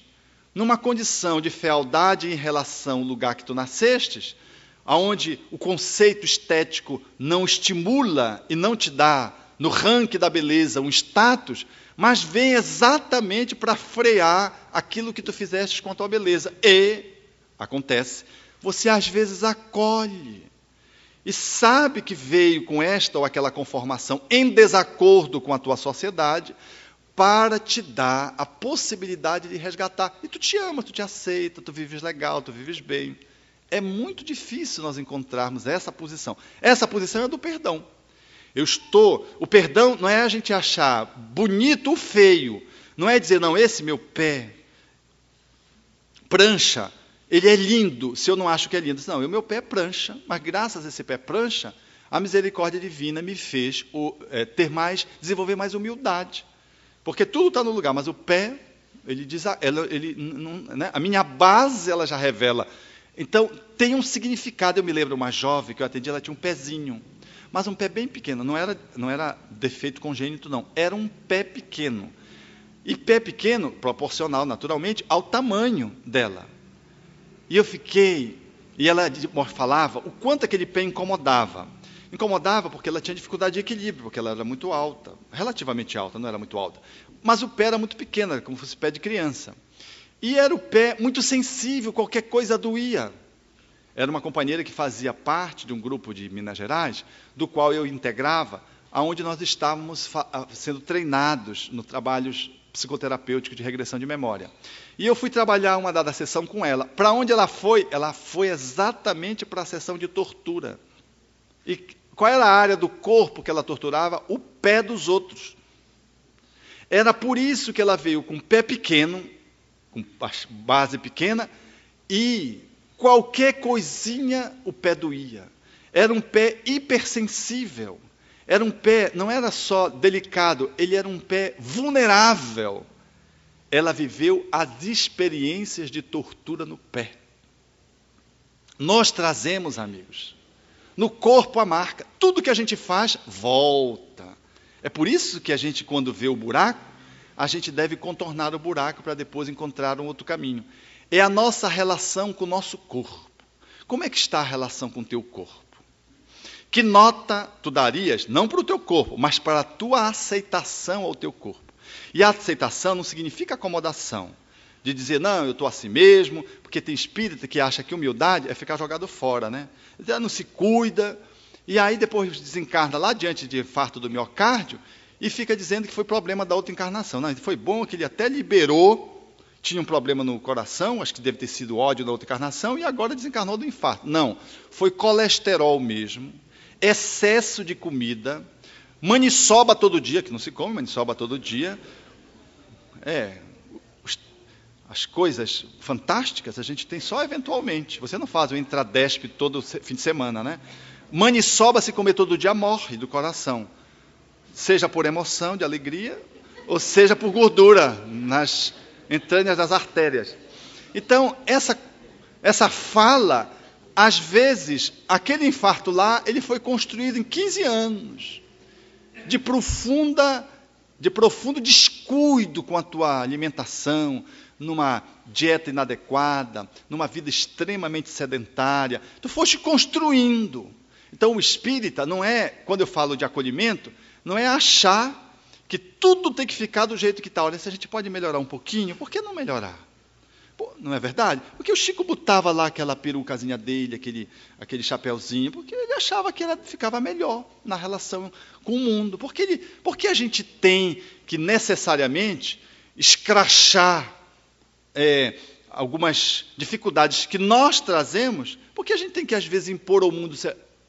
[SPEAKER 1] numa condição de fealdade em relação ao lugar que tu nascestes, aonde o conceito estético não estimula e não te dá no ranking da beleza um status, mas vem exatamente para frear aquilo que tu fizeste com a tua beleza. E, acontece, você às vezes acolhe e sabe que veio com esta ou aquela conformação em desacordo com a tua sociedade para te dar a possibilidade de resgatar. E tu te ama, tu te aceita, tu vives legal, tu vives bem. É muito difícil nós encontrarmos essa posição. Essa posição é do perdão. Eu estou. O perdão não é a gente achar bonito ou feio. Não é dizer, não, esse meu pé, prancha, ele é lindo, se eu não acho que é lindo. Não, o meu pé é prancha, mas graças a esse pé prancha, a misericórdia divina me fez é, ter mais, desenvolver mais humildade. Porque tudo está no lugar, mas o pé, ele diz, ele, não, né? a minha base ela já revela. Então, tem um significado. Eu me lembro uma jovem que eu atendi, ela tinha um pezinho mas um pé bem pequeno, não era, não era defeito congênito, não, era um pé pequeno. E pé pequeno, proporcional, naturalmente, ao tamanho dela. E eu fiquei, e ela falava o quanto aquele pé incomodava. Incomodava porque ela tinha dificuldade de equilíbrio, porque ela era muito alta, relativamente alta, não era muito alta. Mas o pé era muito pequeno, era como se fosse pé de criança. E era o pé muito sensível, qualquer coisa doía. Era uma companheira que fazia parte de um grupo de Minas Gerais, do qual eu integrava, aonde nós estávamos sendo treinados no trabalhos psicoterapêutico de regressão de memória. E eu fui trabalhar uma dada sessão com ela. Para onde ela foi? Ela foi exatamente para a sessão de tortura. E qual era a área do corpo que ela torturava? O pé dos outros. Era por isso que ela veio com pé pequeno, com base pequena, e qualquer coisinha o pé doía. Era um pé hipersensível. Era um pé, não era só delicado, ele era um pé vulnerável. Ela viveu as experiências de tortura no pé. Nós trazemos, amigos, no corpo a marca. Tudo que a gente faz volta. É por isso que a gente, quando vê o buraco, a gente deve contornar o buraco para depois encontrar um outro caminho é a nossa relação com o nosso corpo. Como é que está a relação com o teu corpo? Que nota tu darias, não para o teu corpo, mas para a tua aceitação ao teu corpo? E a aceitação não significa acomodação, de dizer, não, eu estou assim mesmo, porque tem espírito que acha que humildade é ficar jogado fora, né? Já não se cuida, e aí depois desencarna lá diante de infarto do miocárdio e fica dizendo que foi problema da outra encarnação. Não, foi bom que ele até liberou tinha um problema no coração, acho que deve ter sido ódio da outra encarnação, e agora desencarnou do infarto. Não, foi colesterol mesmo, excesso de comida, maniçoba todo dia, que não se come maniçoba todo dia. É, as coisas fantásticas a gente tem só eventualmente. Você não faz o intradesp todo fim de semana, né? Maniçoba, se comer todo dia, morre do coração. Seja por emoção, de alegria, ou seja por gordura nas entranhas das artérias. Então, essa, essa fala, às vezes, aquele infarto lá, ele foi construído em 15 anos de profunda de profundo descuido com a tua alimentação, numa dieta inadequada, numa vida extremamente sedentária. Tu foste construindo. Então, o espírita não é, quando eu falo de acolhimento, não é achar que tudo tem que ficar do jeito que está. Olha, se a gente pode melhorar um pouquinho, por que não melhorar? Pô, não é verdade? Porque o Chico botava lá aquela perucazinha dele, aquele, aquele chapéuzinho, porque ele achava que ela ficava melhor na relação com o mundo. Porque, ele, porque a gente tem que necessariamente escrachar é, algumas dificuldades que nós trazemos, porque a gente tem que, às vezes, impor ao mundo,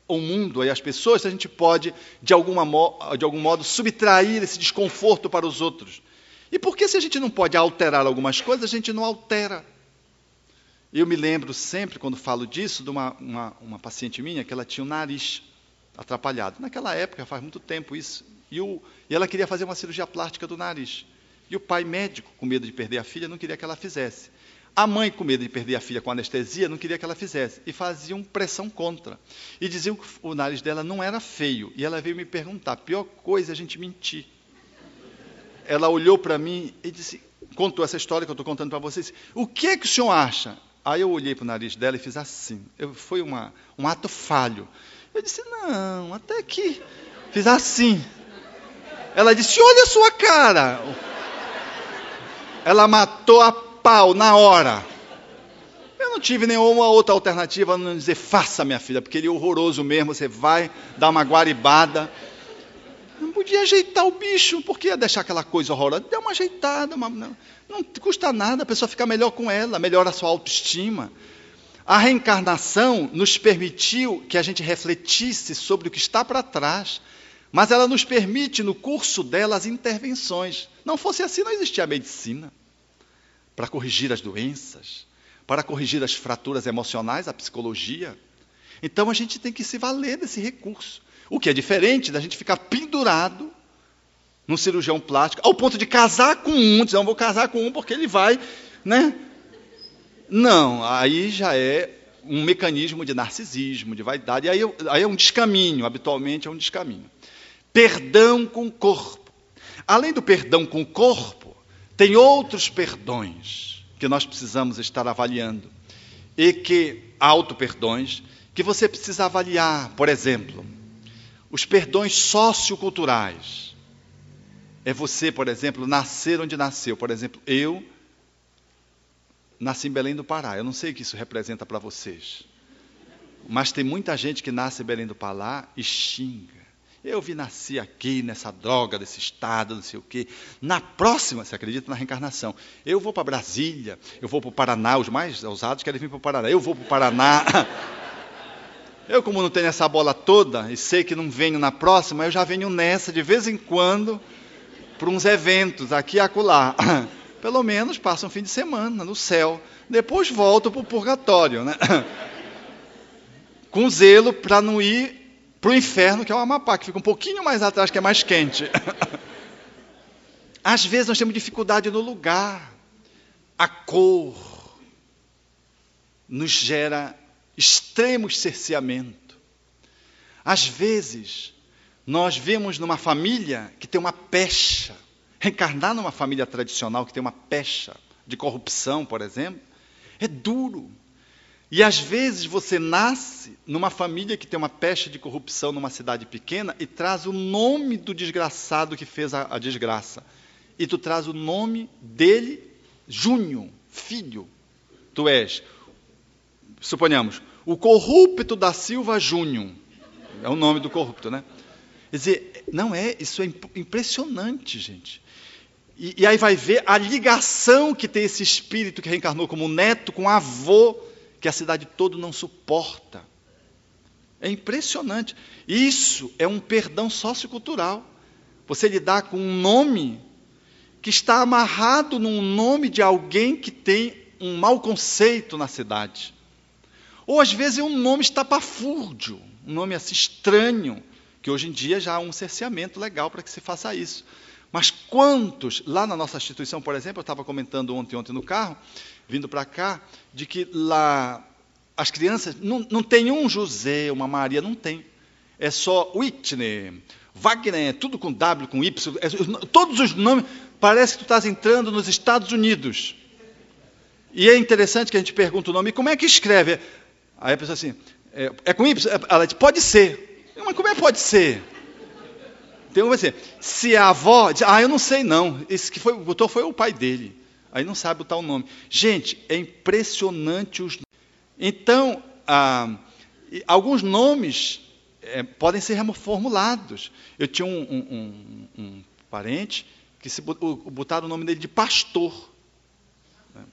[SPEAKER 1] ao mundo e às pessoas, se a gente pode, de, alguma, de algum modo, subtrair esse desconforto para os outros. E por que, se a gente não pode alterar algumas coisas, a gente não altera? Eu me lembro sempre, quando falo disso, de uma, uma, uma paciente minha que ela tinha o nariz atrapalhado. Naquela época, faz muito tempo isso. E, o, e ela queria fazer uma cirurgia plástica do nariz. E o pai médico, com medo de perder a filha, não queria que ela fizesse. A mãe, com medo de perder a filha com anestesia, não queria que ela fizesse. E faziam pressão contra. E diziam que o nariz dela não era feio. E ela veio me perguntar: a pior coisa é a gente mentir. Ela olhou para mim e disse, contou essa história que eu estou contando para vocês. O que é que o senhor acha? Aí eu olhei para o nariz dela e fiz assim. Eu, foi uma, um ato falho. Eu disse, não, até que. Fiz assim. Ela disse, olha a sua cara. Ela matou a pau na hora. Eu não tive nenhuma outra alternativa a não dizer, faça, minha filha, porque ele é horroroso mesmo, você vai dar uma guaribada. Não podia ajeitar o bicho, porque ia deixar aquela coisa horrorosa. Dá uma ajeitada, uma, não, não custa nada, a pessoa fica melhor com ela, melhora a sua autoestima. A reencarnação nos permitiu que a gente refletisse sobre o que está para trás, mas ela nos permite, no curso dela, as intervenções. Não fosse assim, não existia a medicina para corrigir as doenças, para corrigir as fraturas emocionais, a psicologia. Então a gente tem que se valer desse recurso. O que é diferente da gente ficar pendurado num cirurgião plástico, ao ponto de casar com um, dizer, não vou casar com um porque ele vai, né? Não, aí já é um mecanismo de narcisismo, de vaidade, aí, aí é um descaminho, habitualmente é um descaminho. Perdão com o corpo. Além do perdão com o corpo, tem outros perdões que nós precisamos estar avaliando. E que, auto-perdões, que você precisa avaliar. Por exemplo, os perdões socioculturais. É você, por exemplo, nascer onde nasceu. Por exemplo, eu nasci em Belém do Pará. Eu não sei o que isso representa para vocês. Mas tem muita gente que nasce em Belém do Pará e xinga. Eu vi nascer aqui nessa droga desse estado, não sei o quê. Na próxima, você acredita na reencarnação? Eu vou para Brasília, eu vou para o Paraná, os mais ousados querem vir para o Paraná. Eu vou para o Paraná. Eu, como não tenho essa bola toda e sei que não venho na próxima, eu já venho nessa de vez em quando para uns eventos aqui e acolá. Pelo menos passo um fim de semana no céu. Depois volto para o purgatório, né? Com zelo para não ir para o inferno, que é o Amapá, que fica um pouquinho mais atrás, que é mais quente. Às vezes nós temos dificuldade no lugar. A cor nos gera extremo cerceamento. Às vezes, nós vemos numa família que tem uma pecha, reencarnar numa família tradicional que tem uma pecha de corrupção, por exemplo, é duro. E às vezes você nasce numa família que tem uma pecha de corrupção numa cidade pequena e traz o nome do desgraçado que fez a, a desgraça. E tu traz o nome dele, Júnior, filho. Tu és, suponhamos, o corrupto da Silva Júnior. É o nome do corrupto, né? Quer dizer, não é, isso é impressionante, gente. E, e aí vai ver a ligação que tem esse espírito que reencarnou como neto com avô que a cidade toda não suporta. É impressionante. Isso é um perdão sociocultural. Você lidar com um nome que está amarrado num nome de alguém que tem um mau conceito na cidade. Ou às vezes é um nome estapafúrdio, um nome assim estranho, que hoje em dia já há um cerceamento legal para que se faça isso. Mas quantos, lá na nossa instituição, por exemplo, eu estava comentando ontem, ontem no carro, vindo para cá, de que lá as crianças não, não tem um José, uma Maria, não tem. É só Whitney, Wagner, tudo com W, com Y, é, todos os nomes, parece que tu estás entrando nos Estados Unidos. E é interessante que a gente pergunta o nome, como é que escreve? Aí a pessoa assim, É, é com Y? Ela disse, pode ser. Mas como é que pode ser? Tem um vai dizer, se a avó, diz, ah, eu não sei não, esse que foi, botou foi o pai dele. Aí não sabe o nome. Gente, é impressionante os Então, ah, alguns nomes é, podem ser reformulados. Eu tinha um, um, um, um parente que se botaram o nome dele de pastor. Né?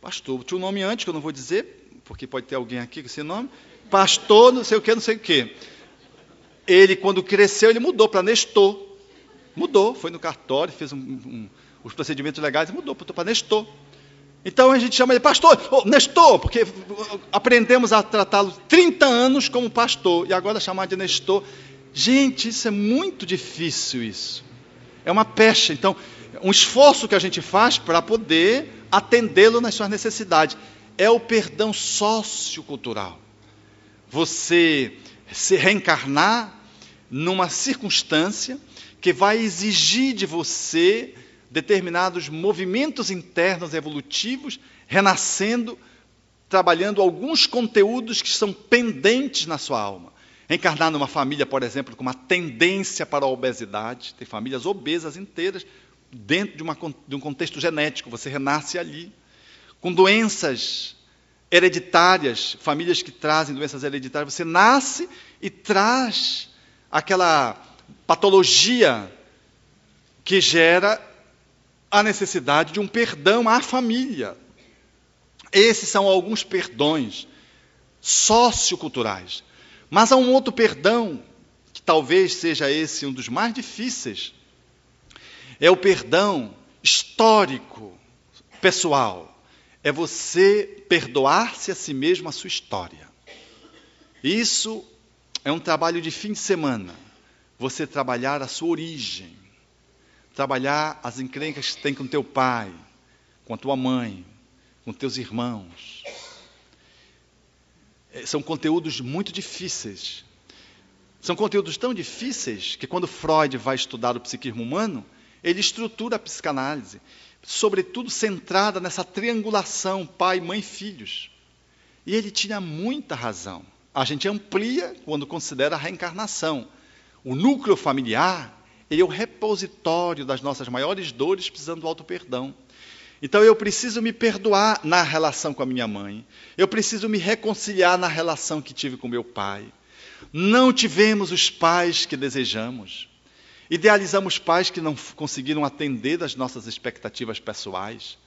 [SPEAKER 1] Pastor. Tinha um nome antes, que eu não vou dizer, porque pode ter alguém aqui com esse nome. Pastor, não sei o que, não sei o que. Ele, quando cresceu, ele mudou para Nestor. Mudou, foi no cartório, fez um, os procedimentos legais mudou para Nestor. Então a gente chama ele pastor, oh, Nestor, porque aprendemos a tratá-lo 30 anos como pastor, e agora chamar de Nestor. Gente, isso é muito difícil isso. É uma pecha. Então, um esforço que a gente faz para poder atendê-lo nas suas necessidades. É o perdão sociocultural. Você se reencarnar numa circunstância que vai exigir de você determinados movimentos internos evolutivos, renascendo, trabalhando alguns conteúdos que são pendentes na sua alma. Encarnar numa família, por exemplo, com uma tendência para a obesidade, tem famílias obesas inteiras, dentro de, uma, de um contexto genético, você renasce ali. Com doenças hereditárias, famílias que trazem doenças hereditárias, você nasce e traz aquela patologia que gera a necessidade de um perdão à família. Esses são alguns perdões socioculturais. Mas há um outro perdão, que talvez seja esse um dos mais difíceis. É o perdão histórico, pessoal. É você perdoar-se a si mesmo a sua história. Isso é um trabalho de fim de semana. Você trabalhar a sua origem. Trabalhar as encrencas que tem com teu pai, com a tua mãe, com teus irmãos é, são conteúdos muito difíceis. São conteúdos tão difíceis que quando Freud vai estudar o psiquismo humano, ele estrutura a psicanálise, sobretudo centrada nessa triangulação pai, mãe, filhos. E ele tinha muita razão. A gente amplia quando considera a reencarnação. O núcleo familiar ele é o repositório das nossas maiores dores, precisando do auto-perdão. Então eu preciso me perdoar na relação com a minha mãe. Eu preciso me reconciliar na relação que tive com meu pai. Não tivemos os pais que desejamos. Idealizamos pais que não conseguiram atender às nossas expectativas pessoais.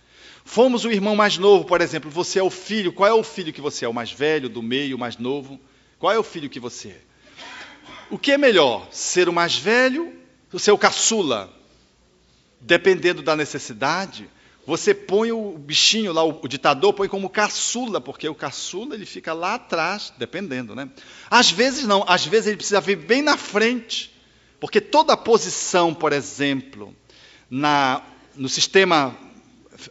[SPEAKER 1] Fomos o irmão mais novo, por exemplo. Você é o filho. Qual é o filho que você é? O mais velho, do meio, o mais novo? Qual é o filho que você é? O que é melhor? Ser o mais velho o caçula? Dependendo da necessidade, você põe o bichinho lá, o, ditador, põe como caçula, porque o caçula ele fica lá atrás, dependendo, né? Às vezes não, às vezes ele precisa vir bem na frente, porque toda posição, por exemplo, na, no sistema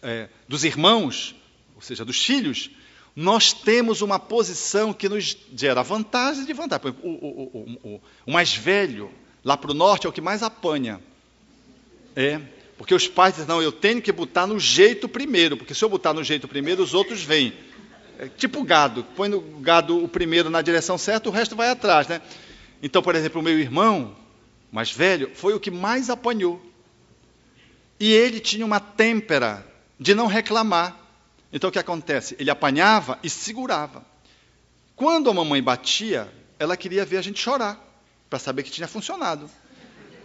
[SPEAKER 1] é, dos irmãos, ou seja, dos filhos, nós temos uma posição que nos gera vantagem e desvantagem. O, o, o, o mais velho, lá para o norte, é o que mais apanha. É, porque os pais dizem, não, eu tenho que botar no jeito primeiro, porque se eu botar no jeito primeiro, os outros vêm. É tipo gado, põe o gado o primeiro na direção certa, o resto vai atrás, né? Então, por exemplo, o meu irmão, mais velho, foi o que mais apanhou. E ele tinha uma têmpera de não reclamar. Então o que acontece? Ele apanhava e segurava. Quando a mamãe batia, ela queria ver a gente chorar, para saber que tinha funcionado.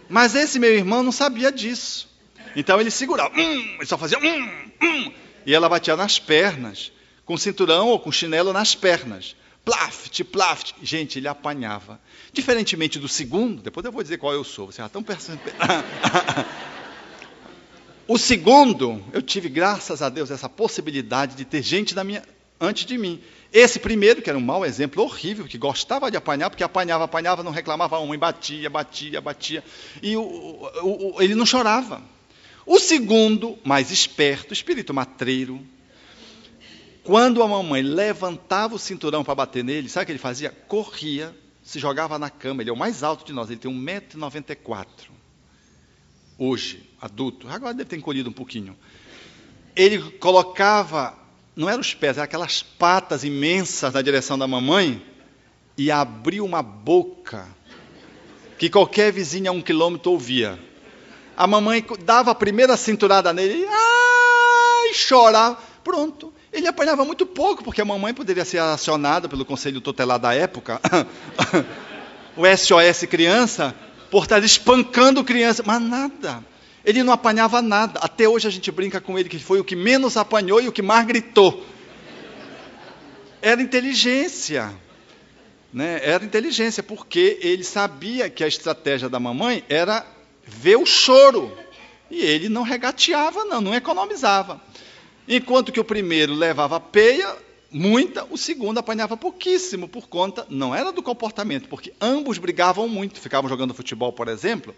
[SPEAKER 1] Mas esse meu irmão não sabia disso. Então ele segurava, hum, ele só fazia hum, hum, e ela batia nas pernas, com cinturão ou com chinelo nas pernas. Plaft, plaft. Gente, ele apanhava. Diferentemente do segundo, depois eu vou dizer qual eu sou. Você já tão pensando. o segundo, eu tive, graças a Deus, essa possibilidade de ter gente da minha, antes de mim. Esse primeiro, que era um mau exemplo horrível, que gostava de apanhar, porque apanhava, apanhava, não reclamava a mãe, batia, batia, batia. E o, o, o, ele não chorava. O segundo, mais esperto, espírito matreiro, quando a mamãe levantava o cinturão para bater nele, sabe o que ele fazia? Corria, se jogava na cama. Ele é o mais alto de nós, ele tem 1,94m. Hoje, adulto. Agora deve ter encolhido um pouquinho. Ele colocava, não eram os pés, eram aquelas patas imensas na direção da mamãe e abriu uma boca que qualquer vizinha a um quilômetro ouvia. A mamãe dava a primeira cinturada nele, ai, chorava. Pronto. Ele apanhava muito pouco, porque a mamãe poderia ser acionada pelo conselho tutelar da época, o SOS criança, por estar espancando criança, mas nada. Ele não apanhava nada. Até hoje a gente brinca com ele que foi o que menos apanhou e o que mais gritou. Era inteligência. Né? Era inteligência, porque ele sabia que a estratégia da mamãe era ver o choro. E ele não regateava, não, não economizava. Enquanto que o primeiro levava peia, muita, o segundo apanhava pouquíssimo, por conta, não era do comportamento, porque ambos brigavam muito, ficavam jogando futebol, por exemplo,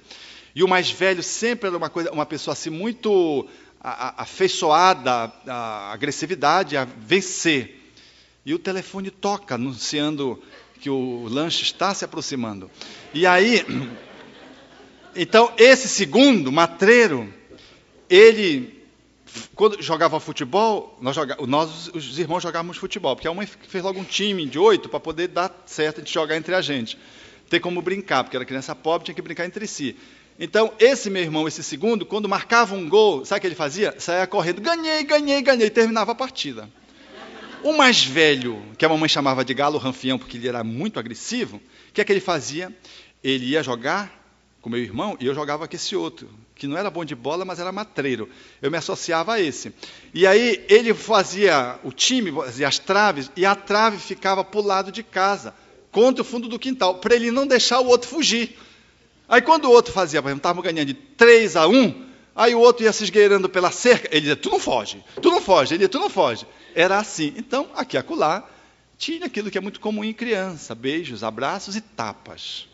[SPEAKER 1] e o mais velho sempre era uma, coisa, uma pessoa assim muito afeiçoada à agressividade, a vencer. E o telefone toca, anunciando que o lanche está se aproximando. E aí, então, esse segundo, matreiro, ele quando jogava futebol, nós, jogava, nós, os irmãos jogávamos futebol, porque a mãe fez logo um time de oito para poder dar certo de jogar entre a gente. Ter como brincar, porque era criança pobre, tinha que brincar entre si. Então, esse meu irmão, esse segundo, quando marcava um gol, sabe o que ele fazia? Saia correndo, ganhei, ganhei, ganhei, e terminava a partida. O mais velho, que a mamãe chamava de galo ranfião, porque ele era muito agressivo, o que é que ele fazia? Ele ia jogar com meu irmão e eu jogava com esse outro, que não era bom de bola, mas era matreiro. Eu me associava a esse. E aí ele fazia o time, fazia as traves, e a trave ficava para o lado de casa, contra o fundo do quintal, para ele não deixar o outro fugir. Aí quando o outro fazia, por exemplo, estávamos ganhando de 3 a 1, aí o outro ia se esgueirando pela cerca, ele dizia, tu não foge, tu não foge, ele dizia, tu não foge. Era assim. Então, aqui acolá, tinha aquilo que é muito comum em criança, beijos, abraços e tapas.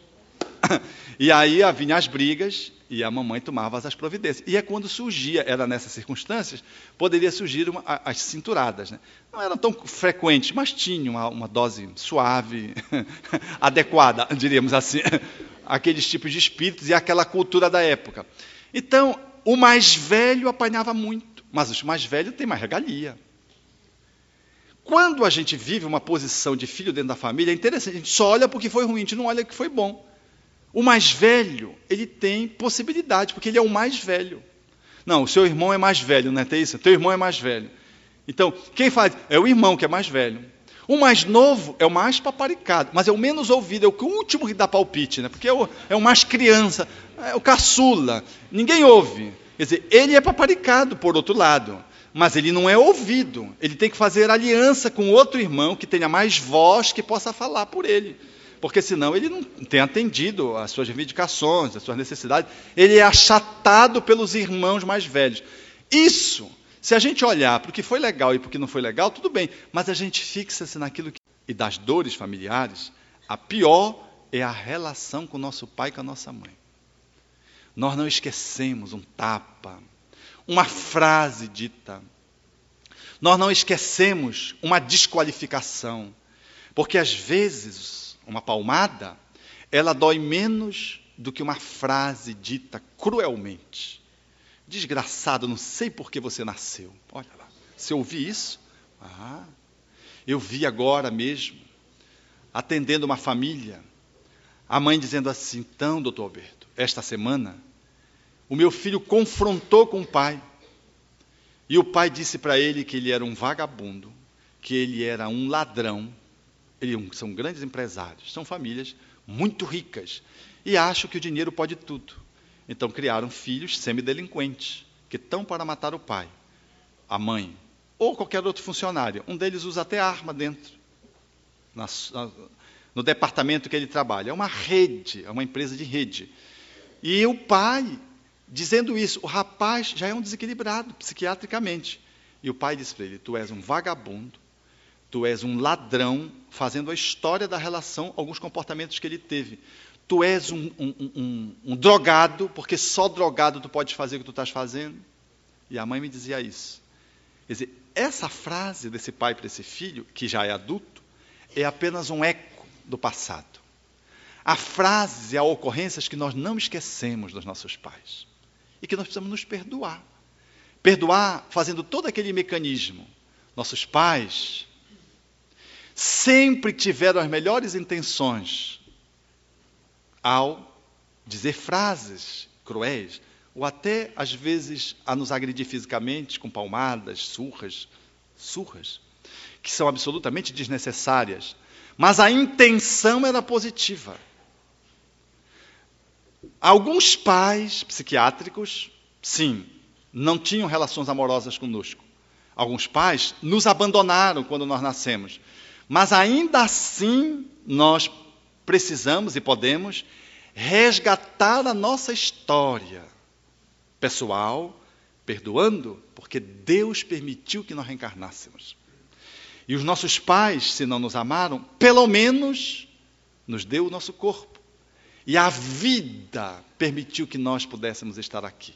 [SPEAKER 1] e aí vinham as brigas e a mamãe tomava as providências. E é quando surgia, era nessas circunstâncias, poderia surgir uma, as cinturadas. Né? Não eram tão frequentes, mas tinham uma, uma dose suave, adequada, diríamos assim, aqueles tipos de espíritos e aquela cultura da época. Então, o mais velho apanhava muito, mas o mais velho tem mais regalia. Quando a gente vive uma posição de filho dentro da família, é interessante, a gente só olha porque foi ruim, a gente não olha que foi bom. O mais velho, ele tem possibilidade, porque ele é o mais velho. Não, o seu irmão é mais velho, não é isso? Teu irmão é mais velho. Então, quem faz? É o irmão que é mais velho. O mais novo é o mais paparicado, mas é o menos ouvido, é o último que dá palpite, né? porque é o, é o mais criança, é o caçula. Ninguém ouve. Quer dizer, ele é paparicado, por outro lado, mas ele não é ouvido. Ele tem que fazer aliança com outro irmão que tenha mais voz que possa falar por ele porque senão ele não tem atendido às suas reivindicações, às suas necessidades. Ele é achatado pelos irmãos mais velhos. Isso, se a gente olhar para o que foi legal e para o que não foi legal, tudo bem, mas a gente fixa-se naquilo que. E das dores familiares, a pior é a relação com o nosso pai e com a nossa mãe. Nós não esquecemos um tapa, uma frase dita. Nós não esquecemos uma desqualificação. Porque às vezes uma palmada, ela dói menos do que uma frase dita cruelmente. Desgraçado, não sei por que você nasceu. Olha lá, você ouviu isso? Ah, eu vi agora mesmo, atendendo uma família, a mãe dizendo assim: então, doutor Alberto, esta semana, o meu filho confrontou com o pai. E o pai disse para ele que ele era um vagabundo, que ele era um ladrão, são grandes empresários, são famílias muito ricas e acham que o dinheiro pode tudo. Então criaram filhos semidelinquentes, que estão para matar o pai, a mãe, ou qualquer outro funcionário. Um deles usa até arma dentro, na, no departamento que ele trabalha. É uma rede, é uma empresa de rede. E o pai, dizendo isso, o rapaz já é um desequilibrado psiquiatricamente. E o pai diz para ele: Tu és um vagabundo, Tu és um ladrão, fazendo a história da relação, alguns comportamentos que ele teve. Tu és um, um, um, um drogado, porque só drogado tu podes fazer o que tu estás fazendo. E a mãe me dizia isso. Quer dizer, essa frase desse pai para esse filho, que já é adulto, é apenas um eco do passado. Há frases e há ocorrências que nós não esquecemos dos nossos pais. E que nós precisamos nos perdoar. Perdoar fazendo todo aquele mecanismo. Nossos pais sempre tiveram as melhores intenções ao dizer frases cruéis, ou até, às vezes, a nos agredir fisicamente com palmadas, surras, surras, que são absolutamente desnecessárias. Mas a intenção era positiva. Alguns pais psiquiátricos, sim, não tinham relações amorosas conosco. Alguns pais nos abandonaram quando nós nascemos. Mas ainda assim, nós precisamos e podemos resgatar a nossa história pessoal, perdoando, porque Deus permitiu que nós reencarnássemos. E os nossos pais, se não nos amaram, pelo menos nos deu o nosso corpo. E a vida permitiu que nós pudéssemos estar aqui.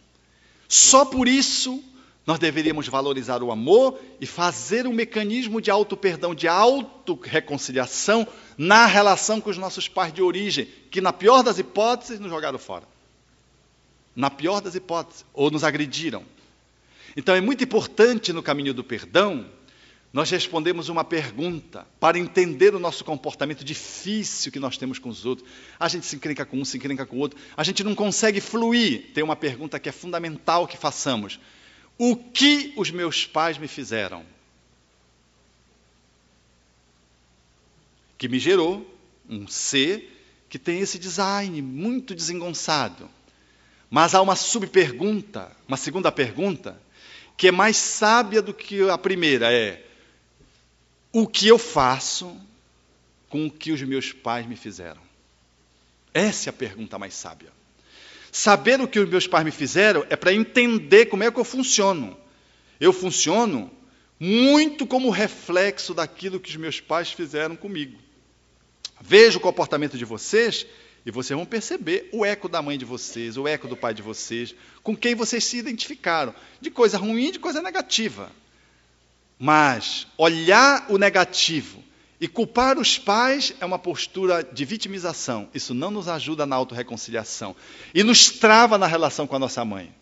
[SPEAKER 1] Só por isso nós deveríamos valorizar o amor e fazer um mecanismo de auto-perdão, de auto-reconciliação na relação com os nossos pais de origem, que na pior das hipóteses nos jogaram fora. Na pior das hipóteses, ou nos agrediram. Então é muito importante no caminho do perdão nós respondemos uma pergunta para entender o nosso comportamento difícil que nós temos com os outros. A gente se encrenca com um, se encrenca com o outro. A gente não consegue fluir. Tem uma pergunta que é fundamental que façamos. O que os meus pais me fizeram? Que me gerou um ser que tem esse design muito desengonçado. Mas há uma subpergunta, uma segunda pergunta, que é mais sábia do que a primeira: é o que eu faço com o que os meus pais me fizeram? Essa é a pergunta mais sábia. Saber o que os meus pais me fizeram é para entender como é que eu funciono. Eu funciono muito como reflexo daquilo que os meus pais fizeram comigo. Vejo o comportamento de vocês e vocês vão perceber o eco da mãe de vocês, o eco do pai de vocês, com quem vocês se identificaram, de coisa ruim, de coisa negativa. Mas olhar o negativo e culpar os pais é uma postura de vitimização. Isso não nos ajuda na autorreconciliação e nos trava na relação com a nossa mãe.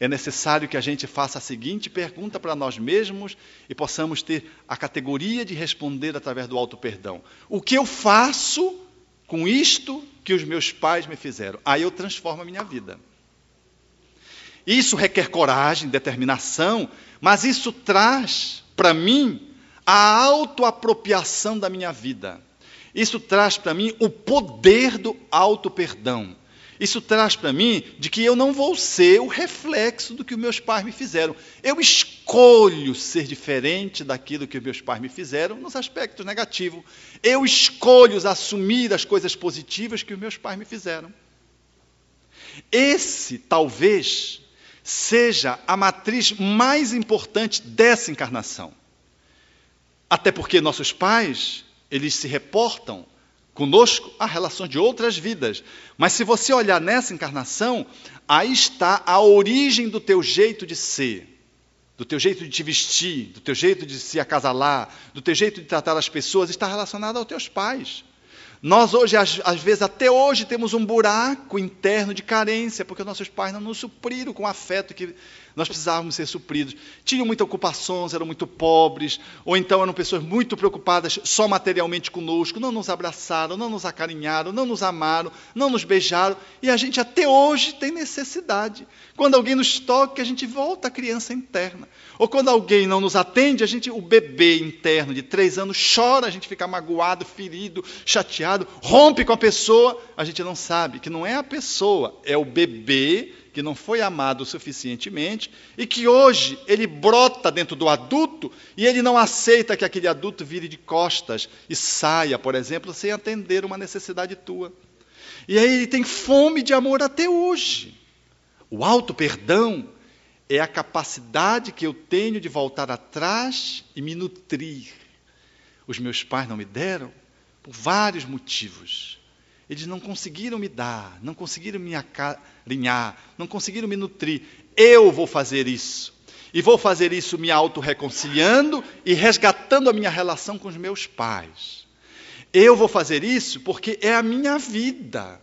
[SPEAKER 1] É necessário que a gente faça a seguinte pergunta para nós mesmos e possamos ter a categoria de responder através do auto-perdão. O que eu faço com isto que os meus pais me fizeram? Aí eu transformo a minha vida. Isso requer coragem, determinação, mas isso traz para mim a autoapropriação da minha vida. Isso traz para mim o poder do auto-perdão. Isso traz para mim de que eu não vou ser o reflexo do que meus pais me fizeram. Eu escolho ser diferente daquilo que meus pais me fizeram nos aspectos negativos. Eu escolho assumir as coisas positivas que meus pais me fizeram. Esse, talvez, seja a matriz mais importante dessa encarnação. Até porque nossos pais, eles se reportam conosco a relações de outras vidas. Mas se você olhar nessa encarnação, aí está a origem do teu jeito de ser, do teu jeito de te vestir, do teu jeito de se acasalar, do teu jeito de tratar as pessoas, está relacionado aos teus pais. Nós hoje, às, às, vezes, até hoje, temos um buraco interno de carência, porque nossos pais não nos supriram com o afeto que nós precisávamos ser supridos. Tinham muitas ocupações, eram muito pobres, ou então eram pessoas muito preocupadas só materialmente conosco, não nos abraçaram, não nos acarinharam, não nos amaram, não nos beijaram, e a gente até hoje tem necessidade. Quando alguém nos toca, a gente volta à criança interna. Ou quando alguém não nos atende, a gente, o bebê interno de três anos chora, a gente fica magoado, ferido, chateado, rompe com a pessoa, a gente não sabe que não é a pessoa, é o bebê que não foi amado suficientemente e que hoje ele brota dentro do adulto e ele não aceita que aquele adulto vire de costas e saia, por exemplo, sem atender uma necessidade tua. E aí ele tem fome de amor até hoje. O alto perdão é a capacidade que eu tenho de voltar atrás e me nutrir. Os meus pais não me deram por vários motivos. Eles não conseguiram me dar, não conseguiram me acarinhar, não conseguiram me nutrir. Eu vou fazer isso. E vou fazer isso me auto-reconciliando e resgatando a minha relação com os meus pais. Eu vou fazer isso porque é a minha vida.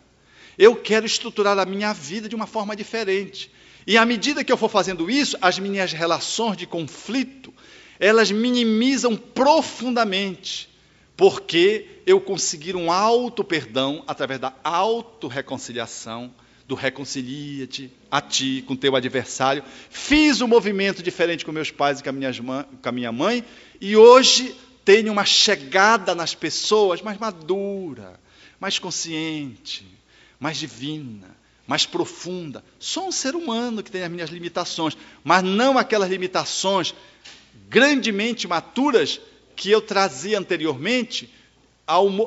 [SPEAKER 1] Eu quero estruturar a minha vida de uma forma diferente. E à medida que eu for fazendo isso, as minhas relações de conflito, elas minimizam profundamente porque eu consegui um auto perdão através da auto-reconciliação, do reconcilia-te a ti com teu adversário. Fiz um movimento diferente com meus pais e com, minhas, com a minha mãe, e hoje tenho uma chegada nas pessoas mais madura, mais consciente, mais divina, mais profunda. Sou um ser humano que tem as minhas limitações, mas não aquelas limitações grandemente maturas que eu trazia anteriormente,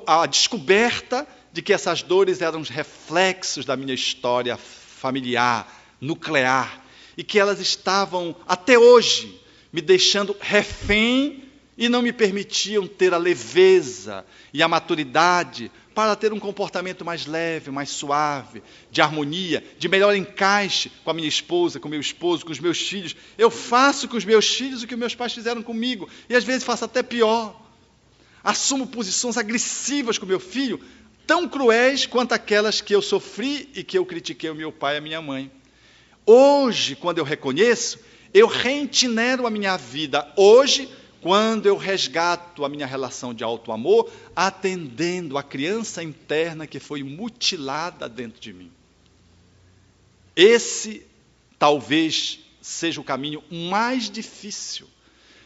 [SPEAKER 1] a descoberta de que essas dores eram os reflexos da minha história familiar, nuclear, e que elas estavam, até hoje, me deixando refém e não me permitiam ter a leveza e a maturidade para ter um comportamento mais leve, mais suave, de harmonia, de melhor encaixe com a minha esposa, com o meu esposo, com os meus filhos. Eu faço com os meus filhos o que meus pais fizeram comigo, e às vezes faço até pior. Assumo posições agressivas com meu filho, tão cruéis quanto aquelas que eu sofri e que eu critiquei o meu pai e a minha mãe. Hoje, quando eu reconheço, eu reintinero a minha vida. Hoje, quando eu resgato a minha relação de alto amor, atendendo a criança interna que foi mutilada dentro de mim. Esse talvez seja o caminho mais difícil,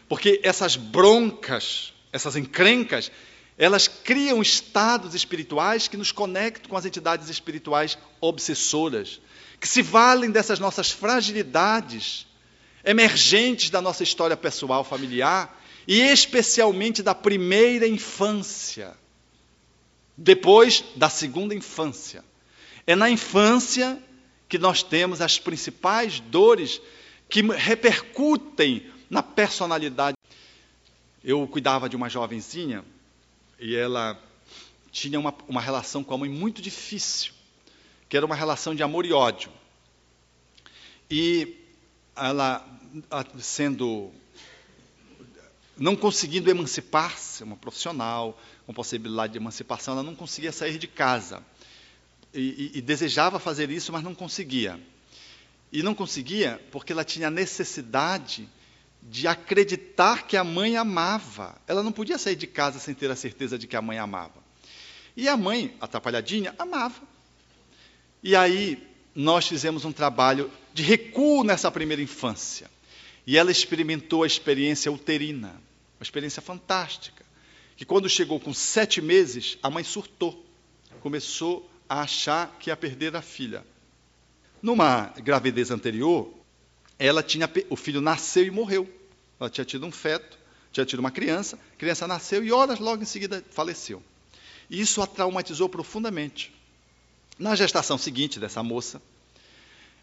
[SPEAKER 1] porque essas broncas, essas encrencas, elas criam estados espirituais que nos conectam com as entidades espirituais obsessoras, que se valem dessas nossas fragilidades emergentes da nossa história pessoal, familiar, e especialmente da primeira infância, depois da segunda infância. É na infância que nós temos as principais dores que repercutem na personalidade. Eu cuidava de uma jovenzinha e ela tinha uma, uma relação com a mãe muito difícil, que era uma relação de amor e ódio. E ela, sendo não conseguindo emancipar-se, uma profissional com possibilidade de emancipação, ela não conseguia sair de casa. E, e, e, desejava fazer isso, mas não conseguia. E não conseguia porque ela tinha necessidade de acreditar que a mãe amava. Ela não podia sair de casa sem ter a certeza de que a mãe amava. E a mãe, atrapalhadinha, amava. E aí nós fizemos um trabalho de recuo nessa primeira infância. E ela experimentou a experiência uterina, uma experiência fantástica. Que quando chegou com sete meses, a mãe surtou, começou a achar que ia perder a filha. Numa gravidez anterior, ela tinha o filho nasceu e morreu. Ela tinha tido um feto, tinha tido uma criança, a criança nasceu e horas logo em seguida faleceu. E isso a traumatizou profundamente. Na gestação seguinte dessa moça,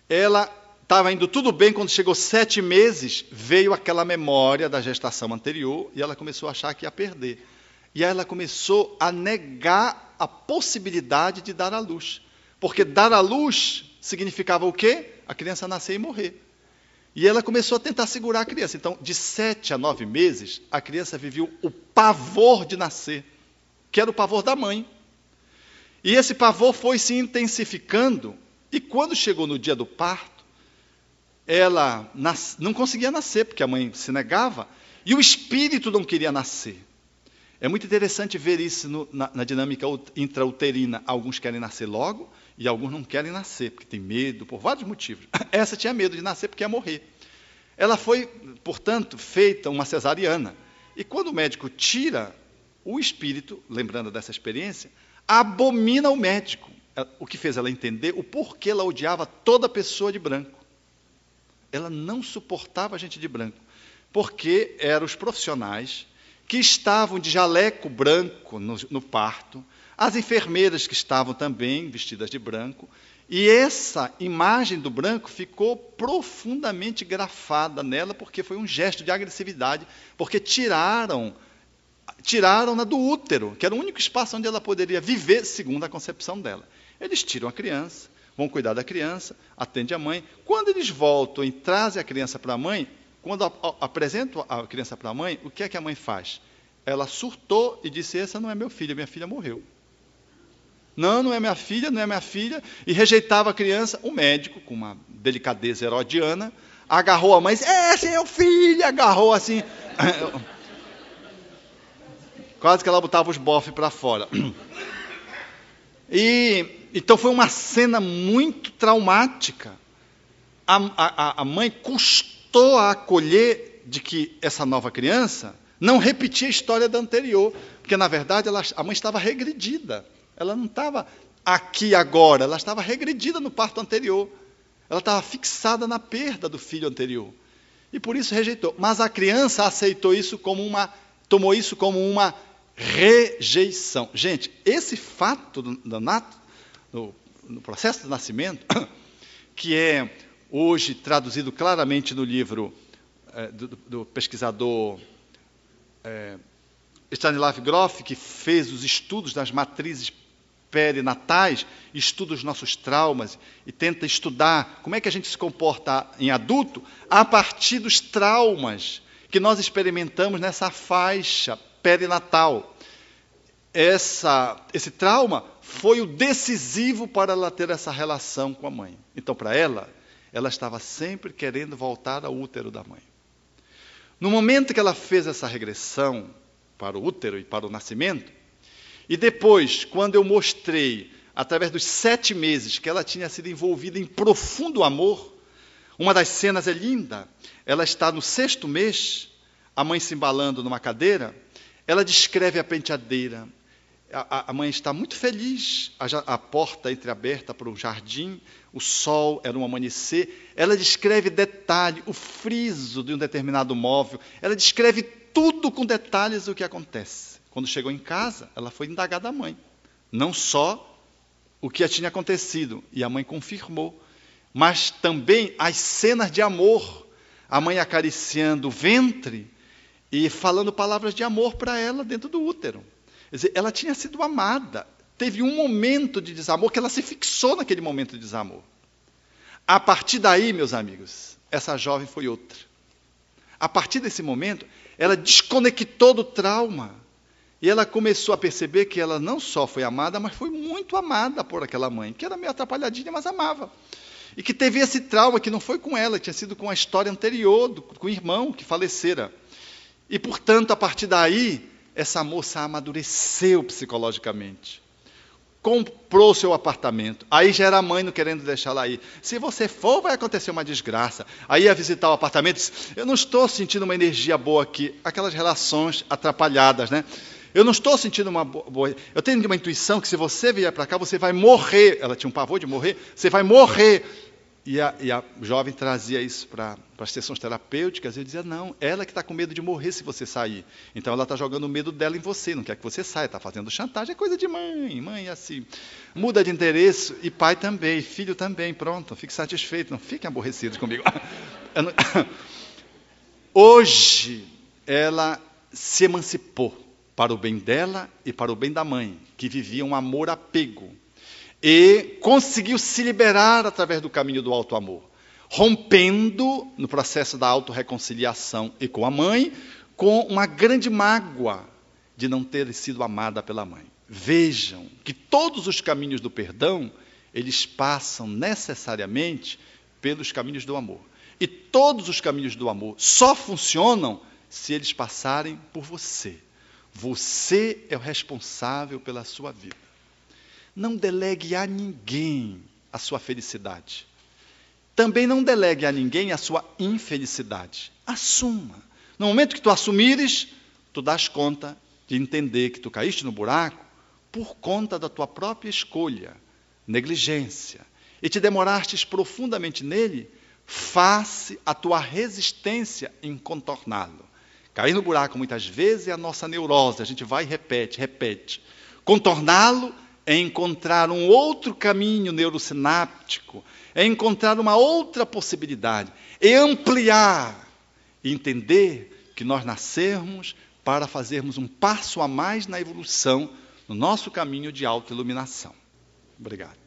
[SPEAKER 1] ela estava indo tudo bem quando chegou sete meses, veio aquela memória da gestação anterior e ela começou a achar que ia perder. E aí ela começou a negar a possibilidade de dar à luz. Porque dar à luz significava o quê? A criança nascer e morrer. E ela começou a tentar segurar a criança. Então, de sete a nove meses, a criança viveu o pavor de nascer, que era o pavor da mãe. E esse pavor foi se intensificando, e quando chegou no dia do parto, ela nas... não conseguia nascer, porque a mãe se negava, e o espírito não queria nascer. É muito interessante ver isso no, na, na, dinâmica intrauterina. Alguns querem nascer logo e alguns não querem nascer, porque tem medo, por vários motivos. Essa tinha medo de nascer porque ia morrer. Ela foi, portanto, feita uma cesariana. E quando o médico tira o espírito, lembrando dessa experiência, abomina o médico. O que fez ela entender o porquê ela odiava toda pessoa de branco. Ela não suportava gente de branco, porque eram os profissionais que estavam de jaleco branco no, no parto, as enfermeiras que estavam também vestidas de branco, e essa imagem do branco ficou profundamente grafada nela, porque foi um gesto de agressividade, porque tiraram tiraram-na do útero, que era o único espaço onde ela poderia viver segundo a concepção dela. Eles tiram a criança, vão cuidar da criança, atende a mãe. Quando eles voltam e trazem a criança para a mãe, quando apresentam a criança para a mãe, o que é que a mãe faz? Ela surtou e disse: Essa não é meu filho, minha filha morreu. Não, não é minha filha, não é minha filha. E rejeitava a criança. O médico, com uma delicadeza herodiana, agarrou a mãe e disse: Essa é o filho! Agarrou assim. Quase que ela botava os bofes para fora. E então foi uma cena muito traumática. A, a, a mãe custou a acolher de que essa nova criança não repetia a história da anterior, porque na verdade ela, a mãe estava regredida. Ela não estava aqui agora, ela estava regredida no parto anterior. Ela estava fixada na perda do filho anterior. E por isso rejeitou. Mas a criança aceitou isso como uma, tomou isso como uma rejeição. Gente, esse fato do, do no, no, processo do nascimento, que é hoje traduzido claramente no livro é, do, do, pesquisador é, Stanislav Grof, que fez os estudos das matrizes perinatais, estuda os nossos traumas e tenta estudar como é que a gente se comporta em adulto a partir dos traumas que nós experimentamos nessa faixa perinatal. Essa, esse trauma foi o decisivo para ela ter essa relação com a mãe. Então, para ela, ela estava sempre querendo voltar ao útero da mãe. No momento que ela fez essa regressão para o útero e para o nascimento, e depois, quando eu mostrei, através dos sete meses, que ela tinha sido envolvida em profundo amor, uma das cenas é linda. Ela está no sexto mês, a mãe se embalando numa cadeira, ela descreve a penteadeira. A, a mãe está muito feliz, a, a porta entreaberta para o jardim, o sol era um amanhecer. Ela descreve detalhe, o friso de um determinado móvel. Ela descreve tudo com detalhes do que acontece. Quando chegou em casa, ela foi indagar da mãe. Não só o que tinha acontecido, e a mãe confirmou, mas também as cenas de amor. A mãe acariciando o ventre e falando palavras de amor para ela dentro do útero. Dizer, ela tinha sido amada. Teve um momento de desamor que ela se fixou naquele momento de desamor. A partir daí, meus amigos, essa jovem foi outra. A partir desse momento, ela desconectou do trauma. E ela começou a perceber que ela não só foi amada, mas foi muito amada por aquela mãe, que era meio atrapalhadinha, mas amava. E que teve esse trauma que não foi com ela, tinha sido com a história anterior, do, com o irmão que falecera. E, portanto, a partir daí, essa moça amadureceu psicologicamente. Comprou seu apartamento. Aí já era a mãe não querendo deixá-la ir. Se você for, vai acontecer uma desgraça. Aí ia visitar o apartamento disse, eu não estou sentindo uma energia boa aqui. Aquelas relações atrapalhadas, né? Eu não estou sentindo uma boa. Eu tenho uma intuição que se você vier para cá, você vai morrer. Ela tinha um pavor de morrer. Você vai morrer. E a, e a jovem trazia isso para as sessões terapêuticas, e eu dizia, não, ela que está com medo de morrer se você sair. Então ela está jogando o medo dela em você, não quer que você saia, está fazendo chantagem, é coisa de mãe, mãe é assim. Muda de interesse, e pai também, filho também, pronto, fique satisfeito, não fiquem aborrecidos comigo. Hoje, ela se emancipou para o bem dela e para o bem da mãe, que vivia um amor-apego e conseguiu se liberar através do caminho do alto amor, rompendo no processo da autorreconciliação e com a mãe, com uma grande mágoa de não ter sido amada pela mãe. Vejam que todos os caminhos do perdão, eles passam necessariamente pelos caminhos do amor. E todos os caminhos do amor só funcionam se eles passarem por você. Você é o responsável pela sua vida. Não delegue a ninguém a sua felicidade. Também não delegue a ninguém a sua infelicidade. Assuma. No momento que tu assumires, tu dás conta de entender que tu caíste no buraco por conta da tua própria escolha, negligência, e te demorastes profundamente nele face à tua resistência em contorná-lo. Cair no buraco muitas vezes é a nossa neurose, a gente vai e repete, repete. Contorná-lo é encontrar um outro caminho neurosináptico, é encontrar uma outra possibilidade, é ampliar entender que nós nascermos para fazermos um passo a mais na evolução no nosso caminho de autoiluminação. Obrigado.